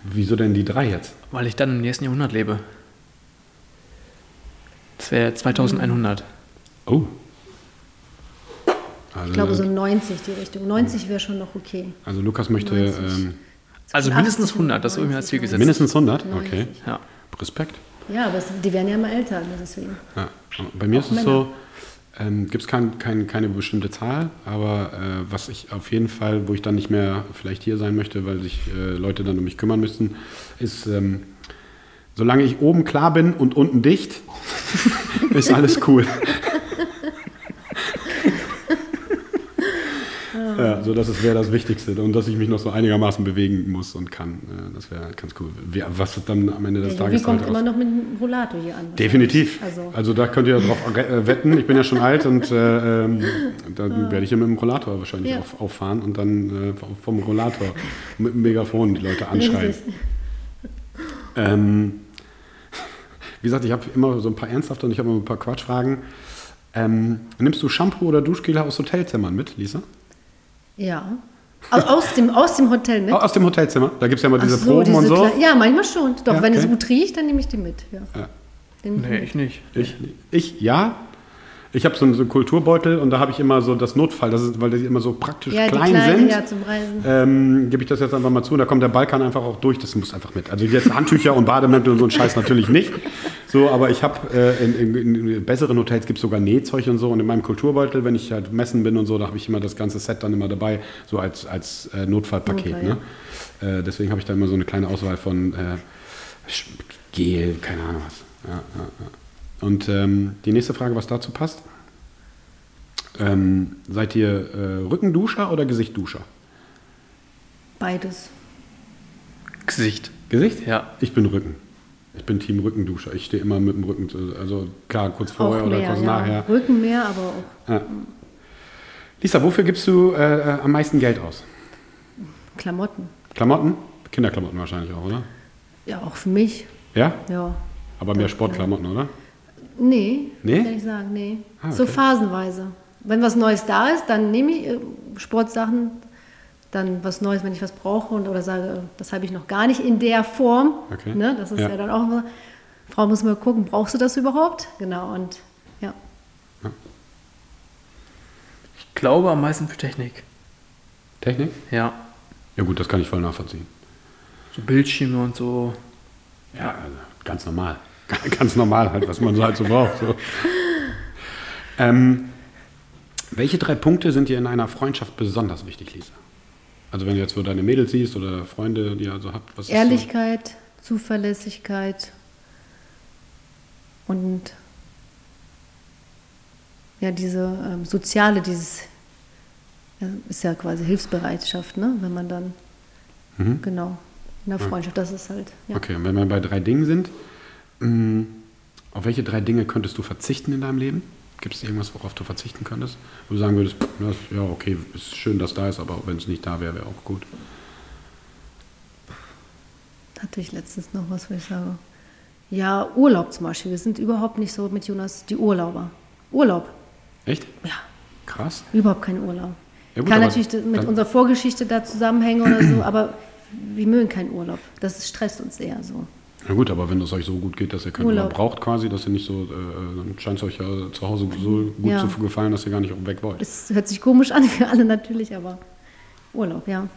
Wieso denn die drei jetzt? weil ich dann im nächsten Jahrhundert lebe. Das wäre 2100. Oh. Also, Ich glaube so 90 die Richtung. 90 wäre schon noch okay. also Lukas möchte 90. ähm, Also 80 mindestens und 100, das ich mir als Ziel 90. gesetzt. mindestens 100? 90. Okay. Ja. Respekt. Ja, aber die werden ja immer älter, deswegen. Ja. Bei mir Auch ist es so, ähm, gibt es kein, kein, keine bestimmte Zahl, aber äh, was ich auf jeden Fall, wo ich dann nicht mehr vielleicht hier sein möchte, weil sich äh, Leute dann um mich kümmern müssten, ist, ähm, solange ich oben klar bin und unten dicht, ist alles cool. Ja, so das wäre das Wichtigste und dass ich mich noch so einigermaßen bewegen muss und kann. Äh, das wäre ganz cool. Wie, was dann am Ende des Der Tages kommt halt immer noch mit dem Rollator hier an. Definitiv. Also, Also da könnt ihr drauf re- äh, wetten. Ich bin ja schon alt und äh, ähm, dann werde ich ja mit dem Rollator wahrscheinlich Ja. auf, auffahren und dann äh, vom Rollator mit dem Megafon die Leute anschreien. Ähm, wie gesagt, ich habe immer so ein paar ernsthafte und ich habe immer ein paar Quatschfragen. Ähm, nimmst du Shampoo oder Duschgel aus Hotelzimmern mit, Lisa? Ja, Aus, dem, aus dem Hotel mit? Aus dem Hotelzimmer. Da gibt es ja immer diese so, Proben diese und so. kleinen- Ja, manchmal schon. Doch, Ja, wenn es okay. gut riecht, dann nehme ich die mit. Ja. Ja. Nee, ich nicht. Ich, ich ja. Ich habe so einen, so Kulturbeutel und da habe ich immer so das Notfall, das ist, weil die immer so praktisch ja, klein kleinen, sind. ja, zum Reisen. ähm, gebe ich das jetzt einfach mal zu. Und da kommt der Balkan einfach auch durch. Das muss einfach mit. Also jetzt Handtücher und Bademäntel und so ein Scheiß natürlich nicht. So, aber ich habe äh, in, in, in besseren Hotels gibt es sogar Nähzeug und so. Und in meinem Kulturbeutel, wenn ich halt messen bin und so, da habe ich immer das ganze Set dann immer dabei, so als, als äh, Notfallpaket. Notfall, ne? äh, deswegen habe ich da immer so eine kleine Auswahl von äh, Gel, keine Ahnung was. Ja, ja, ja. Und ähm, die nächste Frage, was dazu passt. Ähm, seid ihr äh, Rückenduscher oder Gesichtduscher? Beides. Gesicht. Gesicht? Ja. Ich bin Rücken. Ich bin Team Rückenduscher. Ich stehe immer mit dem Rücken, zu- also klar, kurz vorher auch oder mehr, kurz ja. nachher. Rücken mehr, aber auch Ja. Lisa, wofür gibst du äh, äh, am meisten Geld aus? Klamotten. Klamotten? Kinderklamotten wahrscheinlich auch, oder? Ja, auch für mich. Ja? Ja. Aber mehr Sportklamotten, oder? Nee, Nee? kann ich sagen, nee. Ah, So okay. phasenweise. Wenn was Neues da ist, dann nehme ich äh, Sportsachen, dann was Neues, wenn ich was brauche und, oder sage, das habe ich noch gar nicht in der Form. Okay. Ne? Das ist Ja. ja. dann auch immer, Frau muss mal gucken, brauchst du das überhaupt? Genau, und ja. Ich glaube am meisten für Technik. Technik? Ja. Ja gut, das kann ich voll nachvollziehen. So Bildschirme und so. Ja, also ganz normal. Ganz normal halt, was man so halt so braucht. So. Ähm, welche drei Punkte sind dir in einer Freundschaft besonders wichtig, Lisa? Also wenn du jetzt so deine Mädels siehst oder Freunde, die ihr so habt, was ist Ehrlichkeit, Zuverlässigkeit und ja, diese ähm, soziale, dieses ist ja quasi Hilfsbereitschaft, ne? wenn man dann Mhm. genau in der Freundschaft, das ist halt so? ja. Okay, und wenn wir bei drei Dingen sind, auf welche drei Dinge könntest du verzichten in deinem Leben? Gibt es irgendwas, worauf du verzichten könntest? Wo du sagen würdest, ja, okay, ist schön, dass da ist, aber wenn es nicht da wäre, wäre auch gut. hatte ich letztens noch was, wo ich sage. Ja, Urlaub zum Beispiel. Wir sind überhaupt nicht so mit Jonas die Urlauber. Urlaub, Echt? ja, Krass. überhaupt kein Urlaub. Ja gut, Kann natürlich mit unserer Vorgeschichte da zusammenhängen oder so, aber wir mögen keinen Urlaub. Das stresst uns eher so. Na gut, aber wenn es euch so gut geht, dass ihr keinen Urlaub. Urlaub braucht quasi, dass ihr nicht so, äh, dann scheint es euch ja zu Hause so gut Ja. zu gefallen, dass ihr gar nicht weg wollt. Es hört sich komisch an für alle natürlich, aber Urlaub, ja.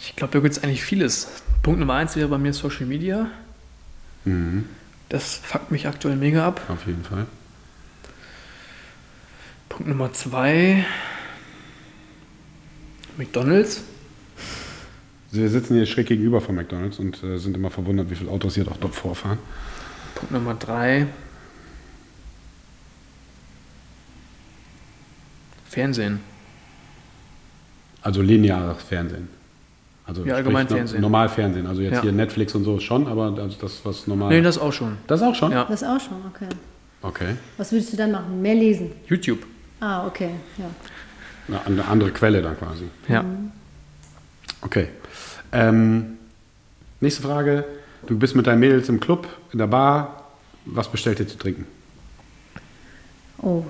Ich glaube, da gibt es eigentlich vieles. Punkt Nummer eins wäre bei mir Social Media. Mhm, Das fuckt mich aktuell mega ab. auf jeden Fall. Punkt Nummer zwei. McDonalds. Wir sitzen hier schräg gegenüber von McDonalds und äh, sind immer verwundert, wie viele Autos hier doch dort vorfahren. Punkt Nummer drei. Fernsehen. Also lineares Fernsehen. Also Ja, allgemein sprich, Fernsehen. Normal Fernsehen. Also jetzt Ja. hier Netflix und so schon, aber also das, was normal. Nee, das auch schon. das auch schon? Ja. Das auch schon, okay. Okay. Was würdest du dann machen? Mehr lesen? YouTube. Ah, okay, ja. Eine, eine andere Quelle dann quasi. Ja. Okay. Ähm, nächste Frage. Du bist mit deinen Mädels im Club, in der Bar. Was bestellt ihr zu trinken? Oh.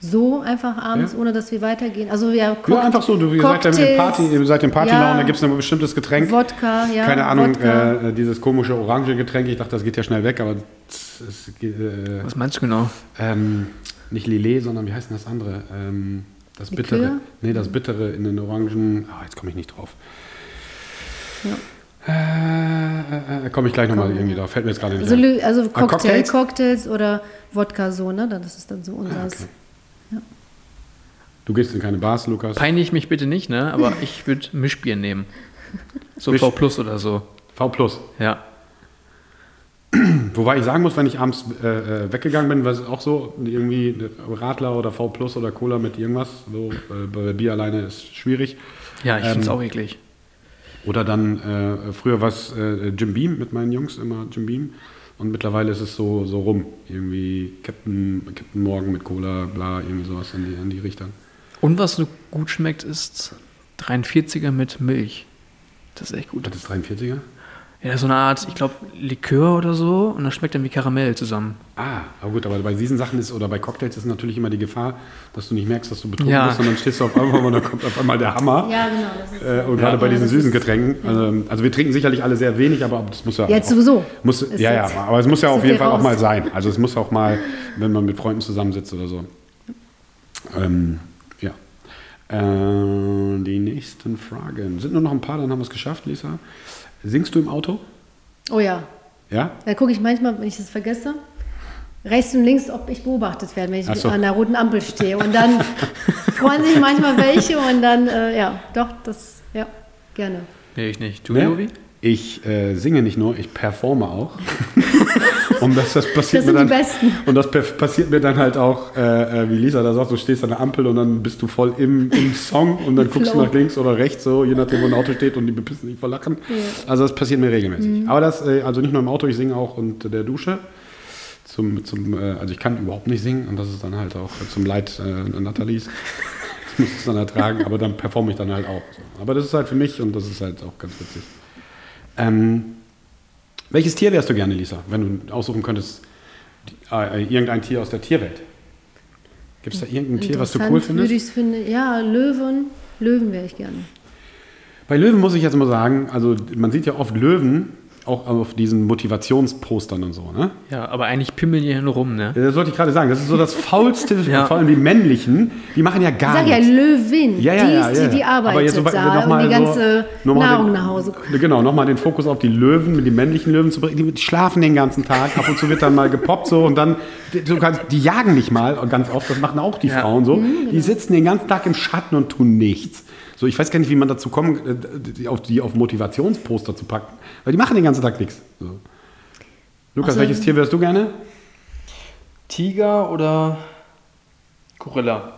So einfach abends, Ja? ohne dass wir weitergehen. Also ja, Cock Ja, einfach so. Du, ihr seid, ja Cocktails, Party, ihr seid im Partylaune, ja, da gibt es ein bestimmtes Getränk. Wodka, ja. Keine Ahnung, äh, dieses komische orange Getränk. Ich dachte, das geht ja schnell weg, aber es, geht, äh, Was meinst du genau? ähm, nicht Lillet, sondern wie heißt denn das andere? Ähm, das Likör? Bittere. Nee, das Bittere in den Orangen. Ah, jetzt komme ich nicht drauf. Ja. Äh, äh, komme ich gleich nochmal irgendwie drauf. Fällt mir jetzt gerade nicht also, ein. Also Ah, Cocktail, Cocktails? Cocktails oder Wodka so, ne? Das ist dann so unseres. Ah, okay. Du gehst in keine Bars, Lukas. Peinlich mich bitte nicht, ne? Aber ich würde Mischbier nehmen. So Misch- V Plus oder so. V Plus. Ja. Wobei ich sagen muss, wenn ich abends äh, äh, weggegangen bin, war es auch so, irgendwie Radler oder V Plus oder Cola mit irgendwas. So, äh, bei Bier alleine ist schwierig. Ja, ich finde es Ähm, auch eklig. Oder dann, äh, früher war es äh, Jim Beam mit meinen Jungs, immer Jim Beam. Und mittlerweile ist es so, so rum. Irgendwie Captain, Captain Morgan mit Cola, bla, irgendwie sowas in die, in die Richtung. Und was so gut schmeckt, ist 43er mit Milch. Das ist echt gut. Das ist 43er? Ja, so eine Art, ich glaube, Likör oder so und das schmeckt dann wie Karamell zusammen. Ah, aber gut, aber bei diesen Sachen ist oder bei Cocktails ist natürlich immer die Gefahr, dass du nicht merkst, dass du betrunken Ja. bist und dann stehst du auf einmal und dann kommt auf einmal der Hammer. Ja, genau. Das ist, Äh, und gerade bei Ja, diesen süßen ist- Getränken. Also, also wir trinken sicherlich alle sehr wenig, aber das muss ja. Jetzt auch, sowieso. Muss, Ist ja, ja, aber es muss ja auf jeden Fall auch raus. mal sein. Also es muss auch mal, wenn man mit Freunden zusammensitzt oder so. Ähm, ja. Äh, die nächsten Fragen. Sind nur noch ein paar, dann haben wir es geschafft, Lisa. Singst du im Auto? oh ja. Ja? Da gucke ich manchmal, wenn ich das vergesse, rechts und links, ob ich beobachtet werde, wenn ich so. an der roten Ampel stehe. Und dann freuen sich manchmal welche und dann, äh, ja, doch, das, ja, gerne. Nee, ich nicht. Du, Ne? Jovi? Ich äh, singe nicht nur, ich performe auch. und das, das passiert Das mir die dann. Und das passiert mir dann halt auch, äh, äh, wie Lisa da sagt, du stehst an der Ampel und dann bist du voll im, im Song und dann guckst du nach links oder rechts, so je nachdem, wo ein Auto steht und die bepissen sich vor Lachen. Also das passiert mir regelmäßig. Mhm. Aber das, äh, also nicht nur im Auto, ich singe auch unter der Dusche. Zum, zum, äh, also ich kann überhaupt nicht singen und das ist dann halt auch zum Leid äh, Nathalies. Ich muss es dann ertragen, aber dann performe ich dann halt auch. So. Aber das ist halt für mich und das ist halt auch ganz witzig. Ähm, welches Tier wärst du gerne, Lisa, wenn du aussuchen könntest, die, äh, irgendein Tier aus der Tierwelt? Gibt es da irgendein Tier, was du cool Würde findest? ich finde, ja, Löwen, Löwen wäre ich gerne. Bei Löwen muss ich jetzt mal sagen, also man sieht ja oft Löwen auch auf diesen Motivationspostern und so, ne? Ja, aber eigentlich pimmeln die hier nur rum, ne? Das wollte ich gerade sagen. Das ist so das faulste, Ja. vor allem die männlichen, die machen ja Ich gar sag ja nichts. Löwin, Ja, ja, die ja, ist ja, die, die ja. Aber arbeitet jetzt so, da noch und die ganze so, Nahrung den, nach Hause kommt. Genau, nochmal den Fokus auf die Löwen, mit die männlichen Löwen zu bringen. Die, die schlafen den ganzen Tag, ab und zu wird dann mal gepoppt so und dann, die, du kannst, die jagen nicht mal und ganz oft, das machen auch die Ja. Frauen so. Mhm, Die genau. sitzen den ganzen Tag im Schatten und tun nichts. So, ich weiß gar nicht, wie man dazu kommt, äh, die auf, die auf Motivationsposter zu packen, weil die machen den ganzen Tag nichts. So. Lukas, Also- welches Tier wärst du gerne? Tiger oder Gorilla?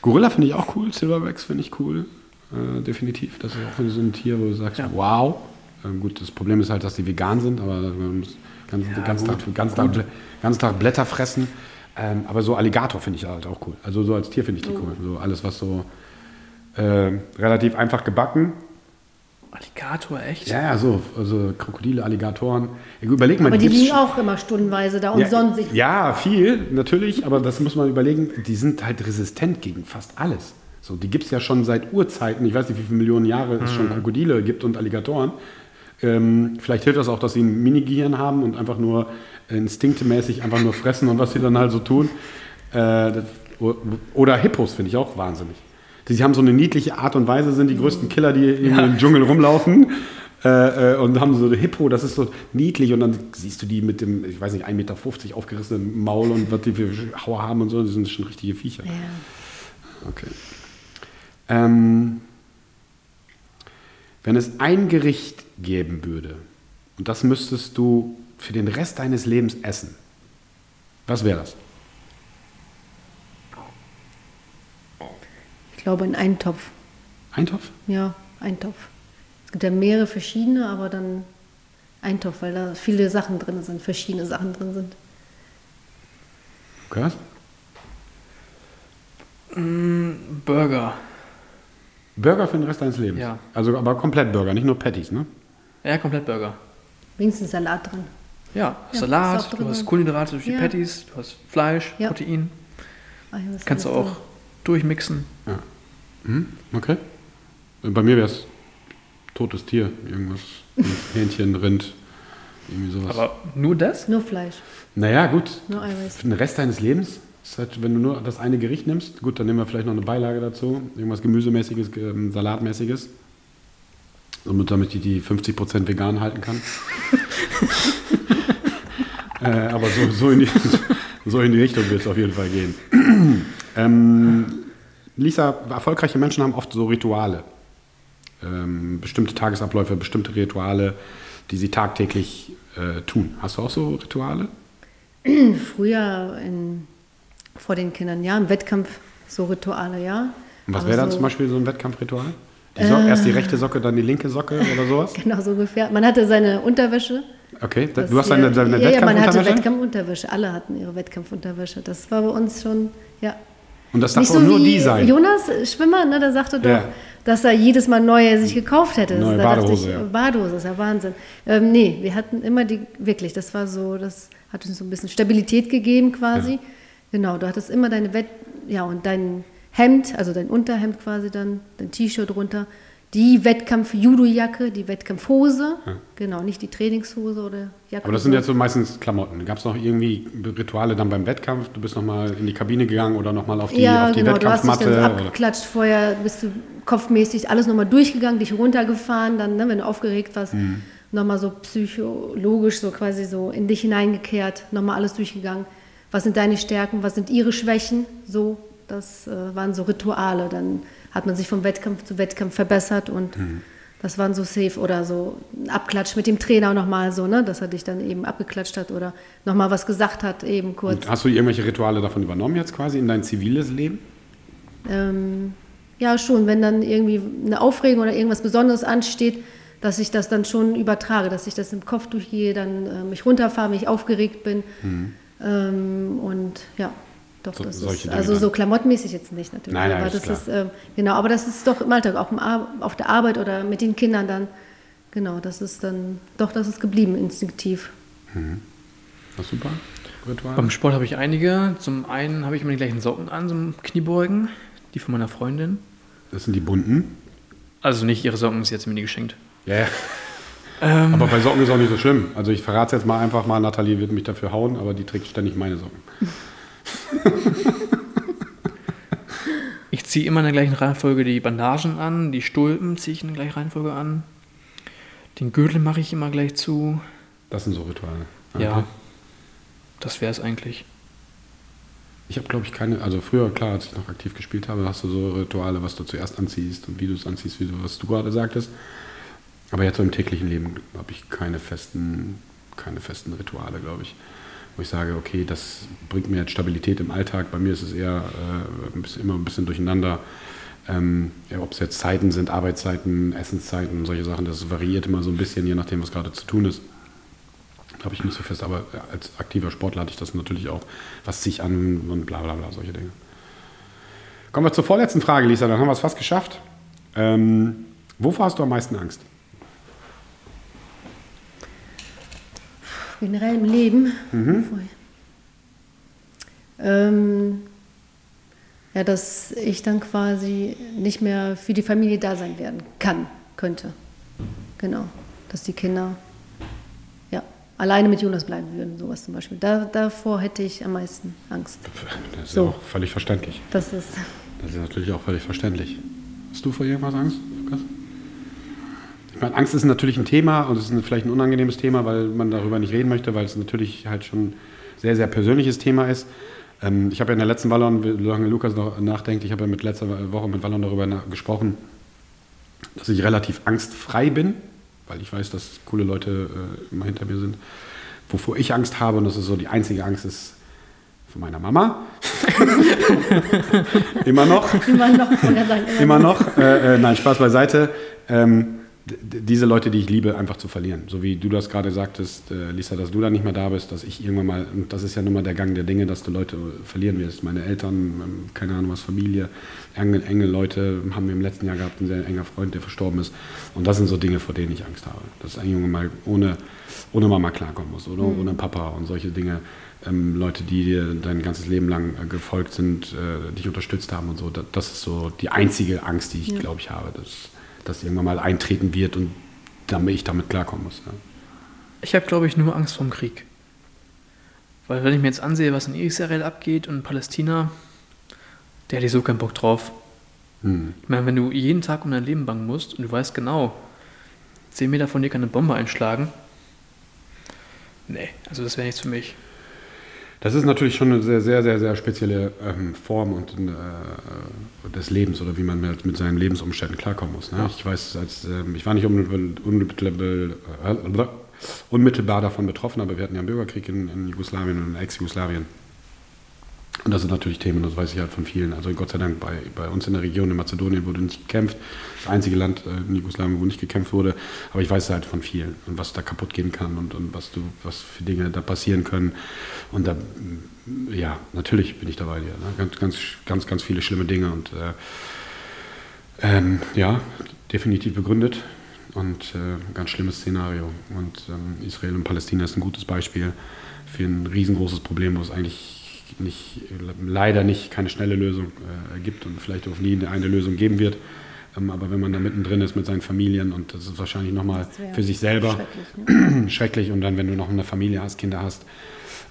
Gorilla finde ich auch cool, Silverbacks finde ich cool, äh, definitiv. Das ist auch so ein Tier, wo du sagst, Ja. wow. Ähm, gut, das Problem ist halt, dass die vegan sind, aber man muss ganz, Ja, ganz, Tag, ganz, Tag, ganz Tag Blätter fressen. Ähm, aber so Alligator finde ich halt auch cool. Also so als Tier finde ich die cool. So alles, was so äh, relativ einfach gebacken. Alligator, echt? Ja, ja, so. Also Krokodile, Alligatoren. Überleg mal, Aber die gibt's liegen auch immer stundenweise da und ja, sonnen sich. Ja, viel, natürlich, aber das muss man überlegen, die sind halt resistent gegen fast alles. So, die gibt es ja schon seit Urzeiten, ich weiß nicht, wie viele Millionen Jahre es schon Krokodile gibt und Alligatoren. Ähm, vielleicht hilft das auch, dass sie ein Mini-Gehirn haben und einfach nur instinktemäßig einfach nur fressen und was sie dann halt so tun. Äh, das, oder Hippos finde ich auch wahnsinnig. Die haben so eine niedliche Art und Weise, sind die größten Killer, die im Ja. Dschungel rumlaufen. Äh, äh, und haben so eine Hippo, das ist so niedlich und dann siehst du die mit dem, ich weiß nicht, 1,50 Meter aufgerissenen Maul und was die für Hauer haben und so, die sind schon richtige Viecher. Ja. Okay. Ähm, wenn es ein Gericht geben würde und das müsstest du für den Rest deines Lebens essen, was wäre das? Glaube in einen Topf. Eintopf? Ja, Eintopf. Es gibt ja mehrere verschiedene, aber dann Eintopf, weil da viele Sachen drin sind, verschiedene Sachen drin sind. Lukas? Burger. Burger für den Rest deines Lebens? Ja. Also aber komplett Burger, nicht nur Patties, ne? Ja, komplett Burger. Wenigstens Salat drin. Ja, Ja, Salat, du hast Kohlenhydrate durch die Ja. Patties, du hast Fleisch, Ja. Protein. Ah, Kannst du auch drin. durchmixen. Ja. Hm, okay. Bei mir wäre es totes Tier, irgendwas. Hähnchen, Rind, irgendwie sowas. Aber nur das? Nur Fleisch. naja, gut. Nur Eiweiß. Für den Rest deines Lebens, halt, wenn du nur das eine Gericht nimmst, gut, dann nehmen wir vielleicht noch eine Beilage dazu, irgendwas Gemüsemäßiges, ähm, Salatmäßiges. Somit, damit ich die 50% vegan halten kann. äh, aber so, so, in die, so in die Richtung wird es auf jeden Fall gehen. ähm, Lisa, erfolgreiche Menschen haben oft so Rituale. Ähm, bestimmte Tagesabläufe, bestimmte Rituale, die sie tagtäglich äh, tun. Hast du auch so Rituale? Früher in, vor den Kindern, ja, im Wettkampf so Rituale, ja. Und was wäre dann so- zum Beispiel so ein Wettkampfritual? Die so erst die rechte Socke, dann die linke Socke oder sowas? Genau so ungefähr. Man hatte seine Unterwäsche. Okay, da, du hast deine, deine ja, ja, man hatte Wettkampfunterwäsche? Wettkampfunterwäsche. Alle hatten ihre Wettkampfunterwäsche. Das war bei uns schon, ja. Und das darf so nur wie die sein. Jonas Schwimmer, ne, der sagte doch, Ja. dass er jedes Mal neue sich gekauft hätte. Neue da Badehose, ich, ja. Badehose, ist ja Wahnsinn. Ähm, nee, wir hatten immer die, wirklich, das war so, das hat uns so ein bisschen Stabilität gegeben quasi. Genau, du hattest immer deine Wett, ja, und dein Hemd, also dein Unterhemd quasi dann, dein T-Shirt drunter, die Wettkampf-Judo-Jacke, die Wettkampfhose, genau, nicht die Trainingshose oder Jacke. Aber das sind jetzt so meistens Klamotten. Gab es noch irgendwie Rituale dann beim Wettkampf? Du bist nochmal in die Kabine gegangen oder nochmal auf die, ja, auf die genau, du hast dich dann so Wettkampfmatte? abgeklatscht vorher, bist du kopfmäßig alles nochmal durchgegangen, dich runtergefahren, dann, ne, wenn du aufgeregt warst, Mhm. nochmal so psychologisch, so quasi so in dich hineingekehrt, nochmal alles durchgegangen. Was sind deine Stärken, was sind ihre Schwächen? So, das äh, waren so Rituale. Dann hat man sich vom Wettkampf zu Wettkampf verbessert und Mhm. das waren so safe oder so ein Abklatsch mit dem Trainer nochmal so, ne, dass er dich dann eben abgeklatscht hat oder nochmal was gesagt hat, eben kurz. Und hast du irgendwelche Rituale davon übernommen jetzt quasi in dein ziviles Leben? Ähm, ja, schon, wenn dann irgendwie eine Aufregung oder irgendwas Besonderes ansteht, dass ich das dann schon übertrage, dass ich das im Kopf durchgehe, dann äh, mich runterfahre, wenn ich aufgeregt bin. Ähm, und ja, doch, Mhm. So- das solche ist, Dinge also dann. so klamottenmäßig jetzt nicht natürlich. Nein, nein, aber ist das klar. ist, ähm, genau, aber das ist doch im Alltag, auch im Ar auf der Arbeit oder mit den Kindern dann. Genau, das ist dann, doch, das ist geblieben, instinktiv. Das ist super. Ritual. Beim Sport habe ich einige. Zum einen habe ich immer die gleichen Socken an, so Kniebeugen, die von meiner Freundin. Das sind die bunten. Also nicht ihre Socken, sie hat sie mir nie geschenkt. Ja, ja. Ähm, Aber bei Socken ist auch nicht so schlimm. Also ich verrate es jetzt mal einfach mal, Nathalie wird mich dafür hauen, aber die trägt ständig meine Socken. Ich ziehe immer in der gleichen Reihenfolge die Bandagen an, die Stulpen ziehe ich in der gleichen Reihenfolge an. Den Gürtel mache ich immer gleich zu. Das sind so Rituale. Ja, Okay. das wäre es eigentlich. Ich habe, glaube ich, keine, also früher, klar, als ich noch aktiv gespielt habe, hast du so Rituale, was du zuerst anziehst und wie du es anziehst, wie du, was du gerade sagtest. Aber jetzt so im täglichen Leben habe ich keine festen, keine festen Rituale, glaube ich. Wo ich sage, okay, das bringt mir jetzt Stabilität im Alltag. Bei mir ist es eher äh, immer ein bisschen durcheinander. Ähm, ja, Ob es jetzt Zeiten sind, Arbeitszeiten, Essenszeiten, solche Sachen, das variiert immer so ein bisschen, je nachdem, was gerade zu tun ist. Habe ich nicht so fest, aber als aktiver Sportler hatte ich das natürlich auch, was sich an und bla bla bla, solche Dinge. Kommen wir zur vorletzten Frage, Lisa, dann haben wir es fast geschafft. Ähm, wovor hast du am meisten Angst? Generell im Leben. Mhm. Ähm, ja, dass ich dann quasi nicht mehr für die Familie da sein werden kann, könnte. Genau. Dass die Kinder ja, alleine mit Jonas bleiben würden, sowas zum Beispiel. Da, davor hätte ich am meisten Angst. Das ist So. auch völlig verständlich. Das ist. Das ist natürlich auch völlig verständlich. Hast du vor irgendwas Angst? Ich meine, Angst ist natürlich ein Thema und es ist vielleicht ein unangenehmes Thema, weil man darüber nicht reden möchte, weil es natürlich halt schon ein sehr, sehr persönliches Thema ist. Ähm, ich habe ja in der letzten Wallon, solange Lukas noch nachdenkt, ich habe ja mit letzter Woche mit Wallon darüber gesprochen, dass ich relativ angstfrei bin, weil ich weiß, dass coole Leute äh, immer hinter mir sind. Wovor ich Angst habe, und das ist so die einzige Angst, ist von meiner Mama. immer noch. Immer noch, Immer noch. Äh, äh, nein, Spaß beiseite. Ähm, diese Leute, die ich liebe, einfach zu verlieren. So wie du das gerade sagtest, äh, Lisa, dass du da nicht mehr da bist, dass ich irgendwann mal, und das ist ja nun mal der Gang der Dinge, dass du Leute verlieren wirst. Meine Eltern, ähm, keine Ahnung was, Familie, enge, enge Leute haben wir im letzten Jahr gehabt, ein sehr enger Freund, der verstorben ist. Und das sind so Dinge, vor denen ich Angst habe. Dass ein Junge mal ohne, ohne Mama klarkommen muss oder ohne Papa und solche Dinge. Ähm, Leute, die dir dein ganzes Leben lang äh, gefolgt sind, äh, dich unterstützt haben und so. Da, das ist so die einzige Angst, die ich, glaube ich, habe, dass das irgendwann mal eintreten wird und damit ich damit klarkommen muss. Ja. Ich habe, glaube ich, nur Angst vorm Krieg. Weil wenn ich mir jetzt ansehe, was in Israel abgeht und in Palästina, da hätte ich so keinen Bock drauf. Hm. Ich meine, wenn du jeden Tag um dein Leben bangen musst und du weißt genau, 10 Meter von dir kann eine Bombe einschlagen, nee, also das wäre nichts für mich. Das ist natürlich schon eine sehr, sehr, sehr, sehr spezielle ähm, Form und, äh, des Lebens oder wie man mit, mit seinen Lebensumständen klarkommen muss. Ne? Ich weiß, als, ähm, ich war nicht unmittelbar, unmittelbar, äh, unmittelbar davon betroffen, aber wir hatten ja einen Bürgerkrieg in, in Jugoslawien und in Ex-Jugoslawien. Und das sind natürlich Themen, das weiß ich halt von vielen. Also Gott sei Dank bei, bei uns in der Region in Mazedonien wurde nicht gekämpft. Das einzige Land äh, in Jugoslawien, wo nicht gekämpft wurde. Aber ich weiß halt von vielen und was da kaputt gehen kann und, und was, du, was für Dinge da passieren können. Und da, ja, natürlich bin ich dabei dir. Ne? Ganz, ganz, ganz, ganz viele schlimme Dinge und äh, ähm, ja, definitiv begründet und äh, ganz schlimmes Szenario. Und ähm, Israel und Palästina ist ein gutes Beispiel für ein riesengroßes Problem, wo es eigentlich nicht, leider nicht keine schnelle Lösung äh, gibt und vielleicht auch nie eine Lösung geben wird. Ähm, aber wenn man da mittendrin ist mit seinen Familien und das ist wahrscheinlich nochmal für sich selber schrecklich, ne? schrecklich, und dann, wenn du noch eine Familie hast, Kinder hast,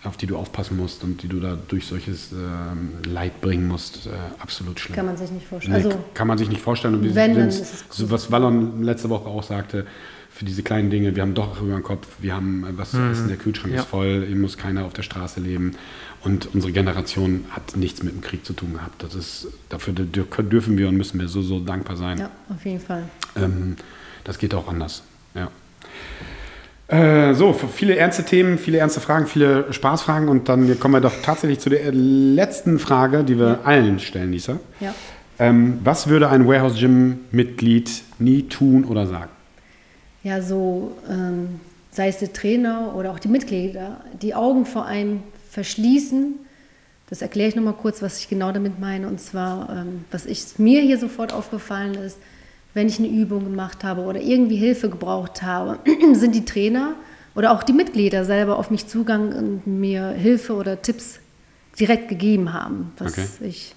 auf die du aufpassen musst und die du da durch solches äh, Leid bringen musst, äh, absolut schlimm. Kann man sich nicht vorstellen. Nee, also, kann man sich nicht vorstellen. Und wenn, dann ist es so, was Wallon letzte Woche auch sagte, für diese kleinen Dinge, wir haben doch über den Kopf, wir haben was zu mhm. essen, der Kühlschrank ja. ist voll, hier muss keiner auf der Straße leben. Und unsere Generation hat nichts mit dem Krieg zu tun gehabt. Das ist, dafür dürfen wir und müssen wir so, so dankbar sein. Ja, auf jeden Fall. Ähm, das geht auch anders. Ja. Äh, so, viele ernste Themen, viele ernste Fragen, viele Spaßfragen und dann kommen wir doch tatsächlich zu der letzten Frage, die wir ja. allen stellen, Lisa. Ja. Ähm, was würde ein Warehouse Gym Mitglied nie tun oder sagen? Ja, so ähm, sei es der Trainer oder auch die Mitglieder, die Augen vor einem verschließen. Das erkläre ich nochmal kurz, was ich genau damit meine. Und zwar, ähm, was ich, mir hier sofort aufgefallen ist, wenn ich eine Übung gemacht habe oder irgendwie Hilfe gebraucht habe, sind die Trainer oder auch die Mitglieder selber auf mich zugegangen und mir Hilfe oder Tipps direkt gegeben haben, was okay. ich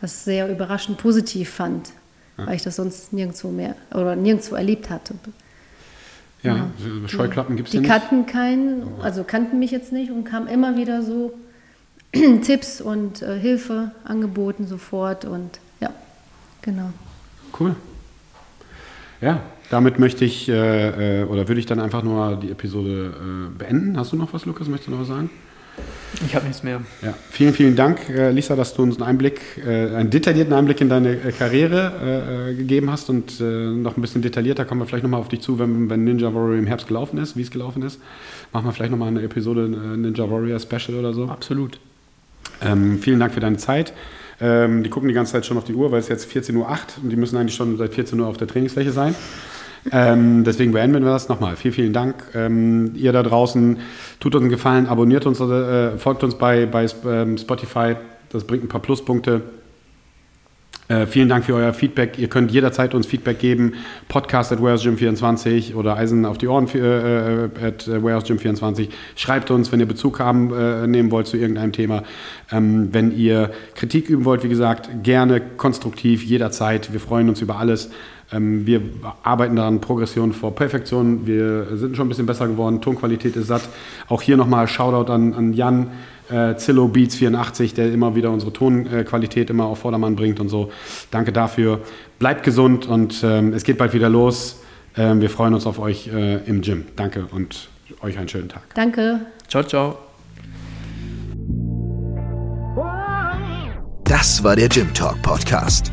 das sehr überraschend positiv fand, ja. weil ich das sonst nirgendwo mehr oder nirgendwo erlebt hatte. Ja, ja. Scheuklappen gibt es ja nicht. Die kannten keinen, also kannten mich jetzt nicht und kamen immer wieder so Tipps und äh, Hilfe angeboten sofort und ja, genau. Cool. Ja, damit möchte ich äh, äh, oder würde ich dann einfach nur die Episode äh, beenden. Hast du noch was, Lukas? Möchtest du noch was sagen? Ich habe nichts mehr. Ja, vielen, vielen Dank, äh, Lisa, dass du uns einen Einblick, äh, einen detaillierten Einblick in deine äh, Karriere gegeben hast und noch ein bisschen detaillierter kommen wir vielleicht nochmal auf dich zu, wenn, wenn, Ninja Warrior im Herbst gelaufen ist, wie es gelaufen ist. Machen wir vielleicht nochmal eine Episode Ninja Warrior Special oder so. Absolut. Ähm, vielen Dank für deine Zeit. Ähm, die gucken die ganze Zeit schon auf die Uhr, weil es jetzt 14.08 Uhr und die müssen eigentlich schon seit 14 Uhr auf der Trainingsfläche sein. Ähm, deswegen beenden wir das nochmal. Vielen, vielen Dank. Ähm, ihr da draußen, tut uns einen Gefallen, abonniert uns, äh, folgt uns bei, bei ähm, Spotify. Das bringt ein paar Pluspunkte. Äh, vielen Dank für euer Feedback. Ihr könnt jederzeit uns Feedback geben. Podcast at warehousegym24 oder Eisen auf die Ohren äh, äh at warehousegym24. Schreibt uns, wenn ihr Bezug haben, äh, nehmen wollt zu irgendeinem Thema. Ähm, wenn ihr Kritik üben wollt, wie gesagt, gerne konstruktiv, jederzeit. Wir freuen uns über alles. Ähm, wir arbeiten daran, Progression vor Perfektion. Wir sind schon ein bisschen besser geworden. Tonqualität ist satt. Auch hier nochmal Shoutout an, an Jan. Äh, Zillow Beats 84, der immer wieder unsere Tonqualität immer auf Vordermann bringt und so. Danke dafür. Bleibt gesund und ähm, es geht bald wieder los. Ähm, wir freuen uns auf euch äh, im Gym. Danke und euch einen schönen Tag. Danke. Ciao, ciao. Das war der Gym Talk Podcast.